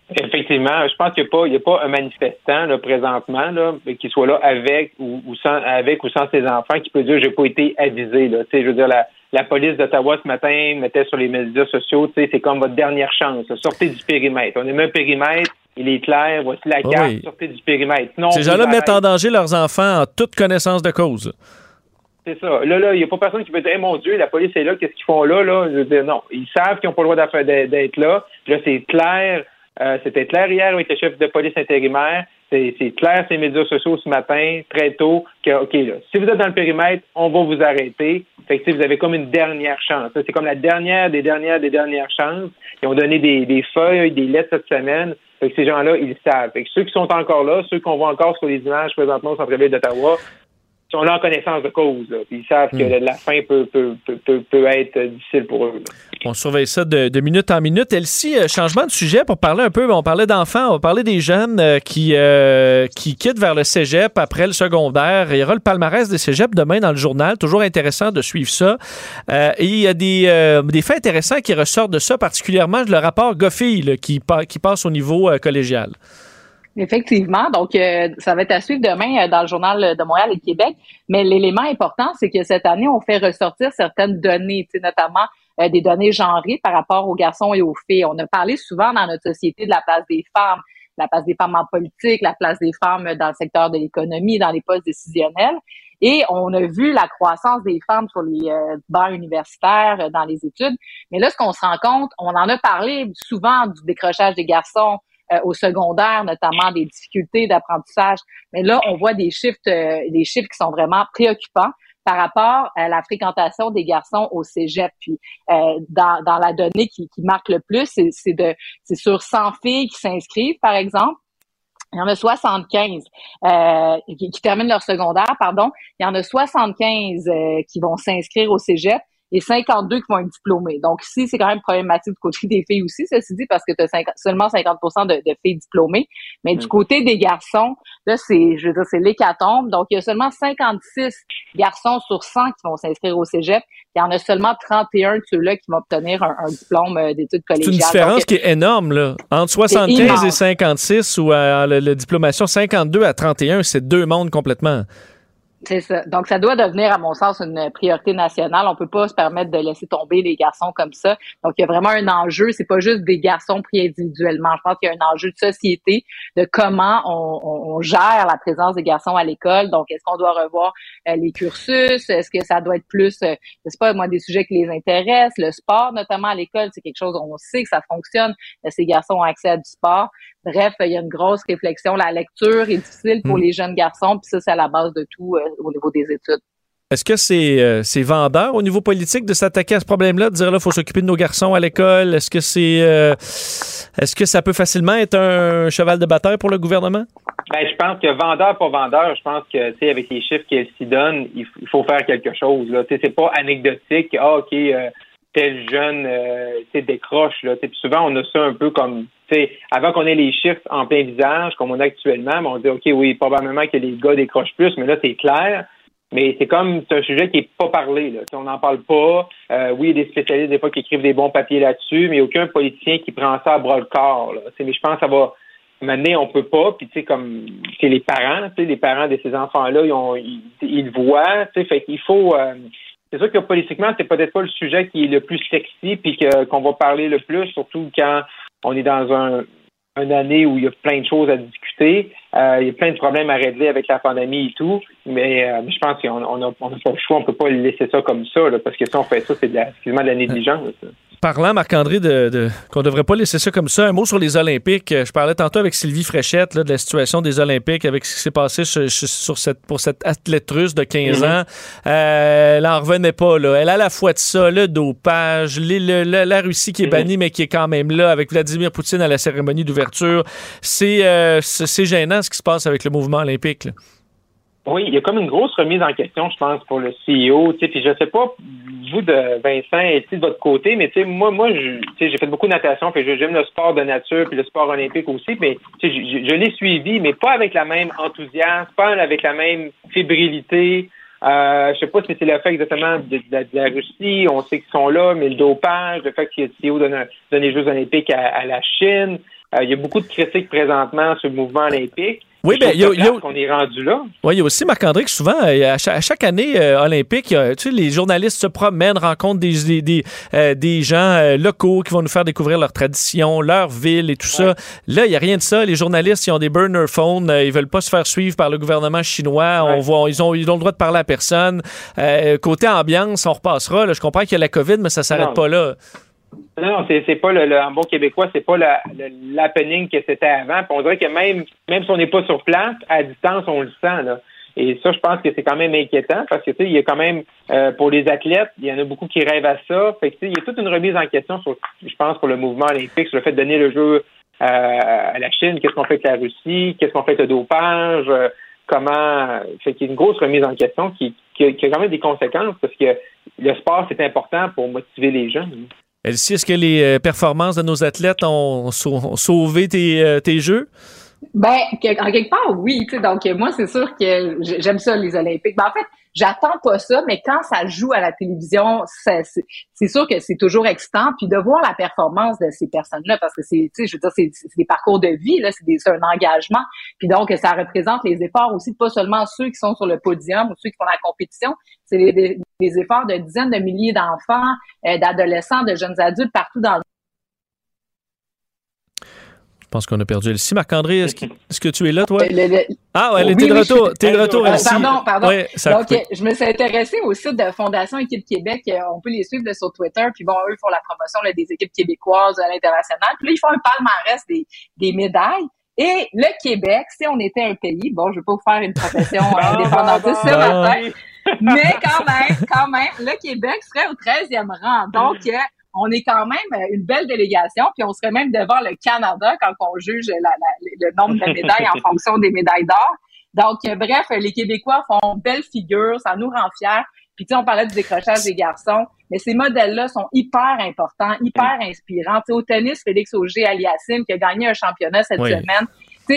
Effectivement, je pense qu'il n'y a, pas un manifestant là, présentement là, qui soit là avec ou, sans avec ou sans ses enfants qui peut dire j'ai pas été avisé. Là. Je veux dire, la, la police d'Ottawa ce matin mettait sur les médias sociaux, c'est comme votre dernière chance. Sortez du périmètre. On est un périmètre, il est clair, voici la carte, sortez du périmètre. Ces gens-là mettent en danger leurs enfants en toute connaissance de cause. C'est ça. Là, là, il n'y a pas personne qui peut dire, mon Dieu, la police est là, qu'est-ce qu'ils font là, là? Je veux dire, non. Ils savent qu'ils n'ont pas le droit d'être là. là, c'est clair. Euh, c'était clair hier avec le chef de police intérimaire. C'est clair ces médias sociaux ce matin, très tôt, que, OK, là, si vous êtes dans le périmètre, on va vous arrêter. Fait que, vous avez comme une dernière chance. C'est comme la dernière des dernières des dernières chances. Ils ont donné des, feuilles, des lettres cette semaine. Fait que ces gens-là, ils savent. Fait que ceux qui sont encore là, ceux qu'on voit encore sur les images présentement au centre-ville d'Ottawa, sont là en connaissance de cause. ils savent que hmm. la fin peut, peut, peut, peut, être difficile pour eux. On surveille ça de, de, minute en minute. Elsie, euh, changement de sujet pour parler un peu. On parlait d'enfants, on parler des jeunes euh, qui, euh, qui quittent vers le cégep après le secondaire. Il y aura le palmarès des cégeps demain dans le journal. Toujours intéressant de suivre ça. et il y a des, des faits intéressants qui ressortent de ça, particulièrement le rapport Goffey qui, qui passe au niveau collégial. Effectivement. Donc, euh, ça va être à suivre demain euh, dans le journal de Montréal et Québec. Mais l'élément important, c'est que cette année, on fait ressortir certaines données, notamment euh, des données genrées par rapport aux garçons et aux filles. On a parlé souvent dans notre société de la place des femmes, la place des femmes en politique, la place des femmes dans le secteur de l'économie, dans les postes décisionnels. Et on a vu la croissance des femmes sur les bancs universitaires, dans les études. Mais là, ce qu'on se rend compte, on en a parlé souvent du décrochage des garçons, euh, au secondaire, notamment des difficultés d'apprentissage. Mais là, on voit des chiffres, euh, des chiffres qui sont vraiment préoccupants par rapport à la fréquentation des garçons au cégep. Puis euh, dans, dans la donnée qui, marque le plus, c'est de c'est sur 100 filles qui s'inscrivent, par exemple. Il y en a 75 euh, qui, qui, terminent leur secondaire, pardon. Il y en a 75 euh, qui vont s'inscrire au cégep et 52 qui vont être diplômés. Donc ici, c'est quand même problématique du côté des filles aussi, ceci dit, parce que tu as seulement 50 de, de, filles diplômées. Mais du mm. côté des garçons, là, c'est, je veux dire, c'est l'hécatombe. Donc, il y a seulement 56 garçons sur 100 qui vont s'inscrire au cégep. Il y en a seulement 31 de ceux-là qui vont obtenir un, diplôme euh, d'études collégiales. C'est une différence qui est énorme, là. Entre 75 et 56 ou à la, diplomation 52 à 31, c'est deux mondes complètement. Ça. Donc, ça doit devenir, à mon sens, une priorité nationale. On peut pas se permettre de laisser tomber les garçons comme ça. Donc, il y a vraiment un enjeu. C'est pas juste des garçons pris individuellement. Je pense qu'il y a un enjeu de société de comment on, gère la présence des garçons à l'école. Donc, est-ce qu'on doit revoir euh, les cursus? Est-ce que ça doit être plus, euh, pas, moi, des sujets qui les intéressent? Le sport, notamment à l'école, c'est quelque chose, on sait que ça fonctionne. Euh, ces garçons ont accès à du sport. Bref, il y a une grosse réflexion. La lecture est difficile pour mm. les jeunes garçons, puis ça, c'est à la base de tout au niveau des études. Est-ce que c'est euh, vendeur au niveau politique de s'attaquer à ce problème-là, de dire là, il faut s'occuper de nos garçons à l'école? Est-ce que c'est euh, est-ce que ça peut facilement être un cheval de bataille pour le gouvernement? Ben, je pense que vendeur pour vendeur, je pense que tu sais, avec les chiffres qu'elle s'y donne, il, faut faire quelque chose. Là. C'est pas anecdotique, ah, OK, euh, tel jeune euh, décroche. Là. Souvent, on a ça un peu comme avant qu'on ait les chiffres en plein visage, comme on a actuellement, ben, on dit OK, oui, probablement que les gars décrochent plus, mais là, c'est clair. Mais c'est comme c'est un sujet qui n'est pas parlé. Là. On n'en parle pas. Euh, oui, il y a des spécialistes des fois qui écrivent des bons papiers là-dessus, mais aucun politicien qui prend ça à bras le corps. Là. Mais je pense que ça va mener, on peut pas. Puis tu sais, comme c'est les parents, tu sais, les parents de ces enfants-là, ils, ont, ils, voient. Tu sais, fait qu'il faut. Euh, c'est sûr que politiquement, c'est peut-être pas le sujet qui est le plus sexy, puis qu'on va parler le plus, surtout quand on est dans un, une année où il y a plein de choses à discuter. Euh, il y a plein de problèmes à régler avec la pandémie et tout. Mais euh, je pense qu'on n'a pas le choix. On peut pas laisser ça comme ça, parce que si on fait ça, c'est de la, de la négligence parlant, Marc-André, de, qu'on ne devrait pas laisser ça comme ça, un mot sur les Olympiques. Je parlais tantôt avec Sylvie Fréchette de la situation des Olympiques, avec ce qui s'est passé sur, cette, pour cette athlète russe de 15 mm-hmm. ans. Euh, elle n'en revenait pas. Là. Elle a à la fois de ça, le dopage, la Russie qui est mm-hmm. bannie, mais qui est quand même là, avec Vladimir Poutine à la cérémonie d'ouverture. C'est, euh, c'est gênant ce qui se passe avec le mouvement olympique. Oui, il y a comme une grosse remise en question, je pense, pour le CEO. Puis je sais pas, vous de Vincent, et de votre côté, mais moi, moi, j'ai fait beaucoup de natation, puis j'aime le sport de nature, puis le sport olympique aussi, mais je, je, l'ai suivi, mais pas avec la même enthousiasme, pas avec la même fébrilité. Euh, je sais pas si c'est l'effet exactement de, la Russie, on sait qu'ils sont là, mais le dopage, le fait que le CEO donne, les Jeux olympiques à, la Chine. Euh, il y a beaucoup de critiques présentement sur le mouvement olympique. Oui, bien, il y a, qu'on est rendu là. Oui, il y a aussi Marc-André que souvent, euh, à chaque, année euh, olympique, tu sais, les journalistes se promènent, rencontrent des, des, euh, des, gens locaux qui vont nous faire découvrir leurs traditions, leur ville et tout ça. Là, il n'y a rien de ça. Les journalistes, ils ont des burner phones, ils veulent pas se faire suivre par le gouvernement chinois. On voit, ils ont, ils ont le droit de parler à personne. côté ambiance, on repassera. je comprends qu'il y a la COVID, mais ça s'arrête pas là. Non, c'est, c'est pas le, le, en bon québécois, c'est pas l'happening que c'était avant. Puis on dirait que même, même si on n'est pas sur place, à distance, on le sent. Là. Et ça, je pense que c'est quand même inquiétant parce que tu sais, il y a quand même euh, pour les athlètes, il y en a beaucoup qui rêvent à ça. Fait que tu sais, il y a toute une remise en question sur, je pense, pour le mouvement olympique, sur le fait de donner le jeu euh, à la Chine, qu'est-ce qu'on fait avec la Russie, qu'est-ce qu'on fait avec le dopage, euh, comment. Fait qu'il y a une grosse remise en question qui, qui, qui, a quand même des conséquences parce que le sport c'est important pour motiver les jeunes. Elsie, est-ce que les euh, performances de nos athlètes ont, sauvé tes, euh, tes jeux? Ben, en quelque part, oui. Donc, moi, c'est sûr que j'aime ça, les Olympiques. Ben, en fait, j'attends pas ça, mais quand ça joue à la télévision, c'est sûr que c'est toujours excitant. Puis de voir la performance de ces personnes-là, parce que c'est, je veux dire, c'est des parcours de vie, c'est un engagement. Puis donc, ça représente les efforts aussi, pas seulement ceux qui sont sur le podium ou ceux qui font la compétition, c'est les, efforts de dizaines de milliers d'enfants, euh, d'adolescents, de jeunes adultes partout dans le je pense qu'on a perdu Elsie. Marc-André, est-ce que, tu es là, toi? Ah, ouais, elle était de retour. T'es de retour, Elsie. Pardon, pardon. Donc, je me suis intéressée au site de Fondation Équipe Québec. Euh, on peut les suivre sur Twitter. Puis bon, eux font la promotion des équipes québécoises à l'international. Puis là, ils font un palmarès des, des médailles. Et le Québec, si on était un pays, bon, je vais pas vous faire une profession euh, indépendantiste ce matin, mais quand même, quand même, le Québec serait au 13e rang. Donc, euh, on est quand même euh, une belle délégation, puis on serait même devant le Canada quand on juge le nombre de médailles en fonction des médailles d'or. Donc, euh, bref, les Québécois font belle figure, ça nous rend fiers. Puis, tu sais, on parlait du décrochage des garçons, mais ces modèles-là sont hyper importants, hyper inspirants. Tu sais, au tennis, Félix Auger-Aliassime, qui a gagné un championnat cette semaine,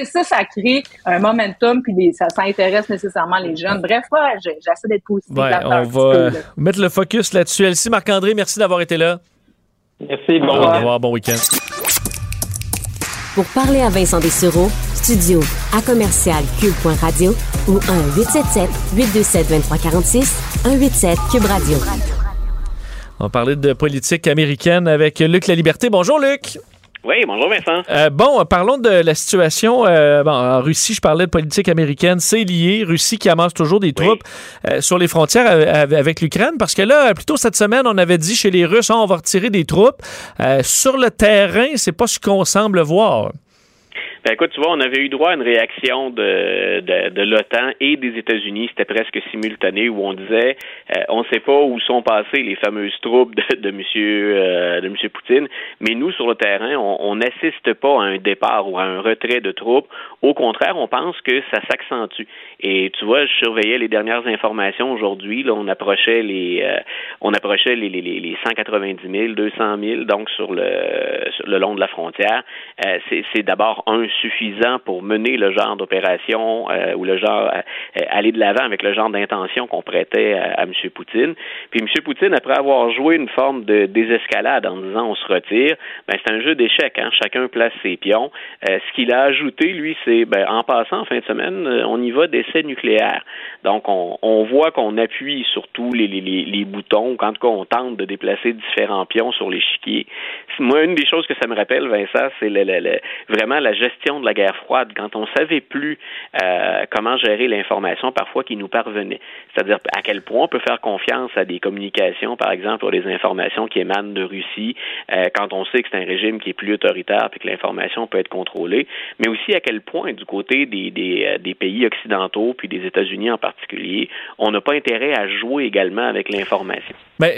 ça, ça crée un momentum, puis ça, ça intéresse nécessairement les jeunes. Bref, ouais, j'essaie d'être positif. Ouais, on va mettre le focus là-dessus. Elsie Marc-André, merci d'avoir été là. Merci, bon, Au revoir, bon week-end. Pour parler à Vincent Dessureau, Studio à commercial cube.radio ou 1-877-827-2346, 187 Cube Radio. On va parler de politique américaine avec Luc La Liberté. Bonjour Luc. Oui, bonjour Vincent. Euh, bon, parlons de la situation euh, bon, en Russie. Je parlais de politique américaine. C'est lié. Russie qui amasse toujours des troupes euh, sur les frontières avec l'Ukraine parce que là, plutôt cette semaine, on avait dit chez les Russes, on va retirer des troupes. sur le terrain, c'est pas ce qu'on semble voir. Ben, écoute, tu vois, on avait eu droit à une réaction de, de, de l'OTAN et des États-Unis. C'était presque simultané où on disait euh, on ne sait pas où sont passées les fameuses troupes de, de monsieur euh, de monsieur Poutine, mais nous sur le terrain, on n'assiste pas à un départ ou à un retrait de troupes. Au contraire, on pense que ça s'accentue. Et tu vois, je surveillais les dernières informations aujourd'hui. Là, on approchait les euh, on approchait les, les, les 190 000, 200 000 donc sur le le long de la frontière. Euh, c'est d'abord un suffisant pour mener le genre d'opération euh, ou le genre euh, aller de l'avant avec le genre d'intention qu'on prêtait à, M. Poutine. Puis M. Poutine, après avoir joué une forme de désescalade en disant on se retire, ben c'est un jeu d'échecs. Hein? Chacun place ses pions. Euh, ce qu'il a ajouté, lui, c'est ben, en passant en fin de semaine, on y va d'essais nucléaires. Donc on, voit qu'on appuie sur tous les, les, les, boutons, quand on tente de déplacer différents pions sur l'échiquier. Moi, une des choses que ça me rappelle, Vincent, c'est vraiment la gestion de la guerre froide, quand on savait plus euh, comment gérer l'information parfois qui nous parvenait. C'est-à-dire à quel point on peut faire confiance à des communications, par exemple, ou des informations qui émanent de Russie, euh, quand on sait que c'est un régime qui est plus autoritaire et que l'information peut être contrôlée, mais aussi à quel point, du côté des, des, euh, des pays occidentaux, puis des États-Unis en particulier, on n'a pas intérêt à jouer également avec l'information. Ben,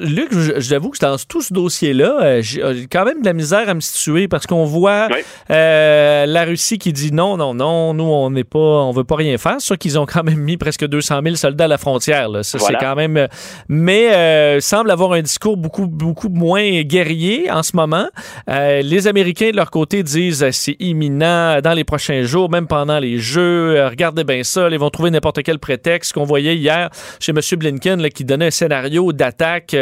Luc, j'avoue que dans tout ce dossier-là, j'ai quand même de la misère à me situer parce qu'on voit euh, la Russie qui dit non, non, non, nous, on n'est pas, on veut pas rien faire. Sûr qu'ils ont quand même mis presque 200 000 soldats à la frontière. Là. Ça, c'est quand même. Euh, mais euh, semble avoir un discours beaucoup, beaucoup moins guerrier en ce moment. Euh, les Américains, de leur côté, disent c'est imminent dans les prochains jours, même pendant les Jeux. regardez bien ça, ils vont trouver n'importe quel prétexte qu'on voyait hier chez M. Blinken là, qui donnait un scénario d'attaque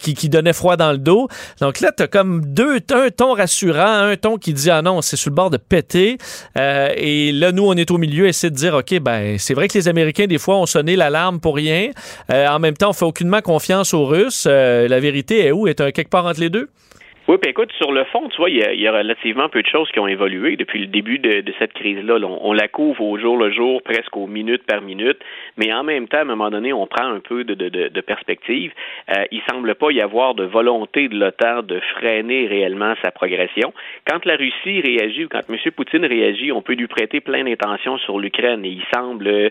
qui, qui donnait froid dans le dos. Donc là, tu as comme deux, un ton rassurant, un ton qui dit ah non, c'est sur le bord de péter. Euh, et là, nous, on est au milieu, essayer de dire, OK, ben, c'est vrai que les Américains, des fois, ont sonné l'alarme pour rien. Euh, en même temps, on fait aucunement confiance aux Russes. Euh, la vérité est où? Est un quelque part entre les deux? Oui, puis écoute, sur le fond, tu vois, il y, a, relativement peu de choses qui ont évolué depuis le début de, cette crise-là. On, la couvre au jour le jour, presque aux minutes par minute, mais en même temps, à un moment donné, on prend un peu de, de, perspective. Euh, il semble pas y avoir de volonté de l'OTAN de freiner réellement sa progression. Quand la Russie réagit ou quand M. Poutine réagit, on peut lui prêter plein d'intentions sur l'Ukraine et il semble euh,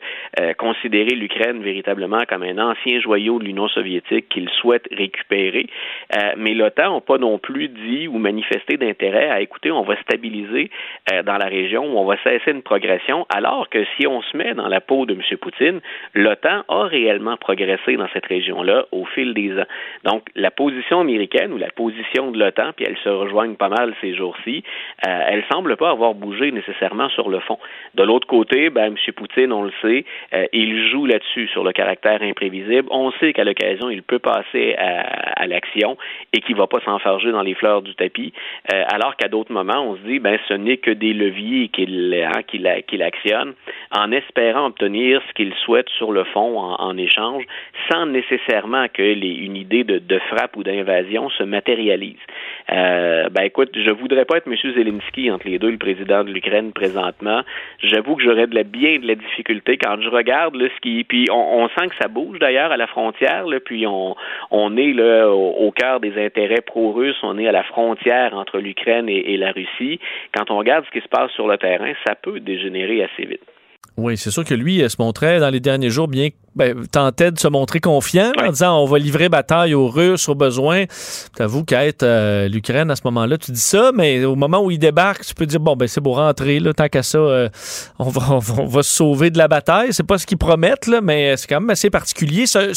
considérer l'Ukraine véritablement comme un ancien joyau de l'Union soviétique qu'il souhaite récupérer. Euh, mais l'OTAN n'a pas non plus dit ou manifesté d'intérêt à écouter, on va stabiliser euh, dans la région, on va cesser une progression, alors que si on se met dans la peau de M. Poutine, l'OTAN a réellement progressé dans cette région-là au fil des ans. Donc, la position américaine ou la position de l'OTAN, puis elles se rejoignent pas mal ces jours-ci, euh, elle semble pas avoir bougé nécessairement sur le fond. De l'autre côté, ben, M. Poutine, on le sait, euh, il joue là-dessus sur le caractère imprévisible. On sait qu'à l'occasion, il peut passer à, l'action et qu'il va pas s'enfarger dans les fleurs du tapis, euh, alors qu'à d'autres moments, on se dit, ben, ce n'est que des leviers qu'il hein, actionne en espérant obtenir ce qu'il souhaite sur le fond en, échange, sans nécessairement que les, une idée de, frappe ou d'invasion se matérialise. Euh, ben écoute, je voudrais pas être M. Zelensky entre les deux, le président de l'Ukraine présentement. J'avoue que j'aurais de la bien de la difficulté quand je regarde ce qui, puis on, sent que ça bouge d'ailleurs à la frontière, puis on, on est là au cœur des intérêts pro-russes, on est à la frontière entre l'Ukraine et, la Russie, quand on regarde ce qui se passe sur le terrain, ça peut dégénérer assez vite. Oui, c'est sûr que lui se montrait dans les derniers jours bien ben, tentait de se montrer confiant en disant on va livrer bataille aux Russes au besoin. T'avoue qu'être euh, l'Ukraine à ce moment-là, tu dis ça, mais au moment où il débarque, tu peux dire bon ben c'est pour rentrer là, tant qu'à ça, euh, on, va, on, va, se sauver de la bataille. C'est pas ce qu'ils promettent là, mais c'est quand même assez particulier. Euh,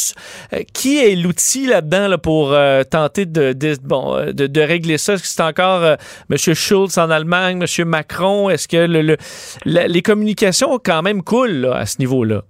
qui est l'outil là-dedans là, pour tenter de, de bon de, de, régler ça? Est-ce que c'est encore M. Schulz en Allemagne, M. Macron? Est-ce que le, les communications quand même coulent à ce niveau-là?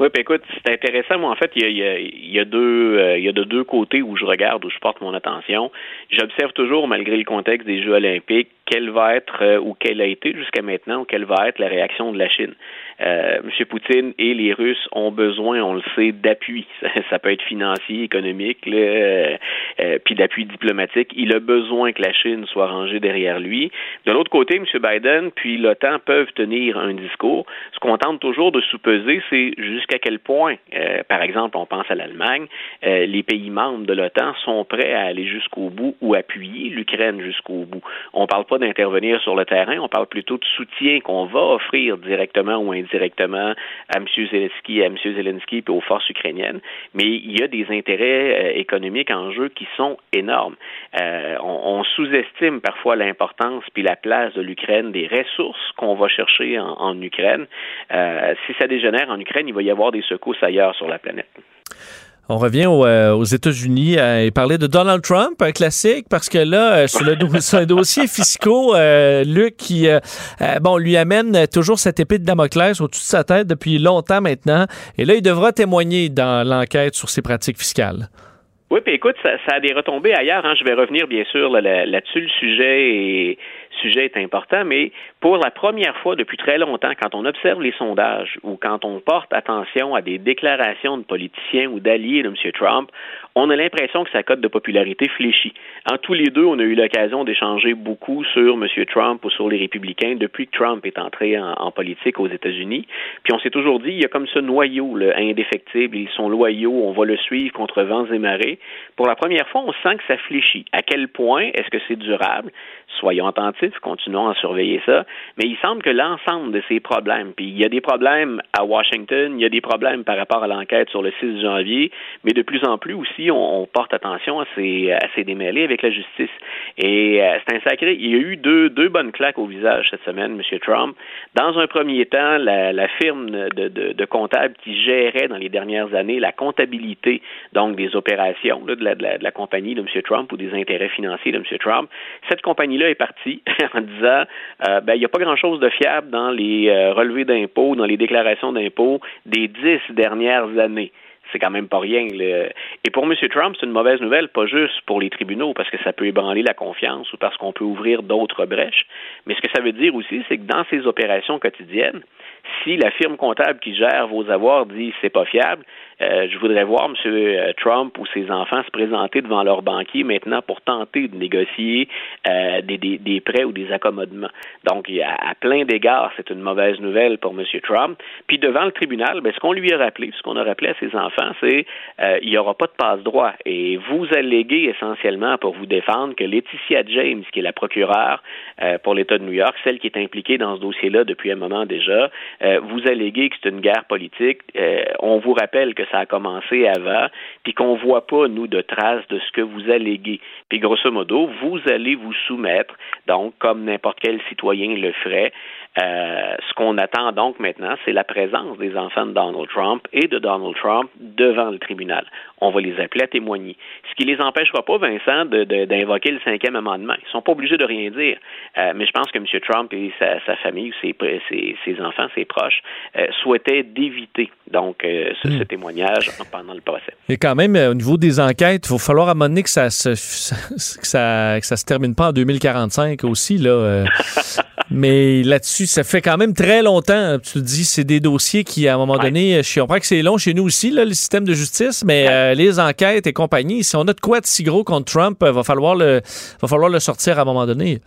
Oui, puis écoute, c'est intéressant. Moi, en fait, il y a, y a, deux, euh, il y a de deux côtés où je regarde, où je porte mon attention. J'observe toujours, malgré le contexte des Jeux olympiques, quelle va être euh, ou quelle a été jusqu'à maintenant ou quelle va être la réaction de la Chine. Euh, M. Poutine et les Russes ont besoin, on le sait, d'appui. Ça, peut être financier, économique, là, euh, puis d'appui diplomatique. Il a besoin que la Chine soit rangée derrière lui. De l'autre côté, M. Biden puis l'OTAN peuvent tenir un discours. Ce qu'on tente toujours de sous-peser, c'est jusqu'à quel point, euh, par exemple, on pense à l'Allemagne, euh, les pays membres de l'OTAN sont prêts à aller jusqu'au bout ou appuyer l'Ukraine jusqu'au bout. On ne parle pas d'intervenir sur le terrain, on parle plutôt de soutien qu'on va offrir directement ou indirectement à M. Zelensky, à M. Zelensky et aux forces ukrainiennes. Mais il y a des intérêts économiques en jeu qui sont énormes. Euh, on, sous-estime parfois l'importance puis la place de l'Ukraine, des ressources qu'on va chercher en, Ukraine. Euh, si ça dégénère en Ukraine, il va y avoir des secousses ailleurs sur la planète. On revient euh, aux États-Unis et parler de Donald Trump, un classique, parce que là, sur le dossier fiscaux, Luc, bon, lui amène toujours cette épée de Damoclès au-dessus de sa tête depuis longtemps maintenant. Et là, il devra témoigner dans l'enquête sur ses pratiques fiscales. Oui, puis écoute, ça, a des retombées ailleurs. Hein. Je vais revenir bien sûr là-dessus. le sujet sujet est important, mais pour la première fois depuis très longtemps, quand on observe les sondages ou quand on porte attention à des déclarations de politiciens ou d'alliés de M. Trump, on a l'impression que sa cote de popularité fléchit. En tous les deux, on a eu l'occasion d'échanger beaucoup sur M. Trump ou sur les républicains depuis que Trump est entré en, politique aux États-Unis. Puis on s'est toujours dit, il y a comme ce noyau là, indéfectible, ils sont loyaux, on va le suivre contre vents et marées. Pour la première fois, on sent que ça fléchit. À quel point? Est-ce que c'est durable? Soyons attentifs, continuons à surveiller ça. Mais il semble que l'ensemble de ces problèmes, puis il y a des problèmes à Washington, il y a des problèmes par rapport à l'enquête sur le 6 janvier, mais de plus en plus aussi, on, porte attention à ces, démêlés avec la justice. Et euh, c'est un sacré. Il y a eu deux, bonnes claques au visage cette semaine, M. Trump. Dans un premier temps, la, firme de, comptables qui gérait dans les dernières années la comptabilité, donc des opérations de la compagnie de M. Trump ou des intérêts financiers de M. Trump, cette compagnie-là est partie en disant euh, ben, il n'y a pas grand-chose de fiable dans les euh, relevés d'impôts, dans les déclarations d'impôts des dix dernières années c'est quand même pas rien. Et pour M. Trump, c'est une mauvaise nouvelle, pas juste pour les tribunaux, parce que ça peut ébranler la confiance ou parce qu'on peut ouvrir d'autres brèches. Mais ce que ça veut dire aussi, c'est que dans ces opérations quotidiennes, si la firme comptable qui gère vos avoirs dit c'est pas fiable, euh, je voudrais voir M. Trump ou ses enfants se présenter devant leur banquier maintenant pour tenter de négocier euh, des, des, des, prêts ou des accommodements. Donc, à, à plein d'égards, c'est une mauvaise nouvelle pour M. Trump. Puis devant le tribunal, ben, ce qu'on lui a rappelé, ce qu'on a rappelé à ses enfants, c'est euh, il n'y aura pas de passe-droit. Et vous alléguez essentiellement pour vous défendre que Laetitia James, qui est la procureure euh, pour l'État de New York, celle qui est impliquée dans ce dossier-là depuis un moment déjà, euh, vous alléguez que c'est une guerre politique. on vous rappelle que ça a commencé avant, puis qu'on voit pas, nous, de traces de ce que vous alléguez. Puis grosso modo, vous allez vous soumettre, donc, comme n'importe quel citoyen le ferait, euh, ce qu'on attend donc maintenant, c'est la présence des enfants de Donald Trump et de Donald Trump devant le tribunal. On va les appeler à témoigner. Ce qui les empêchera pas, Vincent, d'invoquer le cinquième amendement. Ils sont pas obligés de rien dire. Euh, mais je pense que M. Trump et sa, famille, ses, ses, enfants, ses proches, euh, souhaitaient d'éviter donc ce, hmm. témoignage pendant le procès. Et quand même, au niveau des enquêtes, il va falloir à un moment donné que ça se, que ça, que ça se termine pas en 2045 aussi. Là, mais là-dessus, ça fait quand même très longtemps. Tu dis, c'est des dossiers qui, à un moment donné, je comprends que c'est long chez nous aussi, là, le système de justice, mais euh, les enquêtes et compagnie, si on a de quoi de si gros contre Trump, il euh, va falloir le, va falloir le sortir à un moment donné.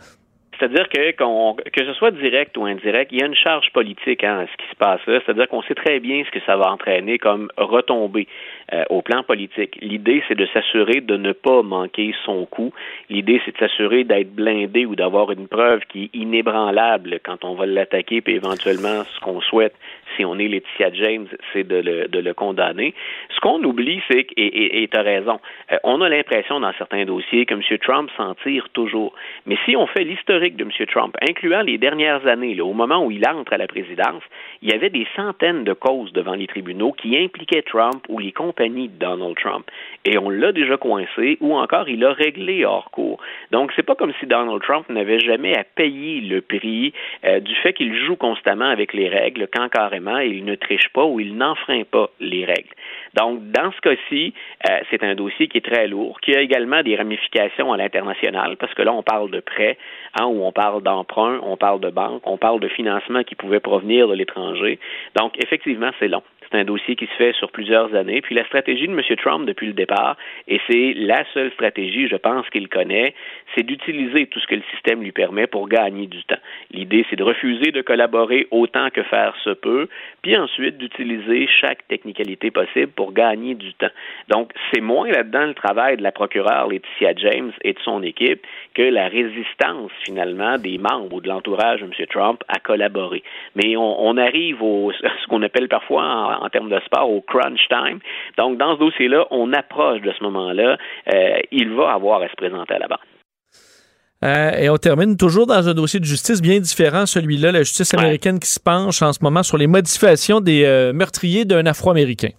C'est-à-dire que que ce soit direct ou indirect, il y a une charge politique hein, à ce qui se passe là. C'est-à-dire qu'on sait très bien ce que ça va entraîner comme retombée euh, au plan politique. L'idée, c'est de s'assurer de ne pas manquer son coup. L'idée, c'est de s'assurer d'être blindé ou d'avoir une preuve qui est inébranlable quand on va l'attaquer, puis éventuellement, ce qu'on souhaite, si on est Laetitia James, c'est de le, condamner. Ce qu'on oublie, c'est que, et tu as raison, euh, on a l'impression dans certains dossiers que M. Trump s'en tire toujours. Mais si on fait l'historique de M. Trump, incluant les dernières années, au moment où il entre à la présidence, il y avait des centaines de causes devant les tribunaux qui impliquaient Trump ou les compagnies de Donald Trump. Et on l'a déjà coincé ou encore il l'a réglé hors cours. Donc, c'est pas comme si Donald Trump n'avait jamais à payer le prix euh, du fait qu'il joue constamment avec les règles quand carrément finalement, il ne triche pas ou il n'enfreint pas les règles. Donc, dans ce cas-ci, euh, c'est un dossier qui est très lourd, qui a également des ramifications à l'international, parce que là, on parle de prêts, hein, où on parle d'emprunt, on parle de banque, on parle de financement qui pouvait provenir de l'étranger. Donc, effectivement, c'est long. C'est un dossier qui se fait sur plusieurs années. Puis la stratégie de M. Trump depuis le départ, et c'est la seule stratégie, je pense, qu'il connaît, c'est d'utiliser tout ce que le système lui permet pour gagner du temps. L'idée, c'est de refuser de collaborer autant que faire se peut, puis ensuite d'utiliser chaque technicalité possible pour gagner du temps. Donc, c'est moins là-dedans le travail de la procureure Laetitia James et de son équipe que la résistance, finalement, des membres ou de l'entourage de M. Trump à collaborer. Mais on, arrive au ce qu'on appelle parfois en termes de sport au crunch time. Donc, dans ce dossier-là, on approche de ce moment-là. Euh, il va avoir à se présenter à la banque. Euh, et on termine toujours dans un dossier de justice bien différent, celui-là, la justice américaine qui se penche en ce moment sur les modifications des euh, meurtriers d'un Afro-Américain.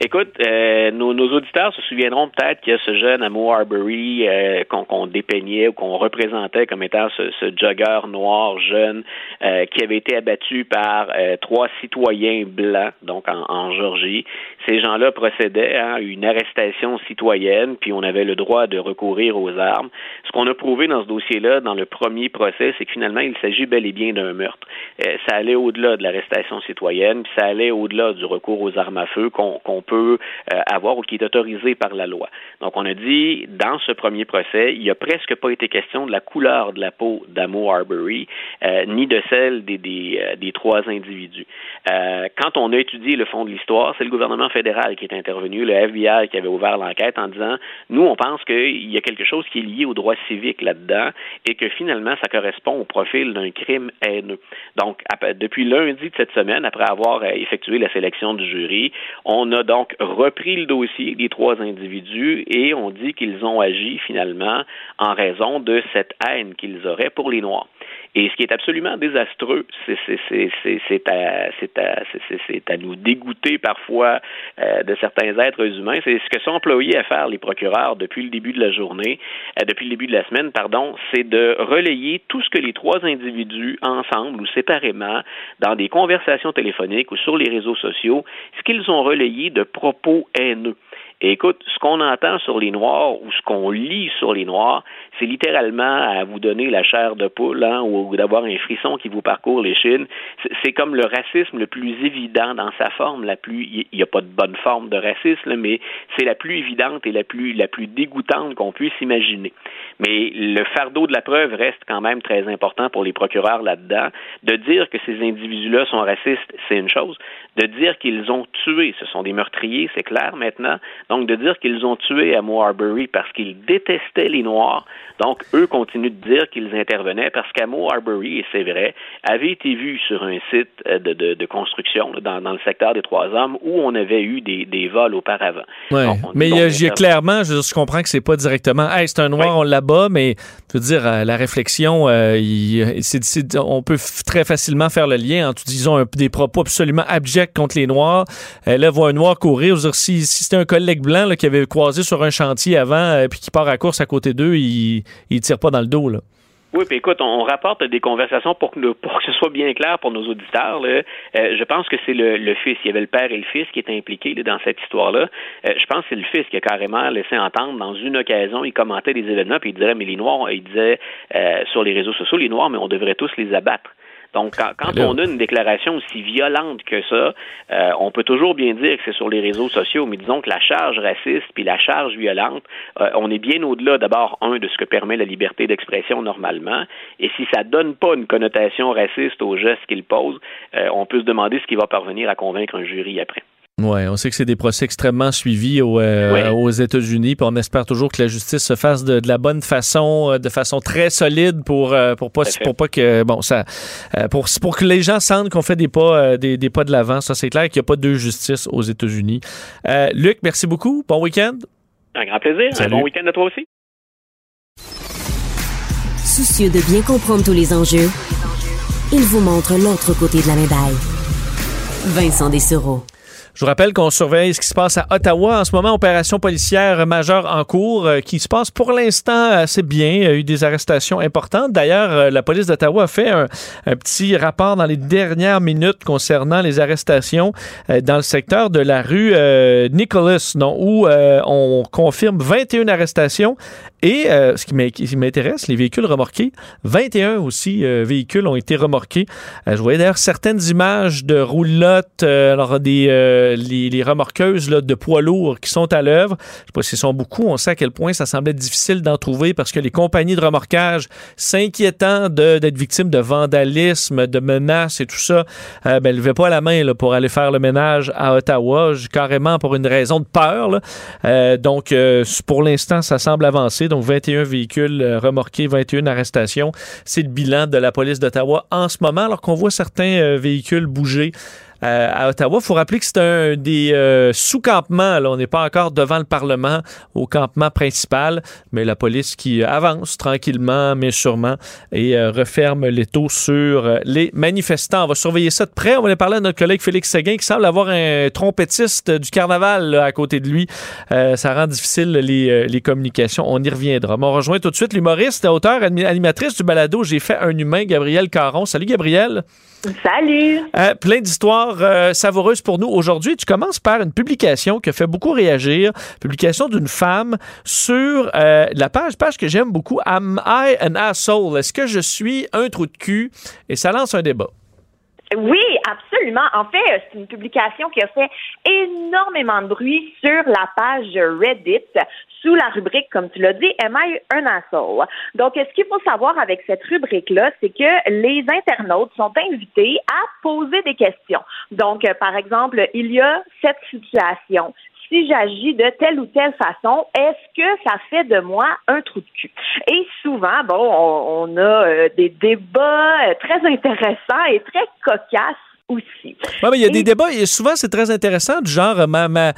Écoute, euh, nos, nos, auditeurs se souviendront peut-être qu'il y a ce jeune Amo Arbery euh, qu'on dépeignait ou qu'on représentait comme étant ce, ce jogger noir jeune euh, qui avait été abattu par euh, trois citoyens blancs, donc en, en Georgie. Ces gens-là procédaient à une arrestation citoyenne, puis on avait le droit de recourir aux armes. Ce qu'on a prouvé dans ce dossier-là, dans le premier procès, c'est que finalement, il s'agit bel et bien d'un meurtre. Euh, ça allait au-delà de l'arrestation citoyenne, puis ça allait au-delà du recours aux armes à feu qu'on qu peut euh, avoir ou qui est autorisé par la loi. Donc, on a dit, dans ce premier procès, il n'y a presque pas été question de la couleur de la peau d'Amo Arbery, euh, ni de celle des, des, euh, trois individus. Quand on a étudié le fond de l'histoire, c'est le gouvernement fédéral qui est intervenu, le FBI qui avait ouvert l'enquête en disant, nous, on pense qu'il y a quelque chose qui est lié au droit civique là-dedans et que finalement, ça correspond au profil d'un crime haineux. Donc, depuis lundi de cette semaine, après avoir effectué la sélection du jury, on a donc donc repris le dossier des trois individus et on dit qu'ils ont agi finalement en raison de cette haine qu'ils auraient pour les Noirs. Et ce qui est absolument désastreux, c'est à, à, à, nous dégoûter parfois euh, de certains êtres humains. C'est ce que sont employés à faire les procureurs depuis le début de la journée, euh, depuis le début de la semaine, pardon, c'est de relayer tout ce que les trois individus, ensemble ou séparément, dans des conversations téléphoniques ou sur les réseaux sociaux, ce qu'ils ont relayé de propos haineux. Et écoute, ce qu'on entend sur les Noirs ou ce qu'on lit sur les Noirs, c'est littéralement à vous donner la chair de poule hein, ou d'avoir un frisson qui vous parcourt les chines. C'est comme le racisme le plus évident dans sa forme, la plus. Il n'y a pas de bonne forme de racisme, mais c'est la plus évidente et la plus la plus dégoûtante qu'on puisse imaginer. Mais le fardeau de la preuve reste quand même très important pour les procureurs là-dedans. De dire que ces individus-là sont racistes, c'est une chose. De dire qu'ils ont tué, ce sont des meurtriers, c'est clair maintenant. Donc de dire qu'ils ont tué à Arbery parce qu'ils détestaient les Noirs, donc, eux continuent de dire qu'ils intervenaient parce qu'Amo Arbery, et c'est vrai, avait été vu sur un site euh, de, de, de construction dans, dans, le secteur des Trois Hommes où on avait eu des, des vols auparavant. Ouais. mais il y a, clairement, je, je, comprends que c'est pas directement, hey, c'est un noir, oui. on l'abat, mais je veux dire, euh, la réflexion, euh, il, c est, c est, on peut très facilement faire le lien entre, disons, un, des propos absolument abjects contre les Noirs. Euh, là, voit un Noir courir, je veux dire, si, si c'était un collègue blanc qui avait croisé sur un chantier avant, euh, puis qui part à course à côté d'eux, il il tire pas dans le dos. Oui, puis écoute, on, rapporte des conversations pour que, ce soit bien clair pour nos auditeurs. Euh, je pense que c'est le, fils, il y avait le père et le fils qui étaient impliqués dans cette histoire-là. Euh, je pense que c'est le fils qui a carrément laissé entendre dans une occasion, il commentait des événements, puis il dirait, mais les Noirs, il disait sur les réseaux sociaux, les Noirs, mais on devrait tous les abattre. Donc, quand, quand on a une déclaration aussi violente que ça, euh, on peut toujours bien dire que c'est sur les réseaux sociaux, mais disons que la charge raciste puis la charge violente, euh, on est bien au-delà d'abord, un, de ce que permet la liberté d'expression normalement, et si ça donne pas une connotation raciste au geste qu'il pose, euh, on peut se demander ce qui va parvenir à convaincre un jury après. Oui, on sait que c'est des procès extrêmement suivis au, euh, aux États-Unis, puis on espère toujours que la justice se fasse de, de la bonne façon, euh, de façon très solide pour euh, pour pas pour pas que bon ça pour pour que les gens sentent qu'on fait des pas des, des, pas de l'avant. Ça c'est clair qu'il n'y a pas de justice aux États-Unis. Luc, merci beaucoup. Bon week-end. Un grand plaisir. Salut. Un bon week-end à toi aussi. Soucieux de bien comprendre tous les enjeux, il vous montre l'autre côté de la médaille. Vincent Dessereau. Je vous rappelle qu'on surveille ce qui se passe à Ottawa en ce moment, opération policière majeure en cours euh, qui se passe pour l'instant assez bien. Il y a eu des arrestations importantes. D'ailleurs, euh, la police d'Ottawa a fait un, petit rapport dans les dernières minutes concernant les arrestations euh, dans le secteur de la rue Nicholas, non, où on confirme 21 arrestations et ce qui m'intéresse, les véhicules remorqués, 21 aussi véhicules ont été remorqués. je voyais d'ailleurs certaines images de roulottes, alors des les, remorqueuses de poids lourds qui sont à l'œuvre. Je sais pas s'ils sont beaucoup. On sait à quel point ça semblait difficile d'en trouver parce que les compagnies de remorquage, s'inquiétant d'être victimes de vandalisme, de menaces et tout ça, euh, ben, ne levaient pas la main pour aller faire le ménage à Ottawa, carrément pour une raison de peur. Euh, donc, euh, pour l'instant, ça semble avancer. Donc, 21 véhicules remorqués, 21 arrestations. C'est le bilan de la police d'Ottawa en ce moment, alors qu'on voit certains véhicules bouger euh, à Ottawa. Il faut rappeler que c'est un des euh, sous-campements. On n'est pas encore devant le Parlement au campement principal, mais la police qui avance tranquillement, mais sûrement, et euh, referme les taux sur les manifestants. On va surveiller ça de près. On va aller parler à notre collègue Félix Séguin qui semble avoir un trompettiste du carnaval à côté de lui. ça rend difficile les, les, communications. On y reviendra. on rejoint tout de suite l'humoriste, auteur, animatrice du balado J'ai fait un humain, Gabriel Caron. Salut Gabriel. Salut! Euh, plein d'histoires euh, savoureuses pour nous aujourd'hui. Tu commences par une publication qui a fait beaucoup réagir, publication d'une femme sur euh, la page, page que j'aime beaucoup, Am I an asshole? Est-ce que je suis un trou de cul? Et ça lance un débat. Oui, absolument. En fait, c'est une publication qui a fait énormément de bruit sur la page Reddit sous la rubrique, comme tu l'as dit, Am I un asshole? Donc, ce qu'il faut savoir avec cette rubrique-là, c'est que les internautes sont invités à poser des questions. Donc, euh, par exemple, il y a cette situation si j'agis de telle ou telle façon, est-ce que ça fait de moi un trou de cul? Et souvent, bon, on, a euh, des débats euh, très intéressants et très cocasses aussi. Ouais, mais il y a des débats et souvent c'est très intéressant du genre ma, ma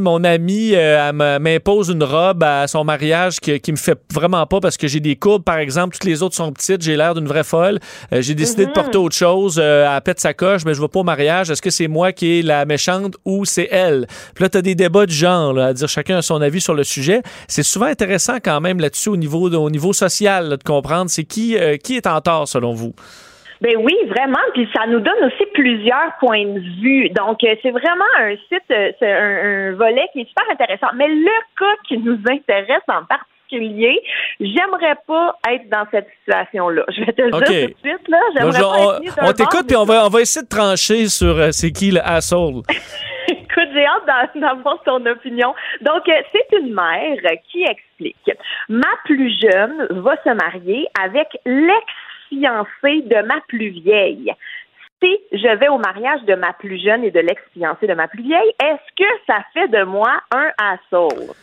mon ami euh, m'impose une robe à son mariage qui, qui me fait vraiment pas parce que j'ai des courbes par exemple, toutes les autres sont petites, j'ai l'air d'une vraie folle. Euh, j'ai décidé de mhm. porter autre chose, euh, à pète sa coche, mais je vais pas au mariage, est-ce que c'est moi qui est la méchante ou c'est elle? Puis là tu as des débats du genre là, à dire chacun a son avis sur le sujet. C'est souvent intéressant quand même là-dessus au niveau au niveau social de comprendre c'est qui qui est en tort selon vous? Ben oui, vraiment. Puis ça nous donne aussi plusieurs points de vue. Donc, euh, c'est vraiment un site, euh, c'est un, volet qui est super intéressant. Mais le cas qui nous intéresse en particulier, j'aimerais pas être dans cette situation-là. Je vais te le dire tout de suite, là. J'aimerais pas on, on t'écoute, puis on va, on va essayer de trancher sur euh, c'est qui le asshole. Écoute, j'ai hâte d'avoir ton opinion. Donc, c'est une mère qui explique. Ma plus jeune va se marier avec l'ex fiancée de ma plus vieille. Si je vais au mariage de ma plus jeune et de l'ex-fiancée de ma plus vieille, est-ce que ça fait de moi un assaut?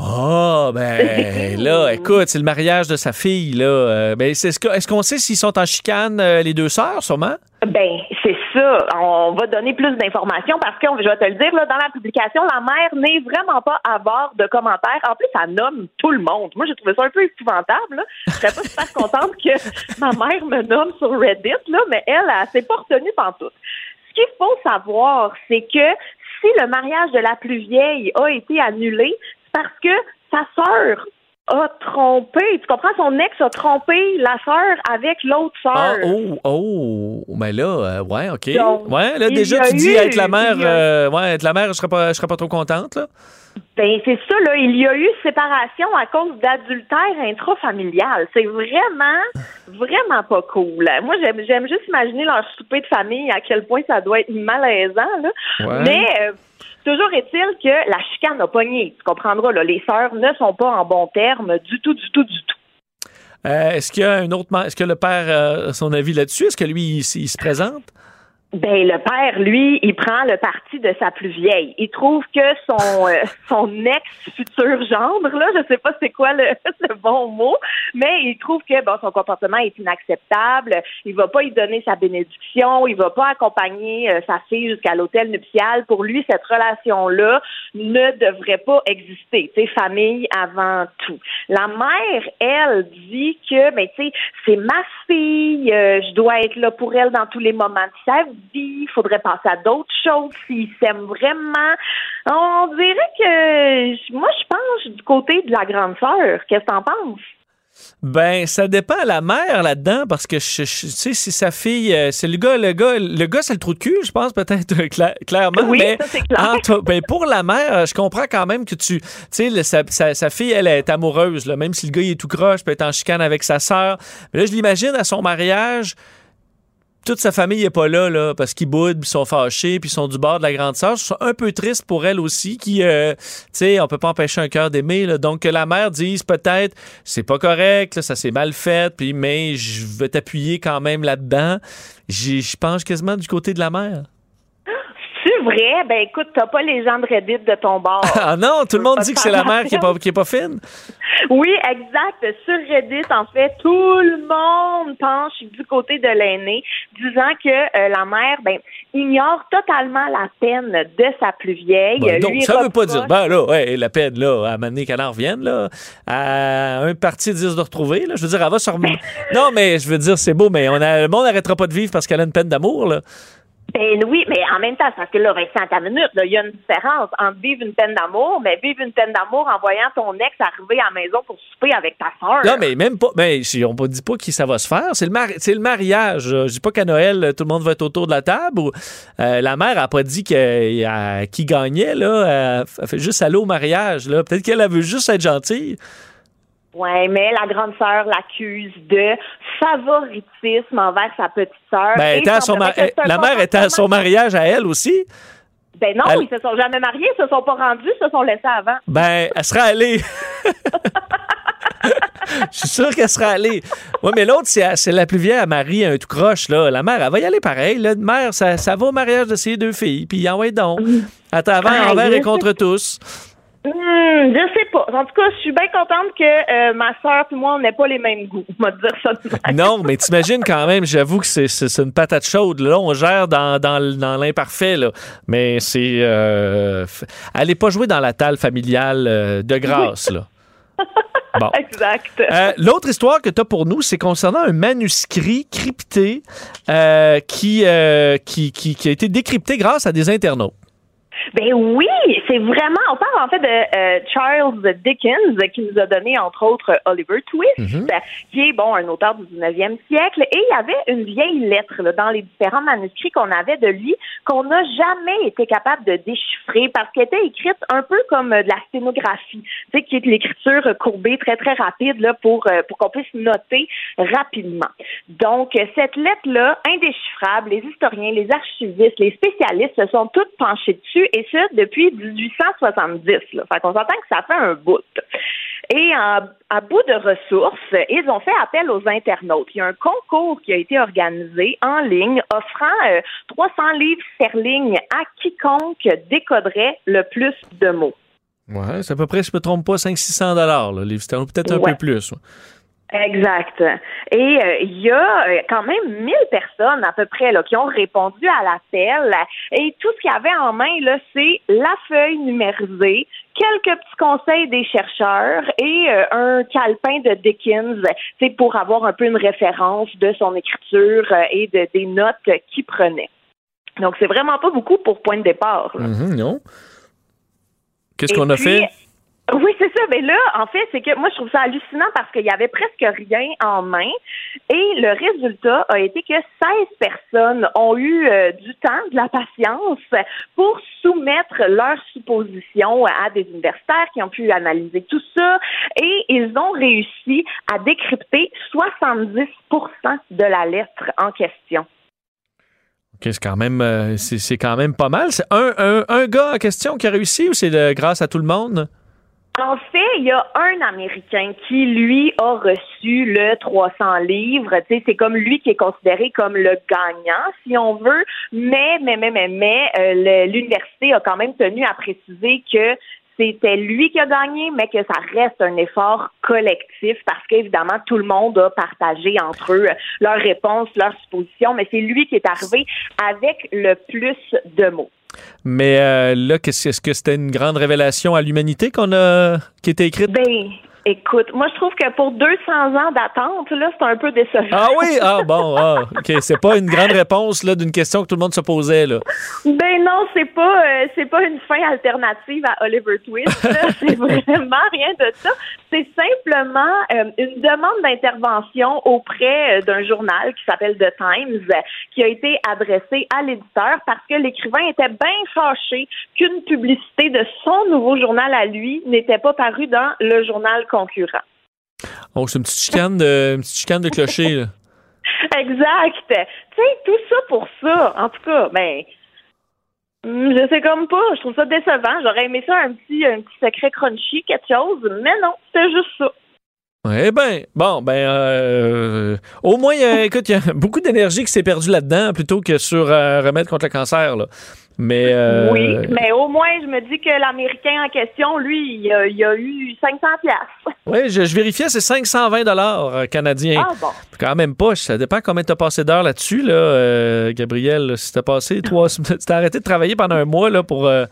Ah, ben là, écoute, c'est le mariage de sa fille, là. Euh, ben, est-ce qu'on sait s'ils sont en chicane, euh, les deux sœurs, sûrement? Ben, c'est On va donner plus d'informations parce que, je vais te le dire, dans la publication, la mère n'est vraiment pas à bord de commentaires. En plus, elle nomme tout le monde. Moi, j'ai trouvé ça un peu épouvantable. Je serais pas super contente que ma mère me nomme sur Reddit, là, mais elle, elle, elle s'est pas retenue tout. Ce qu'il faut savoir, c'est que si le mariage de la plus vieille a été annulé, parce que sa sœur a trompé. Tu comprends? Son ex a trompé la sœur avec l'autre sœur. Ah, oh, oh. Mais là, euh, ouais, OK. ouais, là, déjà, tu dis être la mère, euh, ouais, être la mère, je serais pas, je serais pas trop contente, là. Ben, c'est ça, là. Il y a eu séparation à cause d'adultère intrafamilial. C'est vraiment, vraiment pas cool. Moi, j'aime, j'aime juste imaginer leur souper de famille, à quel point ça doit être malaisant, là. Mais, euh, Toujours est-il que la chicane a pogné. Tu comprendras, là, les sœurs ne sont pas en bon terme du tout, du tout, du tout. Euh, est-ce qu'il y a un autre. Est-ce que le père a son avis là-dessus? Est-ce que lui, il se présente? Ben le père, lui, il prend le parti de sa plus vieille. Il trouve que son euh, son ex futur gendre, là, je sais pas c'est quoi le, le, bon mot, mais il trouve que bon son comportement est inacceptable. Il va pas y donner sa bénédiction, il va pas accompagner euh, sa fille jusqu'à l'hôtel nuptial. Pour lui, cette relation là ne devrait pas exister. C'est famille avant tout. La mère, elle, dit que ben, tu sais c'est ma fille, euh, je dois être là pour elle dans tous les moments. Tu sais, vie, il faudrait passer à d'autres choses s'ils s'aiment vraiment. On dirait que moi, je pense du côté de la grande sœur. Qu'est-ce que t'en penses? Ben, ça dépend à la mère là-dedans, parce que, tu sais, si sa fille, euh, c'est le gars, le gars, le gars, c'est le trou de cul, je pense, peut-être, clairement. Oui, mais, ça, clair. ben, pour la mère, je comprends quand même que tu, tu sais, sa, sa, sa, fille, elle est amoureuse, là, même si le gars, il est tout croche, peut être en chicane avec sa sœur. Mais là, je l'imagine à son mariage, toute sa famille n'est pas là, parce qu'ils boudent, ils sont fâchés, puis ils sont du bord de la grande sœur. Je un peu triste pour elle aussi, qui, euh, tu sais, on peut pas empêcher un cœur d'aimer. Donc, que la mère dise peut-être, c'est pas correct, ça s'est mal fait, puis mais je veux t'appuyer quand même là-dedans. Je pense quasiment du côté de la mère. Vrai? Ben écoute, t'as pas les gens de Reddit de ton bord. ah non, tout le monde dit que c'est la mère qui est, pas, qui est pas fine. Oui, exact. Sur Reddit, en fait, tout le monde penche du côté de l'aîné, disant que euh, la mère, ben, ignore totalement la peine de sa plus vieille. Ben, donc, ça veut pas dire, ben là, ouais, la peine, là, à mener qu'elle en revienne, là, à un parti 10 de retrouver, là, je veux dire, elle va sur... non, mais je veux dire, c'est beau, mais on a, le monde n'arrêtera pas de vivre parce qu'elle a une peine d'amour, là. Ben oui, mais en même temps, parce que là, Vincent, à minute, il y a une différence entre vivre une peine d'amour, mais vivre une peine d'amour en voyant ton ex arriver à la maison pour souper avec ta soeur. Non, mais même pas. Mais on ne dit pas qui ça va se faire. C'est le, le mariage. Je dis pas qu'à Noël, tout le monde va être autour de la table. Ou, euh, la mère a pas dit qui gagnait, là. Elle fait juste aller au mariage, là. Peut-être qu'elle veut juste être gentille. Oui, mais la grande sœur l'accuse de favoritisme envers sa petite sœur. Ben, la mère était à son mariage à elle aussi. Ben non, ils se sont jamais mariés, ils se sont pas rendus, ils se sont laissés avant. Ben, elle sera allée. Je suis sûr qu'elle sera allée. Oui, mais l'autre, c'est la plus vieille à Marie, un tout croche. Là. La mère, elle va y aller pareil. La mère, ça, ça va au mariage de ses deux filles. Puis en va donc. À travers, envers et contre tous. Hmm, je sais pas. En tout cas, je suis bien contente que euh, ma soeur et moi, on n'ait pas les mêmes goûts. On va dire ça Non, mais t'imagines quand même, j'avoue que c'est une patate chaude. Là, on gère dans, dans, l'imparfait. Mais c'est. Euh, allez pas jouer dans la talle familiale euh, de grâce. Là. Bon. Exact. L'autre histoire que tu as pour nous, c'est concernant un manuscrit crypté qui, qui, qui, qui a été décrypté grâce à des internautes. Ben oui, c'est vraiment. On parle en fait de euh, Charles Dickens qui nous a donné entre autres Oliver Twist, mhm. qui est bon un auteur du 19e siècle. Et il y avait une vieille lettre là, dans les différents manuscrits qu'on avait de lui qu'on n'a jamais été capable de déchiffrer parce qu'elle était écrite un peu comme de la sténographie, tu sais, qui est l'écriture courbée très très rapide là pour euh, pour qu'on puisse noter rapidement. Donc cette lettre là, indéchiffrable, les historiens, les archivistes, les spécialistes se sont tous penchés dessus et ça depuis 1870. Là. Fait qu'on s'entend que ça fait un bout. Et à bout de ressources, ils ont fait appel aux internautes. Il y a un concours qui a été organisé en ligne offrant 300 euh, livres sterling à quiconque décoderait le plus de mots. Ouais, c'est à peu près, si je ne me trompe pas, 500-600 dollars, le livre sterling, peut-être un peu plus. Exact. Et euh, il y a euh, quand même 1000 personnes à peu près là, qui ont répondu à l'appel. Et tout ce qu'il y avait en main, là, c'est la feuille numérisée, quelques petits conseils des chercheurs et euh, un calepin de Dickens, c'est pour avoir un peu une référence de son écriture et de, des notes qu'il prenait. Donc, c'est vraiment pas beaucoup pour point de départ. Mm-hmm, non. Qu'est-ce qu'on a fait? Oui, c'est ça. Mais là, en fait, c'est que moi, je trouve ça hallucinant parce qu'il y avait presque rien en main. Et le résultat a été que 16 personnes ont eu euh, du temps, de la patience pour soumettre leurs suppositions à des universitaires qui ont pu analyser tout ça. Et ils ont réussi à décrypter 70% de la lettre en question. OK, c'est quand même euh, c'est quand même pas mal. C'est un, un, un, gars en question qui a réussi ou c'est grâce à tout le monde? En fait, il y a un Américain qui, lui, a reçu le 300 livres. C'est comme lui qui est considéré comme le gagnant, si on veut. Mais, mais, mais, mais, mais, euh, l'université a quand même tenu à préciser que c'était lui qui a gagné, mais que ça reste un effort collectif parce qu'évidemment, tout le monde a partagé entre eux leurs réponses, leurs suppositions, mais c'est lui qui est arrivé avec le plus de mots. Mais euh, là, est-ce que c'était une grande révélation à l'humanité qu'on a qui était écrite? Ben, Écoute, moi, je trouve que pour 200 ans d'attente, là, c'est un peu décevant. Ah oui? Ah bon, ah, OK. C'est pas une grande réponse là, d'une question que tout le monde se posait, là. Ben non, c'est pas, euh, c'est pas une fin alternative à Oliver Twist. c'est vraiment rien de ça. C'est simplement euh, une demande d'intervention auprès euh, d'un journal qui s'appelle The Times, qui a été adressée à l'éditeur parce que l'écrivain était bien fâché qu'une publicité de son nouveau journal à lui n'était pas parue dans le journal concurrent. Oh, c'est une petite chicane de, une petite chicane de clocher, là. Exact. Tu sais, tout ça pour ça. En tout cas, ben, je sais comme pas. Je trouve ça décevant. J'aurais aimé ça un petit, un petit secret crunchy, quelque chose, mais non, c'est juste ça. Eh bien, bon, ben, euh, au moins, écoute, il y a beaucoup d'énergie qui s'est perdue là-dedans plutôt que sur euh, remède contre le cancer. Là. Mais euh, oui, mais au moins je me dis que l'américain en question, lui, il a, il a eu 500 pièces. Oui, je, je, vérifiais, c'est 520 dollars canadiens. Ah bon. Quand même pas. Ça dépend combien tu as passé d'heures là-dessus, là, euh, Gabriel. Si t'as passé trois, tu t'as arrêté de travailler pendant un mois là pour euh,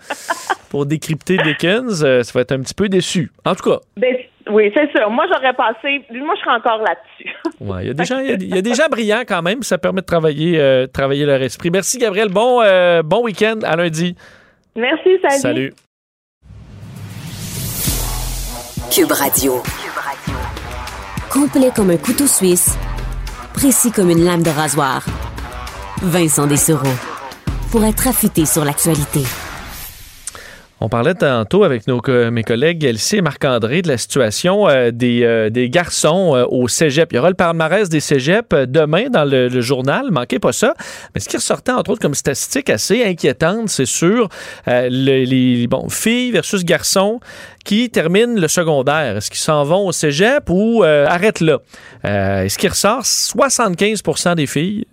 pour décrypter Dickens, euh, ça va être un petit peu déçu. En tout cas. Ben, oui, c'est sûr. Moi, j'aurais passé. Moi, je serais encore là-dessus. ouais, il y a des gens, il y, a des gens brillants quand même. Ça permet de travailler, euh, travailler leur esprit. Merci, Gabriel. Bon, euh, bon week-end. À lundi. Merci, salut. Salut. Cube Radio. Complet comme un couteau suisse, précis comme une lame de rasoir. Vincent Dessereau. Pour être affûté sur l'actualité. On parlait tantôt avec nos, mes collègues Elsie et Marc-André de la situation euh, des, euh, des, garçons euh, au cégep. Il y aura le palmarès des cégeps demain dans le, journal, manquez pas ça. Mais ce qui ressortait, entre autres, comme statistique assez inquiétante, c'est sur les, filles versus garçons qui terminent le secondaire? Est-ce qu'ils s'en vont au cégep ou arrêtent là? ce qui ressort, 75% des filles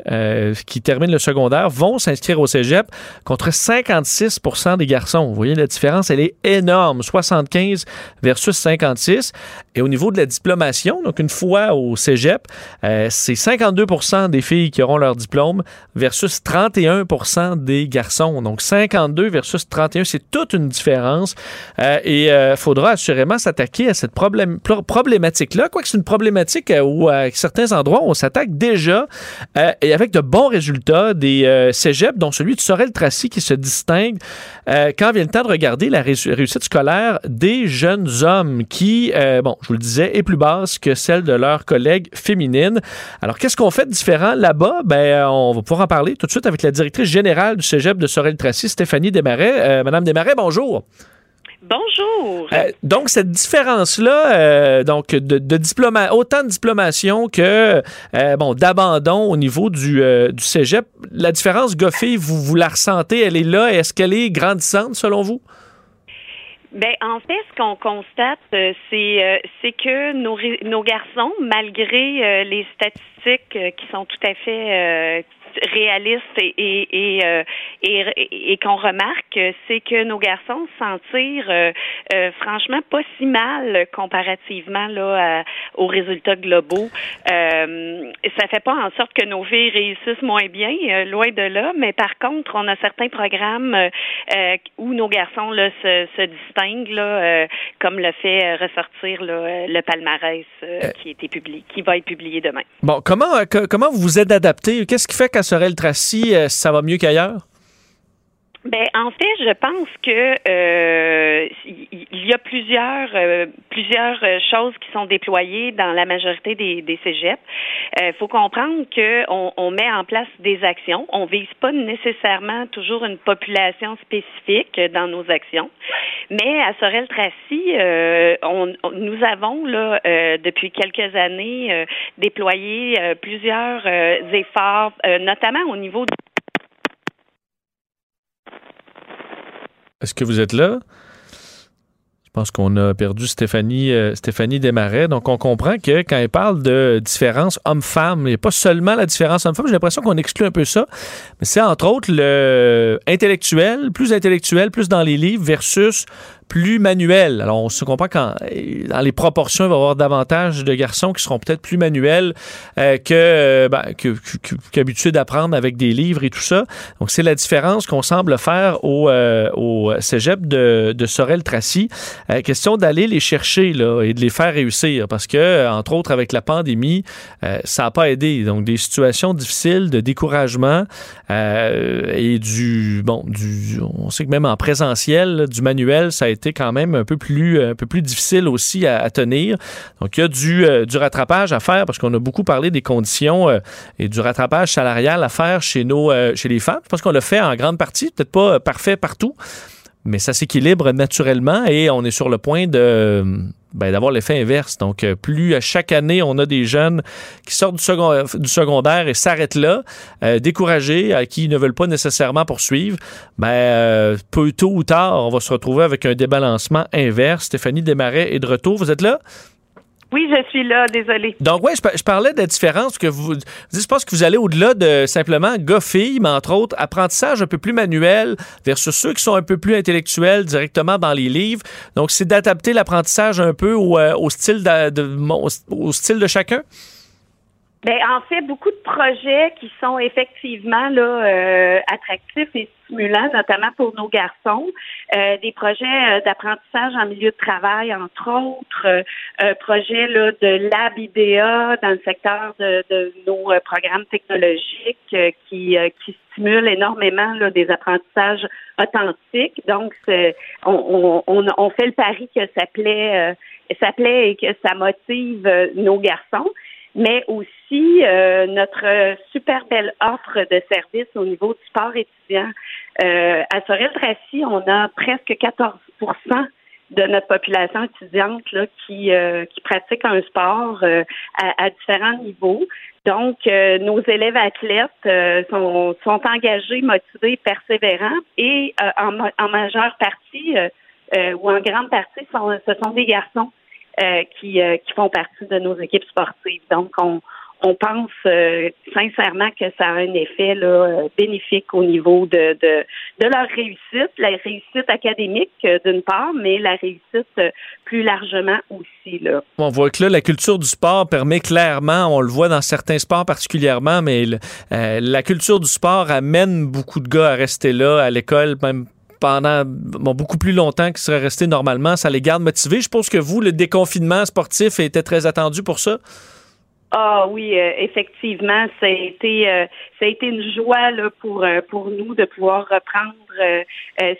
qui terminent le secondaire vont s'inscrire au cégep contre 56% des garçons. Vous voyez la différence, elle est énorme. 75 versus 56. Et au niveau de la diplomation, donc une fois au cégep, euh, c'est 52% des filles qui auront leur diplôme versus 31% des garçons. Donc 52 versus 31, c'est toute une différence. Euh, et il euh, faudra assurément s'attaquer à cette problématique-là. Quoique c'est une problématique où, à certains endroits, on s'attaque déjà et avec de bons résultats des cégeps, dont celui de Sorel-Tracy qui se distingue quand vient le temps de regarder la réussite scolaire des jeunes hommes qui, bon, je vous le disais, est plus basse que celle de leurs collègues féminines. Alors, qu'est-ce qu'on fait de différent là-bas? Ben, on va pouvoir en parler tout de suite avec la directrice générale du cégep de Sorel-Tracy, Stéphanie Desmarais. Euh, Madame Desmarais, bonjour. Bonjour. Euh, donc cette différence-là, euh, donc de, de diploma, autant de diplomation que euh, bon d'abandon au niveau du, du cégep, la différence goffée, vous vous la ressentez, elle est là? Est-ce qu'elle est grandissante selon vous? Ben en fait, ce qu'on constate, c'est c'est que nos nos garçons, malgré les statistiques qui sont tout à fait réaliste et, et, et, euh, et, qu'on remarque, c'est que nos garçons s'en tirent euh, euh, franchement pas si mal comparativement là aux résultats globaux. Euh, ça fait pas en sorte que nos filles réussissent moins bien, loin de là, mais par contre, on a certains programmes où nos garçons là, se, se distinguent, là, comme le fait ressortir là, le palmarès qui, été publié, qui va être publié demain. Bon, comment, comment vous vous êtes adapté? Qu'est-ce qui fait qu'à Sorel-Tracy, ça va mieux qu'ailleurs? Ben en fait, je pense que euh, il y a plusieurs euh, plusieurs euh, choses qui sont déployées dans la majorité des, des cégeps. Il euh, faut comprendre que on, on, met en place des actions. On vise pas nécessairement toujours une population spécifique dans nos actions, mais à Sorel-Tracy, on, nous avons là depuis quelques années déployé plusieurs efforts, notamment au niveau de Est-ce que vous êtes là? Je pense qu'on a perdu Stéphanie, euh, Stéphanie Desmarais. Donc, on comprend que quand elle parle de différence homme-femme, il n'y a pas seulement la différence homme-femme. J'ai l'impression qu'on exclut un peu ça. Mais c'est entre autres le intellectuel, plus intellectuel, plus dans les livres versus plus manuel. Alors, on se comprend qu'en dans les proportions, il va y avoir davantage de garçons qui seront peut-être plus manuels euh, que, ben, qu'habitués d'apprendre avec des livres et tout ça. Donc, c'est la différence qu'on semble faire au, au cégep de, de Sorel-Tracy. question d'aller les chercher là, et de les faire réussir parce que, entre autres, avec la pandémie, ça n'a pas aidé. Donc, des situations difficiles de découragement et du, bon, du, on sait que même en présentiel, du manuel, ça a été quand même un peu plus, un peu plus difficile aussi à, tenir. Donc, il y a du, euh, du rattrapage à faire parce qu'on a beaucoup parlé des conditions euh, et du rattrapage salarial à faire chez, nos, euh, chez les femmes. Je pense qu'on l'a fait en grande partie, peut-être pas parfait partout, mais ça s'équilibre naturellement et on est sur le point de ben, d'avoir l'effet inverse. Donc, euh, plus à chaque année, on a des jeunes qui sortent du, du secondaire et s'arrêtent là, euh, découragés, à qui ne veulent pas nécessairement poursuivre, ben, euh, peu tôt ou tard, on va se retrouver avec un débalancement inverse. Stéphanie Desmarais est de retour. Vous êtes là? Oui, je suis là, désolé. Donc, oui, je, parlais de la différence que vous. Je pense que vous allez au-delà de simplement gars-filles, mais entre autres, apprentissage un peu plus manuel versus ceux qui sont un peu plus intellectuels directement dans les livres. Donc, c'est d'adapter l'apprentissage un peu au, euh, au au style de chacun? Ben, en fait, beaucoup de projets qui sont effectivement là euh, attractifs et stimulants, notamment pour nos garçons. Euh, des projets euh, d'apprentissage en milieu de travail, entre autres, euh, projets là, de lab IDEA dans le secteur de, de nos programmes technologiques qui, qui stimulent énormément là, des apprentissages authentiques. Donc, on, on, on, fait le pari que ça plaît, ça plaît et que ça motive nos garçons mais aussi euh, notre super belle offre de services au niveau du sport étudiant. Euh, à Sorel-Tracy, on a presque 14% de notre population étudiante là, qui, euh, qui pratique un sport à, différents niveaux. Donc, nos élèves athlètes sont, sont engagés, motivés, persévérants et en, en majeure partie ou en grande partie, sont, ce sont des garçons. Euh, qui, euh, qui font partie de nos équipes sportives. Donc, on, on pense euh, sincèrement que ça a un effet là, bénéfique au niveau de, de, de, leur réussite, la réussite académique d'une part, mais la réussite plus largement aussi. Là. On voit que là, la culture du sport permet clairement, on le voit dans certains sports particulièrement, mais la culture du sport amène beaucoup de gars à rester là à l'école, même pendant beaucoup plus longtemps qu'ils seraient restés normalement. Ça les garde motivés. Je pense que vous, le déconfinement sportif était très attendu pour ça? Ah oui, euh, effectivement, ça a été euh, ça a été une joie là, pour euh, pour nous de pouvoir reprendre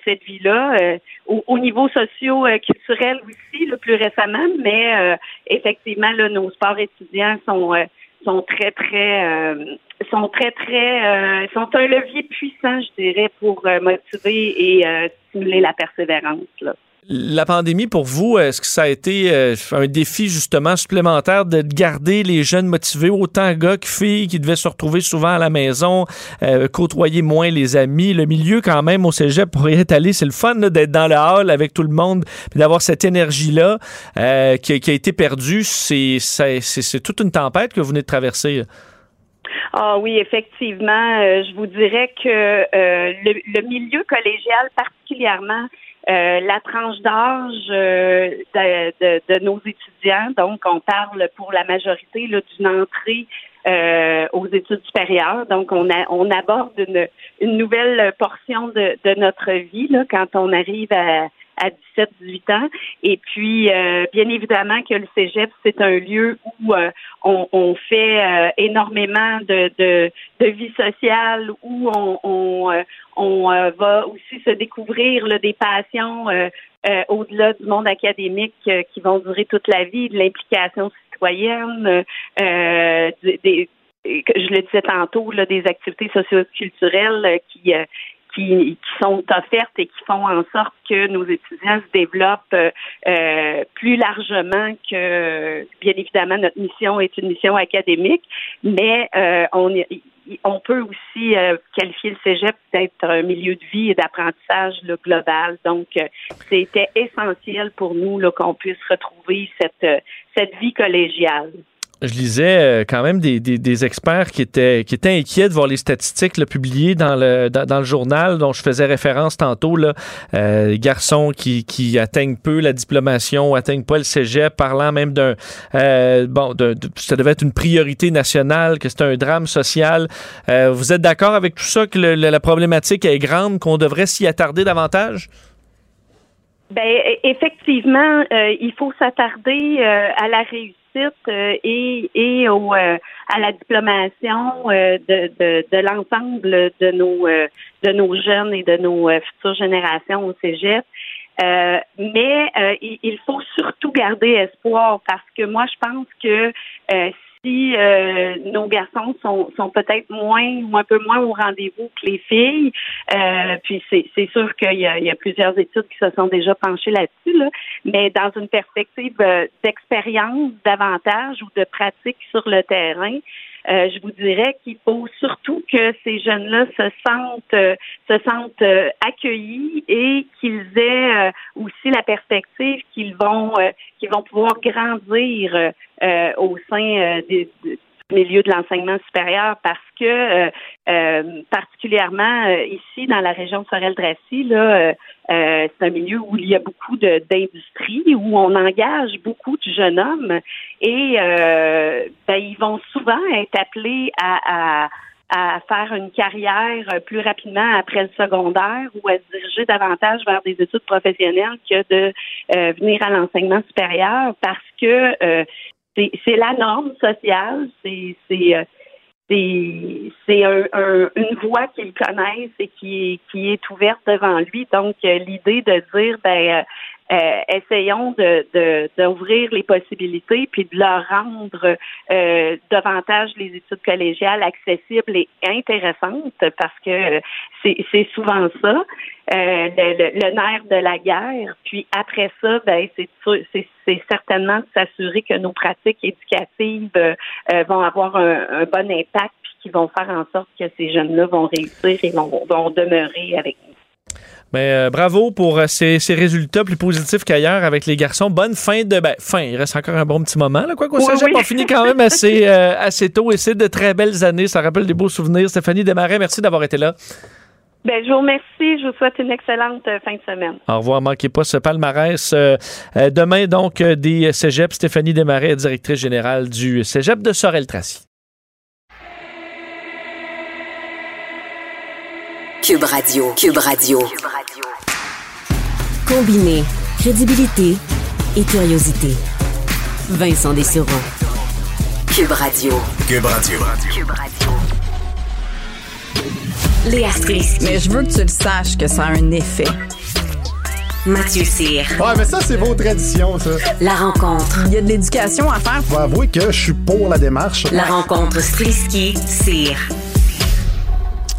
cette vie-là au, niveau socio-culturel aussi, le plus récemment, mais effectivement là, nos sports étudiants sont sont très très sont très, très, euh, sont un levier puissant, je dirais, pour euh, motiver et euh, stimuler la persévérance. La pandémie, pour vous, est-ce que ça a été un défi justement supplémentaire de garder les jeunes motivés, autant gars que filles qui devaient se retrouver souvent à la maison, côtoyer moins les amis, le milieu quand même au cégep pour y être allé, c'est le fun d'être dans le hall avec tout le monde, d'avoir cette énergie-là qui, qui, a été perdue. C'est toute une tempête que vous venez de traverser. Ah oui, effectivement, euh, je vous dirais que euh, le, milieu collégial, particulièrement euh, la tranche d'âge de, nos étudiants, donc on parle pour la majorité d'une entrée aux études supérieures. Donc, on, a, on aborde une, une nouvelle portion de, de notre vie là, quand on arrive à, à 17-18 ans. Et puis, euh, bien évidemment que le cégep, c'est un lieu où euh, on, on, fait euh, énormément de, de, de, vie sociale, où on, on, on va aussi se découvrir là, des passions au-delà du monde académique qui vont durer toute la vie, de l'implication citoyenne, des, je le disais tantôt, là, des activités socioculturelles qui, qui, sont offertes et qui font en sorte que nos étudiants se développent euh, euh, plus largement que, bien évidemment, notre mission est une mission académique, mais euh, on, on peut aussi qualifier le cégep d'être un milieu de vie et d'apprentissage global. Donc, c'était essentiel pour nous qu'on puisse retrouver cette, cette vie collégiale. Je lisais euh, quand même des, des, experts qui étaient, qui étaient inquiets de voir les statistiques publiées dans le, dans, le journal dont je faisais référence tantôt. Là, euh, garçons qui, qui atteignent peu la diplomation, atteignent pas le cégep, parlant même d'un... Euh, bon, de, ça devait être une priorité nationale, que c'est un drame social. Euh, vous êtes d'accord avec tout ça, que la problématique est grande, qu'on devrait s'y attarder davantage? Ben e, effectivement, il faut s'attarder à la réussite euh, et, et au, euh, à la diplomation euh, de, de, de l'ensemble de nos de nos jeunes et de nos futures générations au Cégep. mais il faut surtout garder espoir parce que moi je pense que si euh, nos garçons sont, sont peut-être moins ou un peu moins au rendez-vous que les filles, euh, puis c'est sûr qu'il y, y, a plusieurs études qui se sont déjà penchées là-dessus, là, mais dans une perspective euh, d'expérience davantage ou de pratique sur le terrain, euh, je vous dirais qu'il faut surtout que ces jeunes-là se sentent euh, se sentent euh, accueillis et qu'ils aient aussi la perspective qu'ils vont qu'ils vont pouvoir grandir au sein des, milieu de l'enseignement supérieur parce que euh, euh, particulièrement euh, ici dans la région de Sorel-Dracy, là, c'est un milieu où il y a beaucoup d'industrie, où on engage beaucoup de jeunes hommes et ben, ils vont souvent être appelés à, à faire une carrière plus rapidement après le secondaire ou à se diriger davantage vers des études professionnelles que de venir à l'enseignement supérieur parce que c'est la norme sociale, c'est c'est euh, c'est un, une voie qu'il connaissent et qui est, qui est ouverte devant lui. Donc, euh, l'idée de dire, ben, euh, euh, essayons de, d'ouvrir les possibilités puis de leur rendre euh, davantage les études collégiales accessibles et intéressantes parce que c'est, c'est souvent ça euh, le, nerf de la guerre. Puis après ça, ben c'est, certainement de s'assurer que nos pratiques éducatives vont avoir un, un bon impact puis qui vont faire en sorte que ces jeunes-là vont réussir et vont, vont demeurer avec nous. Mais ben, euh, bravo pour euh, ces, résultats plus positifs qu'ailleurs avec les garçons. Bonne fin de ben, fin. Il reste encore un bon petit moment. Là. Quoi qu'au ouais, on finit quand même assez, euh, assez tôt et c'est de très belles années. Ça rappelle des beaux souvenirs. Stéphanie Desmarais, merci d'avoir été là. Ben, je vous remercie. Je vous souhaite une excellente fin de semaine. Au revoir. Manquez pas ce palmarès. demain, donc, des cégeps. Stéphanie Desmarais, directrice générale du cégep de Sorel-Tracy. Cube Radio. Cube Radio. Combiné crédibilité et curiosité. Vincent Dessureau. Cube Radio. Cube Radio. Cube Radio. Léa Mais je veux que tu le saches que ça a un effet. Mathieu Cyr. Ouais, mais ça, c'est vos traditions, ça. La rencontre. Il y a de l'éducation à faire. Faut avouer que je suis pour la démarche. La rencontre Strisky-Cyr.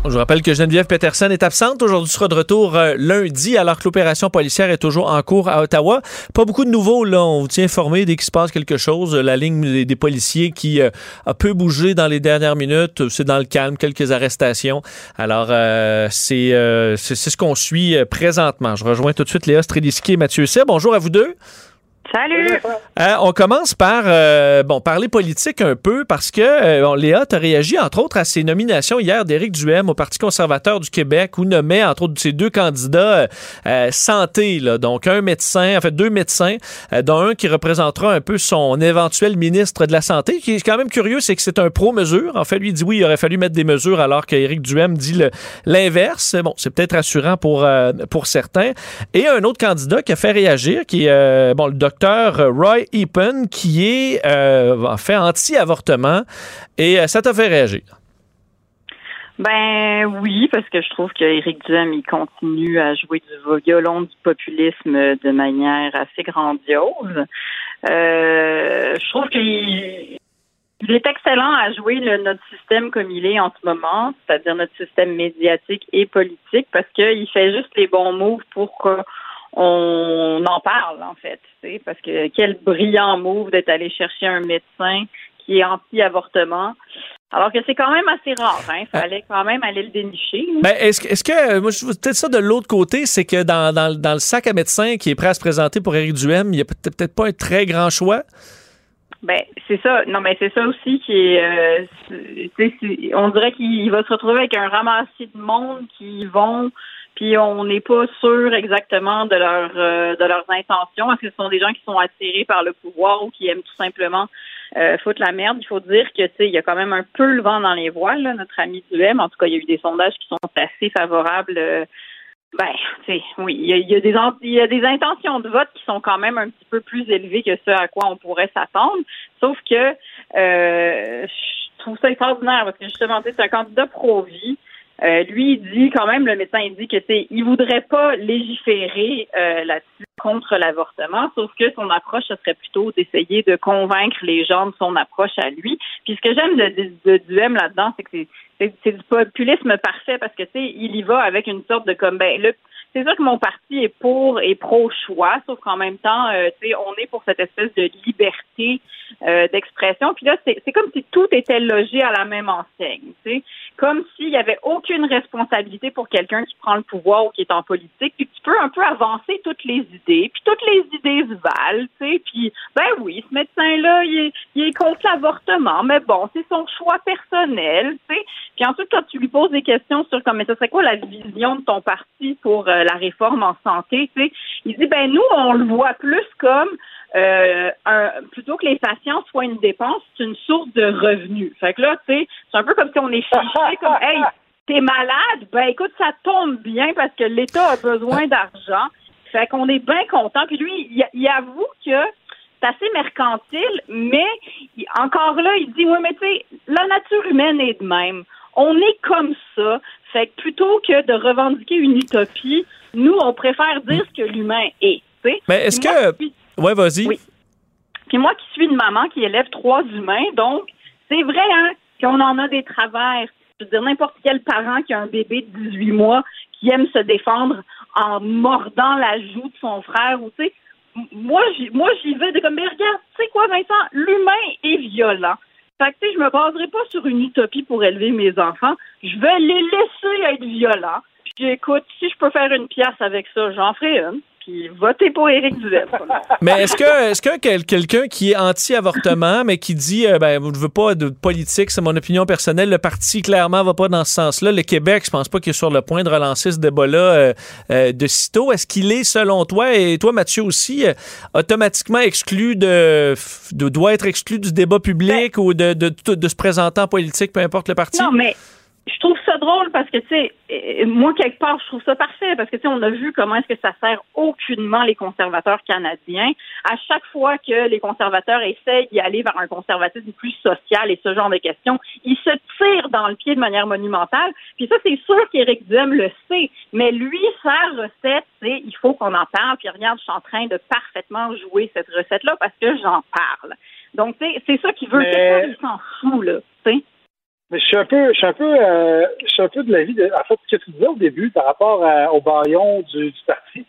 Je vous rappelle que Geneviève Peterson est absente. Aujourd'hui, sera de retour euh, lundi, alors que l'opération policière est toujours en cours à Ottawa. Pas beaucoup de nouveaux, là. On vous tient informé dès qu'il se passe quelque chose. La ligne des, policiers qui euh, a peu bougé dans les dernières minutes, c'est dans le calme, quelques arrestations. Alors, euh, c'est c'est ce qu'on suit présentement. Je rejoins tout de suite Léa Streliski et Mathieu C. Bonjour à vous deux. Salut! Euh, on commence par euh, bon parler politique un peu parce que euh, Léa a réagi entre autres à ces nominations hier d'Éric Duhem au Parti conservateur du Québec où nommait entre autres ses deux candidats santé là, donc un médecin en fait deux médecins dont un qui représentera un peu son éventuel ministre de la santé. Qui est quand même curieux c'est que c'est un pro mesure en fait lui dit oui il aurait fallu mettre des mesures alors qu'Éric Duhem dit l'inverse. Bon c'est peut-être rassurant pour pour certains. Et un autre candidat qui a fait réagir qui est bon le docteur Roy Epen, qui est euh, fait anti-avortement. Et euh, ça t'a fait réagir? Ben oui, parce que je trouve qu'Éric Duhem, il continue à jouer du violon du populisme de manière assez grandiose. Euh, je trouve qu'il est excellent à jouer notre système comme il est en ce moment, c'est-à-dire notre système médiatique et politique, parce qu'il fait juste les bons mots pour on en parle en fait, parce que quel brillant move d'être allé chercher un médecin qui est anti-avortement. Alors que c'est quand même assez rare, hein. Il fallait quand même aller le dénicher. Ben, est-ce que, est-ce que, moi, je peut-être ça de l'autre côté, c'est que dans, dans, dans, le sac à médecin qui est prêt à se présenter pour Éric Duhem, il n'y a peut-être pas un très grand choix? Ben, c'est ça. Non, mais c'est ça aussi qui est. Euh, on dirait qu'il va se retrouver avec un ramassis de monde qui vont, puis on n'est pas sûr exactement de leur euh, de leurs intentions. Est-ce que ce sont des gens qui sont attirés par le pouvoir ou qui aiment tout simplement euh, foutre la merde? Il faut dire que tu sais, il y a quand même un peu le vent dans les voiles. Là, notre ami Duhem, en tout cas, il y a eu des sondages qui sont assez favorables. euh, ben, tu sais, oui, il y a, des il y a des intentions de vote qui sont quand même un petit peu plus élevées que ce à quoi on pourrait s'attendre. Sauf que euh, je trouve ça extraordinaire parce que justement, c'est un candidat pro-vie. Euh, lui, il dit quand même, le médecin, il dit que c'est, il voudrait pas légiférer euh, là-dessus contre l'avortement, sauf que son approche, ce serait plutôt d'essayer de convaincre les gens de son approche à lui. Puis ce que j'aime de, de Duhem là-dedans, c'est que c'est, c'est, c'est du populisme parfait parce que tu sais, il y va avec une sorte de comme ben le c'est sûr que mon parti est pour et pro-choix, sauf qu'en même temps, euh, on est pour cette espèce de liberté euh, d'expression. Puis là, c'est comme si tout était logé à la même enseigne, tu sais, comme s'il y avait aucune responsabilité pour quelqu'un qui prend le pouvoir ou qui est en politique, puis tu peux un peu avancer toutes les idées, puis toutes les idées se valent, tu sais, puis ben oui, ce médecin-là, il est, il est contre l'avortement, mais bon, c'est son choix personnel, tu sais. Puis ensuite, quand tu lui poses des questions sur comme, mais ça serait quoi la vision de ton parti pour euh, la réforme en santé, tu sais, il dit, ben nous, on le voit plus comme euh, un, plutôt que les patients soient une dépense, c'est une source de revenus. Fait que là, tu sais, c'est un peu comme si on est fiché comme, hey, t'es malade, ben écoute, ça tombe bien parce que l'État a besoin d'argent. Fait qu'on est bien content. Puis lui, il, avoue que c'est assez mercantile, mais encore là, il dit, oui, mais tu sais, la nature humaine est de même. On est comme ça. Fait que plutôt que de revendiquer une utopie, nous, on préfère dire ce que l'humain est. Mais est-ce que. Ouais, vas-y. puis moi qui suis une maman qui élève trois humains, donc c'est vrai hein, qu'on en a des travers. Je veux dire, n'importe quel parent qui a un bébé de 18 mois qui aime se défendre en mordant la joue de son frère ou tu sais, moi j'y moi j'y vais de comme mais regarde, tu sais quoi Vincent, l'humain est violent. Je me baserai pas sur une utopie pour élever mes enfants. Je vais les laisser être violents. Puis écoute, si je peux faire une pièce avec ça, j'en ferai une. Puis votez pour Éric Duhem. Mais est-ce que, est-ce que quel- quelqu'un qui est anti-avortement, mais qui dit, euh, ben, je veux pas de politique, c'est mon opinion personnelle, le parti clairement va pas dans ce sens-là. Le Québec, je pense pas qu'il est sur le point de relancer ce débat-là euh, euh, de sitôt. Est-ce qu'il est, selon toi, et toi, Mathieu aussi, euh, automatiquement exclu de, de, doit être exclu du débat public ou de, de, de, de se présenter en politique, peu importe le parti? Non, mais je trouve ça drôle parce que, tu sais, moi, quelque part, je trouve ça parfait parce que, tu sais, on a vu comment est-ce que ça sert aucunement les conservateurs canadiens. À chaque fois que les conservateurs essayent d'y aller vers un conservatisme plus social et ce genre de questions, ils se tirent dans le pied de manière monumentale. Puis ça, c'est sûr qu'Éric Duhem le sait. Mais lui, sa recette, c'est il faut qu'on en parle. Puis regarde, je suis en train de parfaitement jouer cette recette-là parce que j'en parle. Donc, tu sais, c'est ça qu'il veut. Mais- il s'en fout, là. Tu sais. Mais je suis un peu, je suis un peu, euh, je suis un peu de l'avis de, en fait, ce que tu disais au début par rapport à- au baillon du, du parti.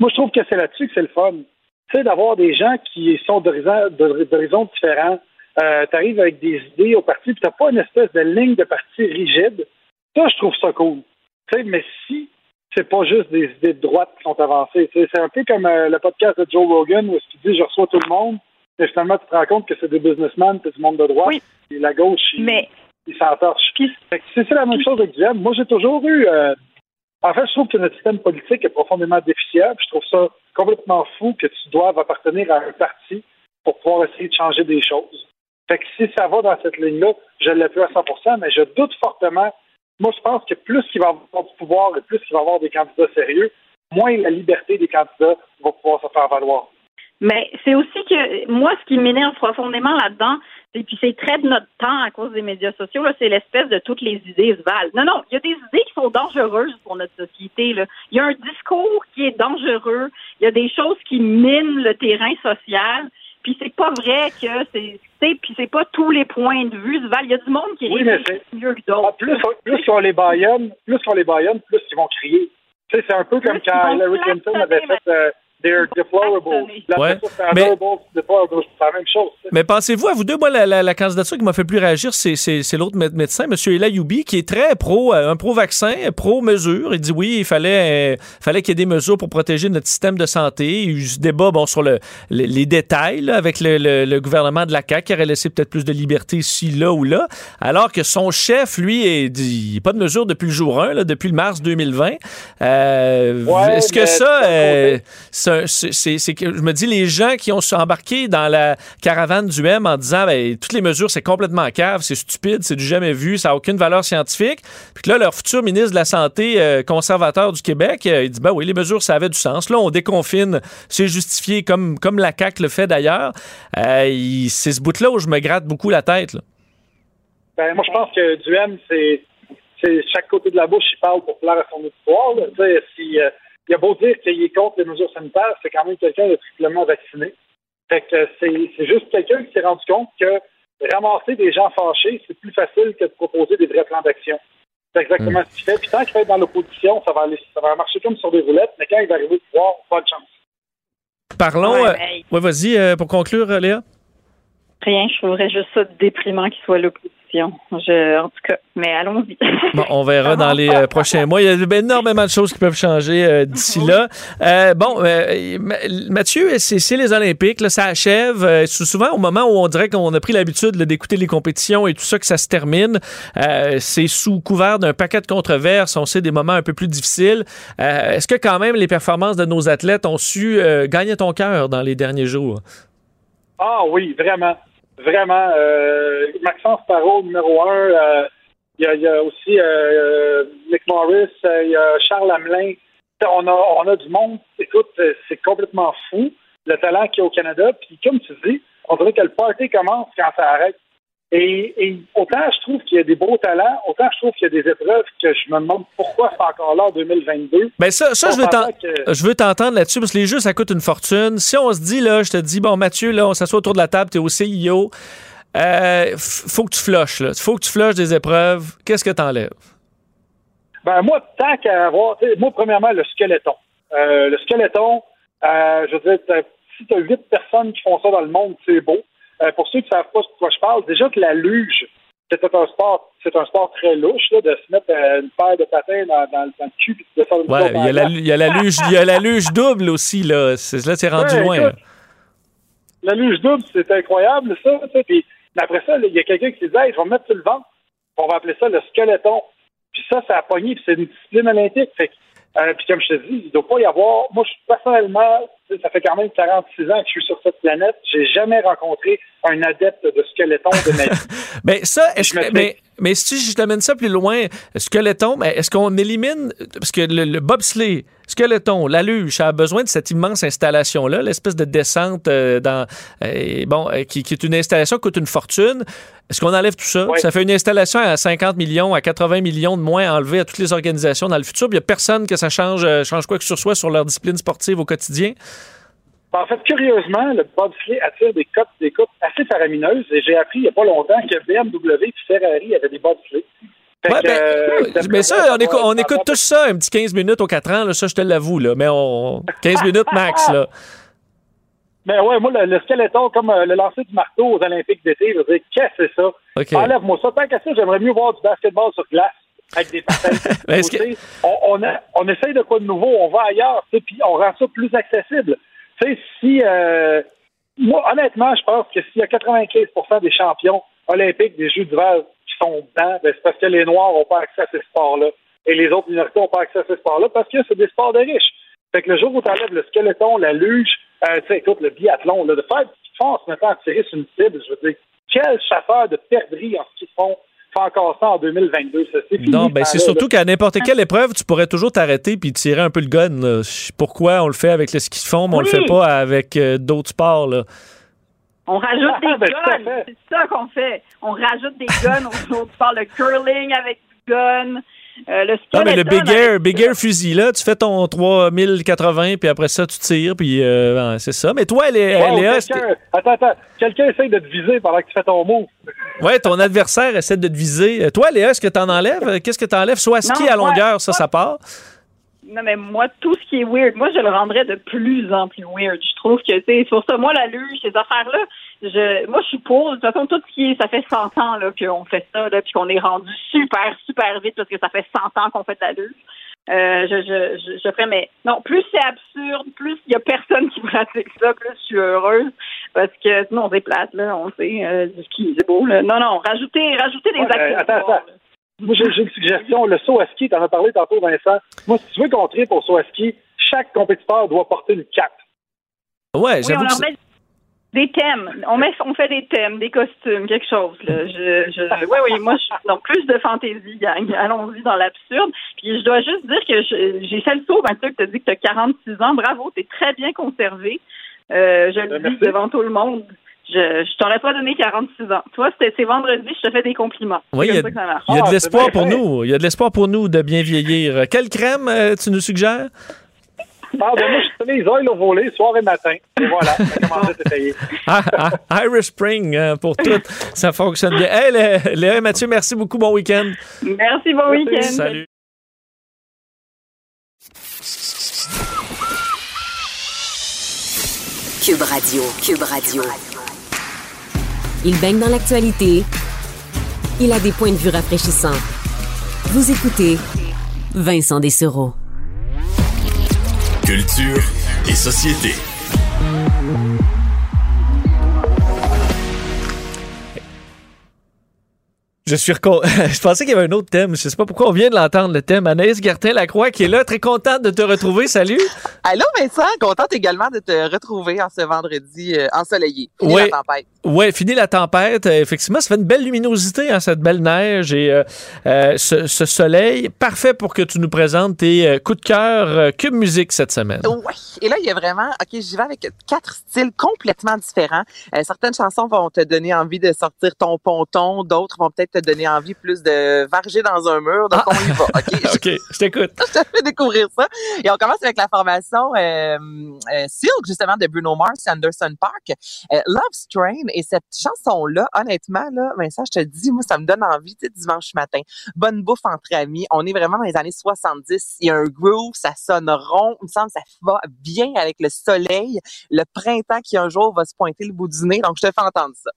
Moi, je trouve que c'est là-dessus que c'est le fun. Tu sais, d'avoir des gens qui sont d'horizons différents. Euh, tu arrives avec des idées au parti, puis t'as pas une espèce de ligne de parti rigide. Ça, je trouve ça cool. Tu sais, mais si c'est pas juste des idées de droite qui sont avancées, tu c'est un peu comme euh, le podcast de Joe Rogan où il dit je reçois tout le monde, mais finalement tu te rends compte que c'est des businessmen, c'est du monde de droite, et la gauche, Mais il s'entorche. Fait que C'est la même chose avec Diane. Moi, j'ai toujours eu. euh, en fait, je trouve que notre système politique est profondément déficient. puis Je trouve ça complètement fou que tu doives appartenir à un parti pour pouvoir essayer de changer des choses. Fait que si ça va dans cette ligne-là, je plus à 100% mais je doute fortement. Moi, je pense que plus il va avoir du pouvoir et plus il va avoir des candidats sérieux, moins la liberté des candidats va pouvoir se faire valoir. Mais c'est aussi que moi, ce qui m'énerve profondément là-dedans, et puis c'est très de notre temps à cause des médias sociaux, là, c'est l'espèce de toutes les idées se valent. Non, non, il y a des idées qui sont dangereuses pour notre société. Là. Il y a un discours qui est dangereux. Il y a des choses qui minent le terrain social. Puis c'est pas vrai que c'est, puis c'est pas tous les points de vue se valent. Il y a du monde qui Oui, réfléchit mieux que d'autres. Plus, plus on les baillonne, plus on les baillonne, plus ils vont crier. Tu sais, c'est un peu comme quand Hillary Clinton avait fait, euh, Ouais. Mais-. Mais pensez-vous à vous deux, moi, la, la- la candidature qui m'a fait plus réagir, c'est, c'est- c'est l'autre mé- médecin, M. Elayoubi, qui est très pro, euh, un pro-vaccin, pro-mesure. Il dit oui, il fallait, euh, fallait qu'il y ait des mesures pour protéger notre système de santé. Il y a eu ce débat bon, sur le, le- les détails là, avec le, le- le gouvernement de la CAQ qui aurait laissé peut-être plus de liberté ici, là ou là. Alors que son chef, lui, est dit, il n'y a pas de mesure depuis le jour 1, là, depuis le mars 2020. Euh, Ouais, est-ce que ça, euh, je me dis les gens qui ont embarqué dans la caravane du M en disant ben, toutes les mesures c'est complètement cave, c'est stupide, c'est du jamais vu, ça n'a aucune valeur scientifique. Puis là leur futur ministre de la santé euh, conservateur du Québec, euh, il dit ben oui les mesures ça avait du sens. Là on déconfine, c'est justifié comme la CAC le fait d'ailleurs. Euh, c'est ce bout là où je me gratte beaucoup la tête. Ben, moi, je pense que Duhem, c'est, chaque côté de la bouche, il parle pour plaire à son auditoire. si, il a beau dire qu'il est contre les mesures sanitaires, c'est quand même quelqu'un de triplement vacciné. Fait que c'est, juste quelqu'un qui s'est rendu compte que ramasser des gens fâchés, c'est plus facile que de proposer des vrais plans d'action. C'est exactement ce qu'il fait. Puis tant qu'il va être dans l'opposition, ça va aller, ça va marcher comme sur des roulettes, mais quand il va arriver au pouvoir, pas de chance. Parlons. Ouais, euh, ouais, vas-y euh, pour conclure, Léa. Rien, je trouverais juste ça déprimant qu'il soit à Je, en tout cas, mais allons-y. Bon, on verra dans les euh, prochains mois. Il y a énormément de choses qui peuvent changer euh, d'ici là. Euh, bon, euh, Ma- Mathieu, c'est les Olympiques, là, ça achève. Euh, souvent au moment où on dirait qu'on a pris l'habitude d'écouter les compétitions et tout ça que ça se termine. Euh, c'est sous couvert d'un paquet de controverses. On sait des moments un peu plus difficiles. Euh, Est-ce que quand même les performances de nos athlètes ont su euh, gagner ton cœur dans les derniers jours? Ah oui, vraiment. Vraiment. Euh, Maxence Parot, numéro un. euh, Il y, a, aussi euh, Nick Morris, euh, il y a Charles Hamelin. On a, on a du monde. Écoute, euh, c'est complètement fou, le talent qu'il y a au Canada. Puis comme tu dis, on dirait que le party commence quand ça arrête. Et, et autant je trouve qu'il y a des beaux talents, autant je trouve qu'il y a des épreuves que je me demande pourquoi c'est encore là en 2022. Ben ça, je veux t'en- s'entend que- je veux t'entendre là-dessus parce que les jeux, ça coûte une fortune. Si on se dit, là, je te dis, bon, Mathieu, là, on s'assoit autour de la table, t'es au CIO, euh, faut que tu flushes, là. Faut que tu flushes des épreuves. Qu'est-ce que t'enlèves? Ben moi, tant qu'à avoir, moi premièrement le squeletton. Euh, le squeletton, euh, je veux dire, t'as- si tu as huit personnes qui font ça dans le monde, c'est beau. Euh, pour ceux qui ne savent pas de quoi je parle, déjà que la luge, c'est un sport, c'est un sport très louche là, de se mettre euh, une paire de patins dans, dans, dans le cul et de faire une Ouais, il y, a la, il y a la luge, il y a la luge double aussi, là. C'est- Là, c'est rendu Ouais, loin. écoute. La luge double, c'est incroyable, ça. sais, Puis mais après ça, il y a quelqu'un qui dit Hey, je vais me mettre sur le ventre. On va appeler ça le squeletton. Puis ça, ça a pogné, puis c'est une discipline olympique. Fait que, euh, puis comme je te dis, il ne doit pas y avoir. Moi, je, personnellement, tu sais, ça fait quand même 46 ans que je suis sur cette planète. J'ai jamais rencontré un adepte de squeletton de ma vie. Ben ça, est-ce Je me que- mais, si je t'amène ça plus loin, squeletton, mais est-ce qu'on élimine, parce que le, le bobsleigh, skeleton, la luge, ça a besoin de cette immense installation-là, l'espèce de descente euh, dans, euh, bon, euh, qui, qui est une installation qui coûte une fortune. Est-ce qu'on enlève tout ça? Ça fait une installation à 50 millions, à 80 millions de moins enlevés à toutes les organisations dans le futur. Il n'y a personne que ça change, change quoi que ce soit sur leur discipline sportive au quotidien. En fait, curieusement, le bobsleigh attire des cotes, des cotes assez faramineuses. Et j'ai appris il n'y a pas longtemps que BMW et Ferrari avaient des bobsleighs. Fait Ouais, que, ben, euh, mais ça, on écoute, on tout ça, un petit 15 minutes au 4 ans, là, ça je te l'avoue, là, mais on 15 minutes max. Là. Mais ouais, moi, le, le skeleton, comme euh, le lancer du marteau aux Olympiques d'été, je veux dire, qu'est-ce que c'est ça? OK. Enlève-moi ça. Tant qu'à ça, j'aimerais mieux voir du basketball sur glace avec des patins. On, on, a- on essaye de quoi de nouveau, on va ailleurs, puis on rend ça plus accessible. Tu sais, si... euh, moi, honnêtement, je pense que s'il y a 95% des champions olympiques des Jeux d'hiver qui sont dedans, ben, c'est parce que les Noirs n'ont pas accès à ces sports-là. Et les autres minorités n'ont pas accès à ces sports-là parce que c'est des sports de riches. Fait que le jour où tu enlèves le skeleton, la luge, euh, tu sais, écoute, le biathlon, là, de faire qu'ils font en se mettant à tirer sur une cible, je veux dire, quel chasseur de perdrix en ce qu'ils font fait encore ça en 2022? Ça, fini, Non, ben c'est surtout qu'à n'importe quelle épreuve, tu pourrais toujours t'arrêter puis tirer un peu le gun. là. Pourquoi on le fait avec le ski de fond, mais on le Oui. fait pas avec euh, d'autres sports. Là? On rajoute Ah, des ben, tout à guns. C'est ça qu'on fait. On rajoute des guns. on, on parle de curling avec du gun. Euh, le Non, mais le big air, big air fusil, là, tu fais ton 3080, puis après ça, tu tires, puis euh, c'est ça. Mais toi, Wow, est-ce que- quelqu'un- attends, attends. Quelqu'un essaye de te viser pendant que tu fais ton move. ouais, ton adversaire essaie de te viser. Euh, Toi, Léa, est-ce que tu en enlèves? Qu'est-ce que tu enlèves? Soit ski Non, à longueur, ça, ça part. Non, mais moi, tout ce qui est weird, moi, je le rendrais de plus en plus weird. Je trouve que, tu sais, sur ça, moi, la luge, ces affaires-là, je, moi, je suis pour. De toute façon, tout ce qui est, ça fait 100 ans, là, qu'on fait ça, là, puis qu'on est rendu super, super vite parce que ça fait 100 ans qu'on fait la luge. Euh, je, je, je, je ferais, mais non, plus c'est absurde, plus il y a personne qui pratique ça, plus je suis heureuse parce que sinon c'est plate, là, on sait, euh, ski, c'est beau, là. Non, non, rajoutez, rajoutez des Ouais, attends, attends. Moi, j'ai une suggestion. Le saut à ski, t'en as parlé tantôt, Vincent. Moi, si tu veux qu'on tripe au saut à ski, chaque compétiteur doit porter une cape. Ouais, Oui, on j'avoue met des thèmes. On, met, on fait des thèmes, des costumes, quelque chose. Là. Je, je, oui, oui, moi, je, donc plus de fantaisie, gang. Allons-y dans l'absurde. Puis je dois juste dire que je- j'ai fait le saut, Mathieu, que tu as dit que tu as 46 ans. Bravo, tu es très bien conservé. Euh, je le dis devant tout le monde. Je, je t'aurais pas donné 46 ans. Toi, c'était c'est vendredi, je te fais des compliments. Oui, il y a, ça ça y de Ah, l'espoir pour nous. Il y a de l'espoir pour nous de bien vieillir. Quelle crème euh, tu nous suggères? Ah, ben moi, je fais les oils au volet, soir et matin. Et voilà, ça commence à s'essayer. Ah, ah, Irish Spring euh, pour tout. Ça fonctionne bien. Hey, Lé- Léa et Mathieu, merci beaucoup. Bon week-end. Merci, bon week-end. Salut. Cube Radio. Cube Radio. Il baigne dans l'actualité. Il a des points de vue rafraîchissants. Vous écoutez Vincent Dessereau. Culture et société. Je suis recon... Je pensais qu'il y avait un autre thème. Je sais pas pourquoi on vient de l'entendre, le thème. Anaïs Gertin-Lacroix qui est là, très contente de te retrouver. Salut. Allô Vincent, contente également de te retrouver en ce vendredi euh, ensoleillé. Fini Ouais. la tempête. Ouais, fini la tempête. Euh, effectivement, ça fait une belle luminosité, hein, cette belle neige et euh, euh, ce, ce soleil. Parfait pour que tu nous présentes tes coups de cœur Cube Musique cette semaine. Ouais. Et là, il y a vraiment, OK, j'y vais avec quatre styles complètement différents. Certaines chansons vont te donner envie de sortir ton ponton, d'autres vont peut-être te donner envie plus de varger dans un mur. Donc, on y va, OK? OK, je t'écoute. je te fais découvrir ça. Et on commence avec la formation euh, euh, Silk, justement, de Bruno Mars et Anderson Park. Euh, Love Strain. Et cette chanson-là, honnêtement, là, Vincent, je te dis, moi, ça me donne envie, tu sais, dimanche matin. Bonne bouffe entre amis. On est vraiment dans les années 70. Il y a un groove, ça sonne rond. Il me semble que ça va bien avec le soleil, le printemps qui un jour va se pointer le bout du nez. Donc, je te fais entendre ça.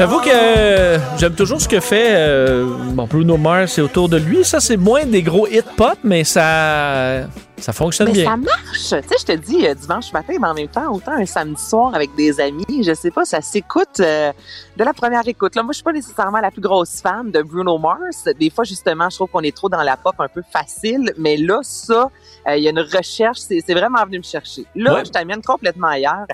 J'avoue que euh, j'aime toujours ce que fait euh, Bruno Mars et autour de lui. Ça, c'est moins des gros hits pop, mais ça, ça fonctionne Mais bien. ça marche. Tu sais, je te dis euh, dimanche matin, mais en même temps, autant un samedi soir avec des amis, je sais pas, ça s'écoute euh, de la première écoute. Là, moi, je suis pas nécessairement la plus grosse fan de Bruno Mars. Des fois, justement, je trouve qu'on est trop dans la pop un peu facile, mais là, ça, euh, il y a une recherche, c'est vraiment venu me chercher. Là, Ouais. je t'amène complètement ailleurs.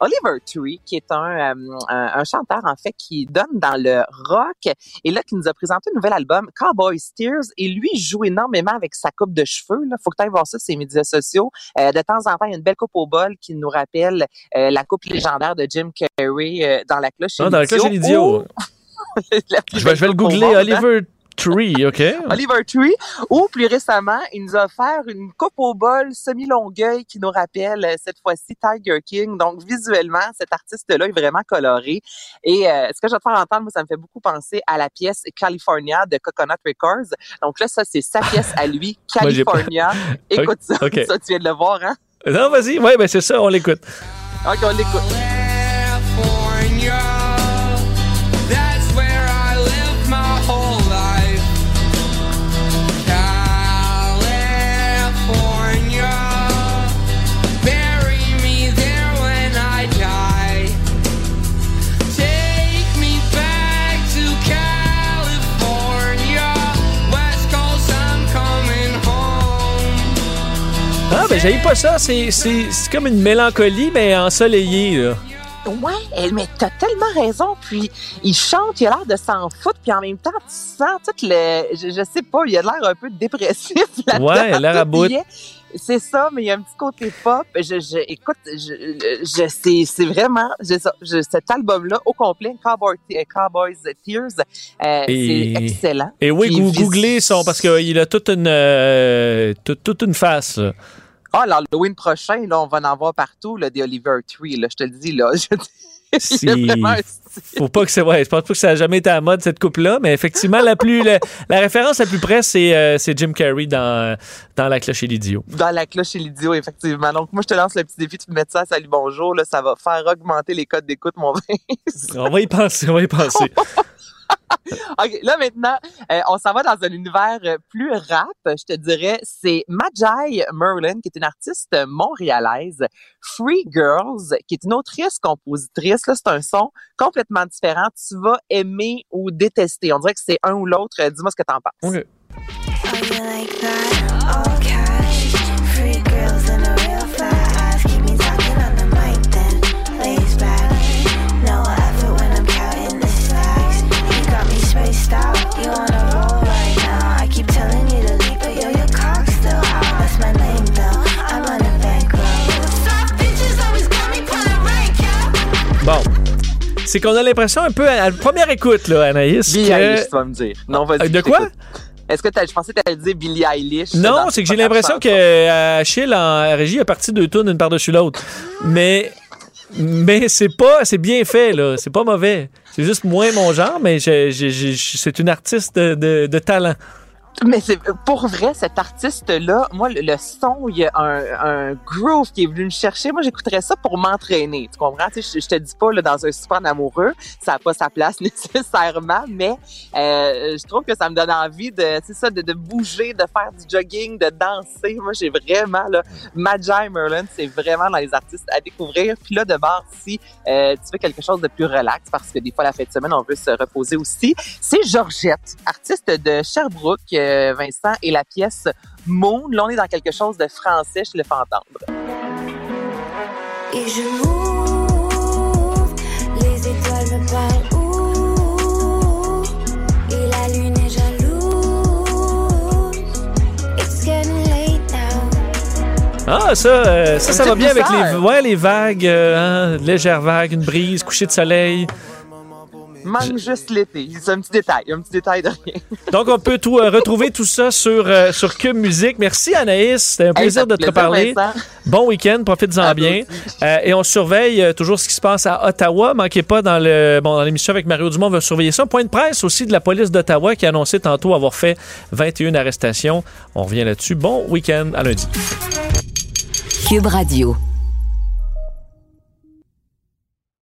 Oliver Tree, qui est un, euh, un, un chanteur, en fait, qui donne dans le rock, et là, qui nous a présenté un nouvel album, Cowboy Steers, et lui, joue énormément avec sa coupe de cheveux. Là. Faut que tu ailles voir ça, ses médias sociaux. Euh, de temps en temps, il y a une belle coupe au bol qui nous rappelle euh, la coupe légendaire de Jim Carrey euh, dans la cloche Ah, dans la cloche et l'idiot. Plus Je vais, je vais le googler. monde, hein? Oliver Tree, OK? Oliver Tree, ou plus récemment, il nous a offert une coupe au bol semi-longueuil qui nous rappelle euh, cette fois-ci Tiger King. Donc visuellement, cet artiste-là est vraiment coloré. Et euh, ce que je vais te faire entendre, moi, ça me fait beaucoup penser à la pièce California de Coconut Records. Donc là, ça, c'est sa pièce à lui, Moi, California. Écoute ça, ça, tu viens de le voir, hein? Non, vas-y. Ouais, ben c'est ça, on l'écoute. Ok, on l'écoute. J'aille pas ça. C'est c'est- c'est comme une mélancolie, mais ensoleillée, là. Ouais, eh, mais t'as tellement raison. Puis il chante, il a l'air de s'en foutre, puis en même temps, tu sens tout le, je, je sais pas, il a l'air un peu dépressif là-dedans. Ouais, il a l'air à bout. C'est ça, mais il y a un petit côté pop. Je, je, écoute, je, je, c'est, c'est vraiment, je- cet album-là au complet, Cowboy, euh, Cowboys Tears, euh, c'est excellent. Et oui, Puis googlez son, parce qu'il a toute une, euh, toute, toute une face. là. Ah, l'Halloween prochain, là, on va en voir partout, là, des Oliver Tree, là, je te le dis, là. Je Si- Faut pas que c'est ouais, je pense pas que ça a jamais été à la mode cette coupe là mais effectivement la plus la, la référence la plus près c'est euh, c'est Jim Carrey dans dans la cloche et l'idiot. Dans la cloche et l'idiot, effectivement. Donc, moi, je te lance le petit défi de mettre ça à Salut Bonjour. Là, ça va faire augmenter les codes d'écoute, mon. On va y penser, on va y penser. OK, là, maintenant, euh, on s'en va dans un univers euh, plus rap, je te dirais. C'est Magi Merlin, qui est une artiste montréalaise. Free Girls, qui est une autrice, compositrice. Là, c'est un son complètement différent. Tu vas aimer ou détester. On dirait que c'est un ou l'autre. Euh, Dis-moi ce que t'en penses. OK. C'est qu'on a l'impression un peu à première écoute là Anaïs Billie que- Eilish, tu vas me dire. Non, vas-y. Euh, de quoi? Est-ce que je pensais que t'allais dire Billie Eilish. Non, c'est que j'ai l'impression que euh, Achille en régie a parti deux tonnes une par-dessus l'autre. Mais mais c'est pas c'est bien fait là, c'est pas mauvais. C'est juste moins mon genre mais c'est une artiste de, de- de talent. Mais c'est pour vrai, cet artiste-là, moi, le, le son, il y a un, un groove qui est venu me chercher. Moi, j'écouterais ça pour m'entraîner. Tu comprends? Tu sais, je, je te dis pas, là, dans un super amoureux, ça n'a pas sa place nécessairement, mais euh, je trouve que ça me donne envie de, c'est ça, de, de bouger, de faire du jogging, de danser. Moi, j'ai vraiment, là, Magi Merlin, c'est vraiment dans les artistes à découvrir. Puis là, de bord, si euh, tu fais quelque chose de plus relax, parce que des fois, la fin de semaine, on veut se reposer aussi, c'est Georgette, artiste de Sherbrooke, Vincent, et la pièce Moon. Là, on est dans quelque chose de français, je te le fais entendre. Et je m'ouvre, les étoiles me parlent où? Et la lune est jalouse. It's getting late now. Ah ça euh, ça ça va bien avec les ouais les vagues euh, hein, légères vagues, une brise, coucher de soleil. Manque juste l'été. C'est un petit détail, un petit détail de rien. Donc, on peut tout, euh, retrouver tout ça sur, euh, sur Cube Musique. Merci, Anaïs. C'était un Hey, plaisir de te plaisir, parler. Vincent. Bon week-end, profites-en bien. Euh, et on surveille euh, toujours ce qui se passe à Ottawa. Manquez pas dans le bon dans l'émission avec Mario Dumont, on va surveiller ça. Point de presse aussi de la police d'Ottawa qui a annoncé tantôt avoir fait 21 arrestations. On revient là-dessus. Bon week-end à lundi. Cube Radio.